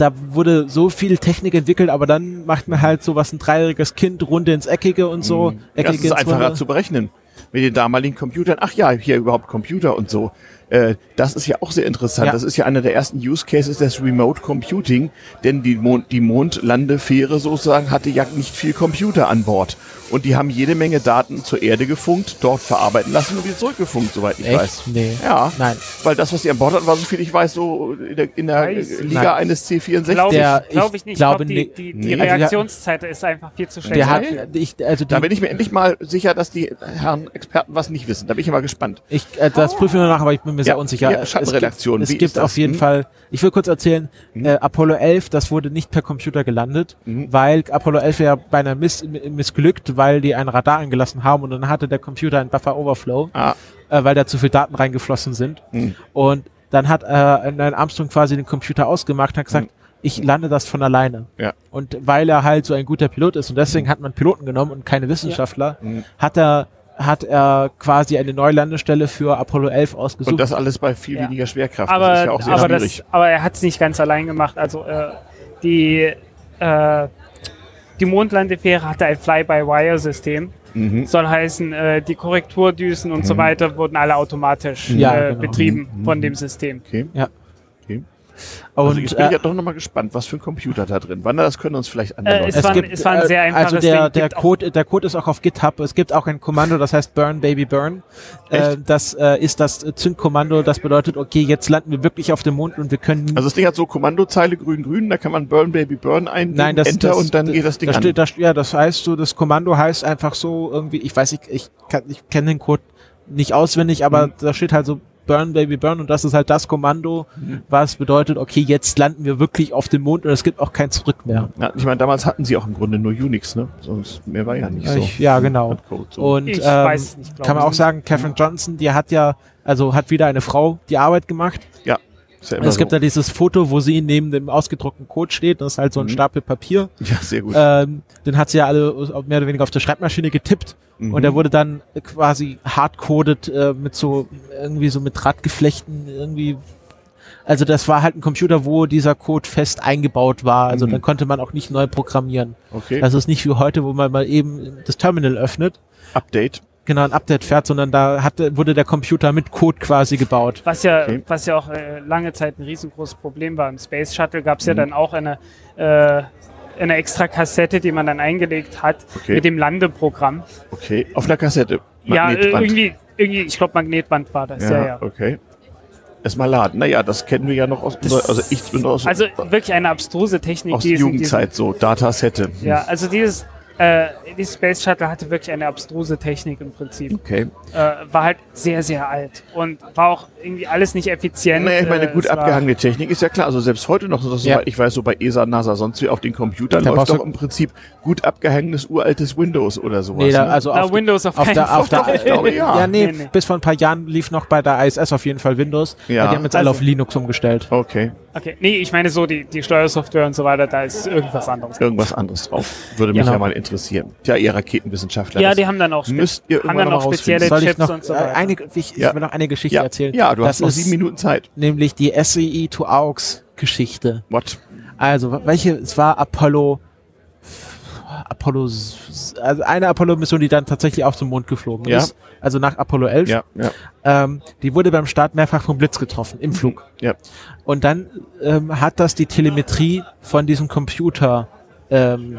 da wurde so viel Technik entwickelt, aber dann macht man halt so was ein dreijähriges Kind runde ins Eckige und so. Mhm. Ja, das Eckige ist einfacher Runde. zu berechnen. Mit den damaligen Computern. Ach ja, hier überhaupt Computer und so. Äh, das ist ja auch sehr interessant. Ja. Das ist ja einer der ersten Use Cases des Remote Computing, denn die, Mond, die Mondlandefähre sozusagen hatte ja nicht viel Computer an Bord. Und die haben jede Menge Daten zur Erde gefunkt, dort verarbeiten lassen und wieder zurückgefunkt, soweit ich Echt? weiß. Nee. Ja, Nein. weil das, was sie an Bord hatten, war so viel ich weiß, so in der, in der Liga Nein. eines C64. Glaube Der- ich, glaub ich ich nicht. glaube ich glaube, nicht. die, die, Nee. die Also der- Reaktionszeit ist einfach viel zu schnell. Der hat, ich, also die, da bin ich mir endlich mal sicher, dass die Herren Experten was nicht wissen. Da bin ich immer gespannt. Ich, äh, das prüfe ich nur nach, aber ich bin mir sehr Ja, unsicher. ja, Schattenredaktion, Es gibt, es gibt auf jeden Hm? Fall, ich will kurz erzählen, äh, Apollo 11, das wurde nicht per Computer gelandet, Mhm. weil Apollo 11 ja beinahe miss, missglückt, weil die ein Radar angelassen haben und dann hatte der Computer einen Buffer Overflow, Ah, äh, weil da zu viel Daten reingeflossen sind. hm. Und dann hat äh, Neil Armstrong quasi den Computer ausgemacht und hat gesagt, ich lande das von alleine. Ja. Und weil er halt so ein guter Pilot ist und deswegen hat man Piloten genommen und keine Wissenschaftler, Mhm. hat er hat er quasi eine Neulandestelle für Apollo 11 ausgesucht. Und das alles bei viel Ja. weniger Schwerkraft. aber, das ist ja auch sehr aber, schwierig. das, aber er hat es nicht ganz allein gemacht. Also äh, die, äh, die Mondlandefähre hatte ein Fly-by-Wire-System. mhm. Soll heißen, äh, die Korrekturdüsen und so weiter wurden alle automatisch Ja, äh, genau. betrieben Mhm. von dem System. Okay. Ja. Okay. und Also jetzt bin ich äh, ja doch nochmal gespannt, was für ein Computer da drin war. Na, das können uns vielleicht andere Äh, Leute. es war ein- es war ein sehr einfaches also der, Ding. der Gibt Code, der Code ist auch auf GitHub. Es gibt auch ein Kommando, das heißt Burn Baby Burn. Äh, das äh, ist das äh, Zündkommando. Das bedeutet, okay, jetzt landen wir wirklich auf dem Mond und wir können. Also das Ding hat so Kommandozeile grün-grün, da kann man Burn Baby Burn Nein, das, Enter das, und dann geht das Ding da an. Steht, da, ja, das heißt so, das Kommando heißt einfach so irgendwie, ich weiß nicht, ich, kann- ich kenne den Code nicht auswendig, aber Mhm. da steht halt so Burn Baby Burn und das ist halt das Kommando, Mhm. was bedeutet, okay, jetzt landen wir wirklich auf dem Mond und es gibt auch kein Zurück mehr. Ja, ich meine, damals hatten sie auch im Grunde nur Unix, ne? Sonst mehr war ja nicht so. Ich, ja, genau. So. Und Ich ähm, weiß es nicht, kann man auch sagen, Catherine Johnson, die hat ja, also hat wieder eine Frau die Arbeit gemacht. ja, ja es gibt so. da dieses Foto, wo sie neben dem ausgedruckten Code steht. Das ist halt so ein Mhm. Stapel Papier. ja, sehr gut. Ähm, den hat sie ja alle mehr oder weniger auf der Schreibmaschine getippt. Mhm. Und der wurde dann quasi hardcoded äh, mit so irgendwie so mit Drahtgeflechten irgendwie. Also das war halt ein Computer, wo dieser Code fest eingebaut war. Also Mhm. dann konnte man auch nicht neu programmieren. okay, Das ist nicht wie heute, wo man mal eben das Terminal öffnet, Update. Genau ein Update fährt, sondern da hatte, wurde der Computer mit Code quasi gebaut. Was ja, Okay. was ja auch äh, lange Zeit ein riesengroßes Problem war. Im Space Shuttle gab es ja Mhm. dann auch eine, äh, eine extra Kassette, die man dann eingelegt hat Okay. mit dem Landeprogramm. Okay, auf einer Kassette. Ja, äh, Magnetband. irgendwie, irgendwie, ich glaube Magnetband war das, ja, ja, ja. okay. Erstmal laden. Naja, das kennen wir ja noch aus unserer, also ich bin aus, Also wirklich eine abstruse Technik. aus die Jugendzeit so, Datasette. Ja, also dieses, äh, dieses Space Shuttle hatte wirklich eine abstruse Technik im Prinzip. Okay. Äh, war halt sehr, sehr alt und war auch irgendwie alles nicht effizient. Naja, ich meine, äh, gut abgehangene Technik ist ja klar. Also selbst heute noch, so, dass Ja. ich weiß, so bei ESA, NASA, sonst wie auf den Computern Da läuft doch im Prinzip gut abgehangenes uraltes Windows oder sowas. Nee, da, ne? also Na, auf, Windows auf, auf keinen der, auf Fall. der, Ich glaube, <laughs> ja. ja, nee, Nee, nee. bis vor ein paar Jahren lief noch bei der ISS auf jeden Fall Windows. Ja. Die haben jetzt alle Also- auf Linux umgestellt. Okay, Okay, nee, ich meine so die, die Steuersoftware und so weiter, da ist irgendwas anderes. irgendwas anderes drauf. Würde mich Genau. ja mal interessieren. Tja, ihr Raketenwissenschaftler. Ja, die haben dann auch, spe- müsst ihr haben dann auch spezielle. Soll ich Chips noch und so äh, weiter. eine, ich, ich Ja. will noch eine Geschichte Ja, erzählen? ja, du das hast noch sieben Minuten Zeit. nämlich die SEE to AUX Geschichte. What? Also, welche, es war Apollo, Apollo, also eine Apollo-Mission, die dann tatsächlich auf zum Mond geflogen Ja. ist. Also nach Apollo 11. Ja, ja. Ähm, die wurde beim Start mehrfach vom Blitz getroffen, im Flug. Ja. Und dann ähm, hat das die Telemetrie von diesem Computer ähm,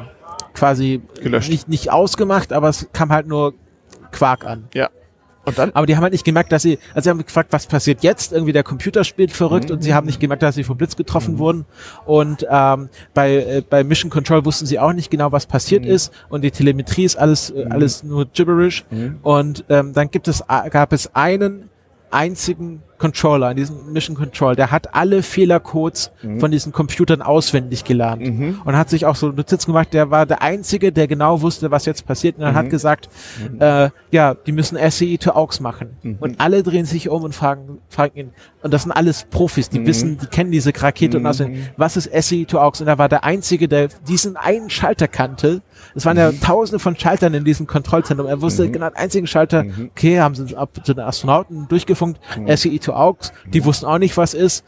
quasi Gelöscht. nicht, nicht ausgemacht, aber es kam halt nur Quark an. Ja. Und dann? Aber die haben halt nicht gemerkt, dass sie, also sie haben gefragt, was passiert jetzt? Irgendwie der Computer spielt verrückt Mhm. und sie haben nicht gemerkt, dass sie vom Blitz getroffen wurden. Und ähm, bei, äh, bei Mission Control wussten sie auch nicht genau, was passiert Mhm. ist. Und die Telemetrie ist alles, äh, alles nur gibberish. Mhm. Und ähm, dann gibt es, a- gab es einen einzigen Controller in diesem Mission Control, der hat alle Fehlercodes von diesen Computern auswendig gelernt Mhm. und hat sich auch so Notizen gemacht, der war der Einzige, der genau wusste, was jetzt passiert und er Mhm. hat gesagt, äh, ja, die müssen SEI to AUX machen. Mhm. Und alle drehen sich um und fragen, fragen ihn, und das sind alles Profis, die Mhm. wissen, die kennen diese Rakete und auswendig, was ist SEI to AUX? Und er war der Einzige, der diesen einen Schalter kannte. Es waren Mhm. ja tausende von Schaltern in diesem Kontrollzentrum. Er wusste genau den einzigen Schalter, Mhm. okay, haben sie ab zu den Astronauten durchgefunkt, SEI to AUX, Mhm. die wussten auch nicht, was ist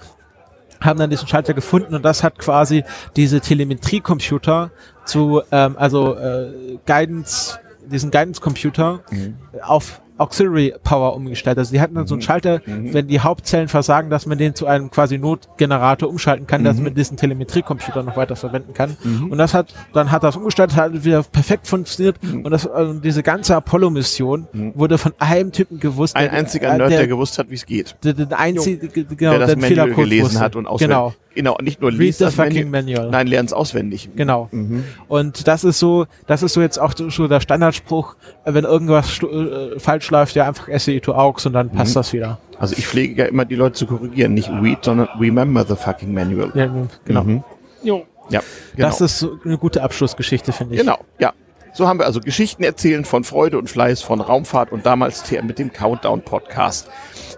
haben dann diesen Schalter gefunden und das hat quasi diese Telemetriecomputer zu, ähm, also äh, Guidance, diesen Guidance-Computer auf Auxiliary Power umgestellt. Also die hatten dann so einen Schalter, wenn die Hauptzellen versagen, dass man den zu einem quasi Notgenerator umschalten kann, dass man diesen Telemetriecomputer noch weiter verwenden kann. Und das hat, dann hat das umgestellt, hat wieder perfekt funktioniert und das, also diese ganze Apollo-Mission wurde von einem Typen gewusst. Ein der- einziger Nerd, der, der, gewusst hat, wie es geht. der, der einzige, genau, der das Manual gelesen hat und auswendig. Genau. Genau, nicht nur Read liest the das fucking Manual. manual. Nein, lernt es auswendig. Genau. Mhm. Und das ist so, das ist so jetzt auch so der Standardspruch, wenn irgendwas äh, falsch läuft, ja einfach SEI to AUX und dann Mhm. passt das wieder. Also ich pflege ja immer die Leute zu korrigieren, nicht read, sondern remember the fucking manual. Ja, genau. Mhm. Jo. Ja, genau. Das ist so eine gute Abschlussgeschichte, finde ich. Genau, ja. So haben wir also Geschichten erzählen von Freude und Fleiß, von Raumfahrt und damals TM mit dem Countdown Podcast.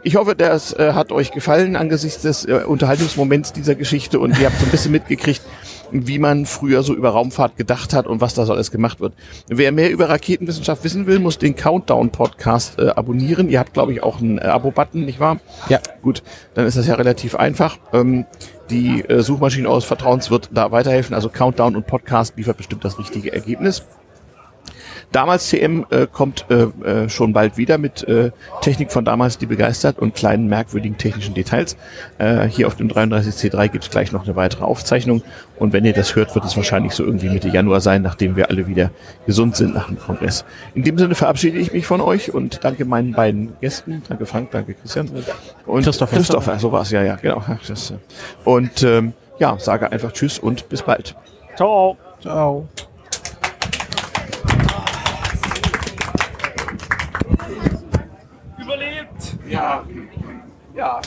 Ich hoffe, das äh, hat euch gefallen angesichts des äh, Unterhaltungsmoments dieser Geschichte und ihr habt so ein bisschen mitgekriegt, wie man früher so über Raumfahrt gedacht hat und was da so alles gemacht wird. Wer mehr über Raketenwissenschaft wissen will, muss den Countdown Podcast äh, abonnieren. Ihr habt, glaube ich, auch einen äh, Abo-Button, nicht wahr? Ja. Gut, dann ist das ja relativ einfach. Ähm, die äh, Suchmaschine eures Vertrauens wird da weiterhelfen. Also Countdown und Podcast liefert bestimmt das richtige Ergebnis. Damals CM äh, kommt äh, äh, schon bald wieder mit äh, Technik von damals, die begeistert und kleinen merkwürdigen technischen Details. Äh, hier auf dem 33C3 gibt es gleich noch eine weitere Aufzeichnung. Und wenn ihr das hört, wird es wahrscheinlich so irgendwie Mitte Januar sein, nachdem wir alle wieder gesund sind nach dem Kongress. In dem Sinne verabschiede ich mich von euch und danke meinen beiden Gästen. Danke Frank, danke Christian. Und Christopher. Christopher, so war's, ja, ja, genau. Äh, und ähm, ja, sage einfach Tschüss und bis bald. Ciao. Ciao. Ja, ja.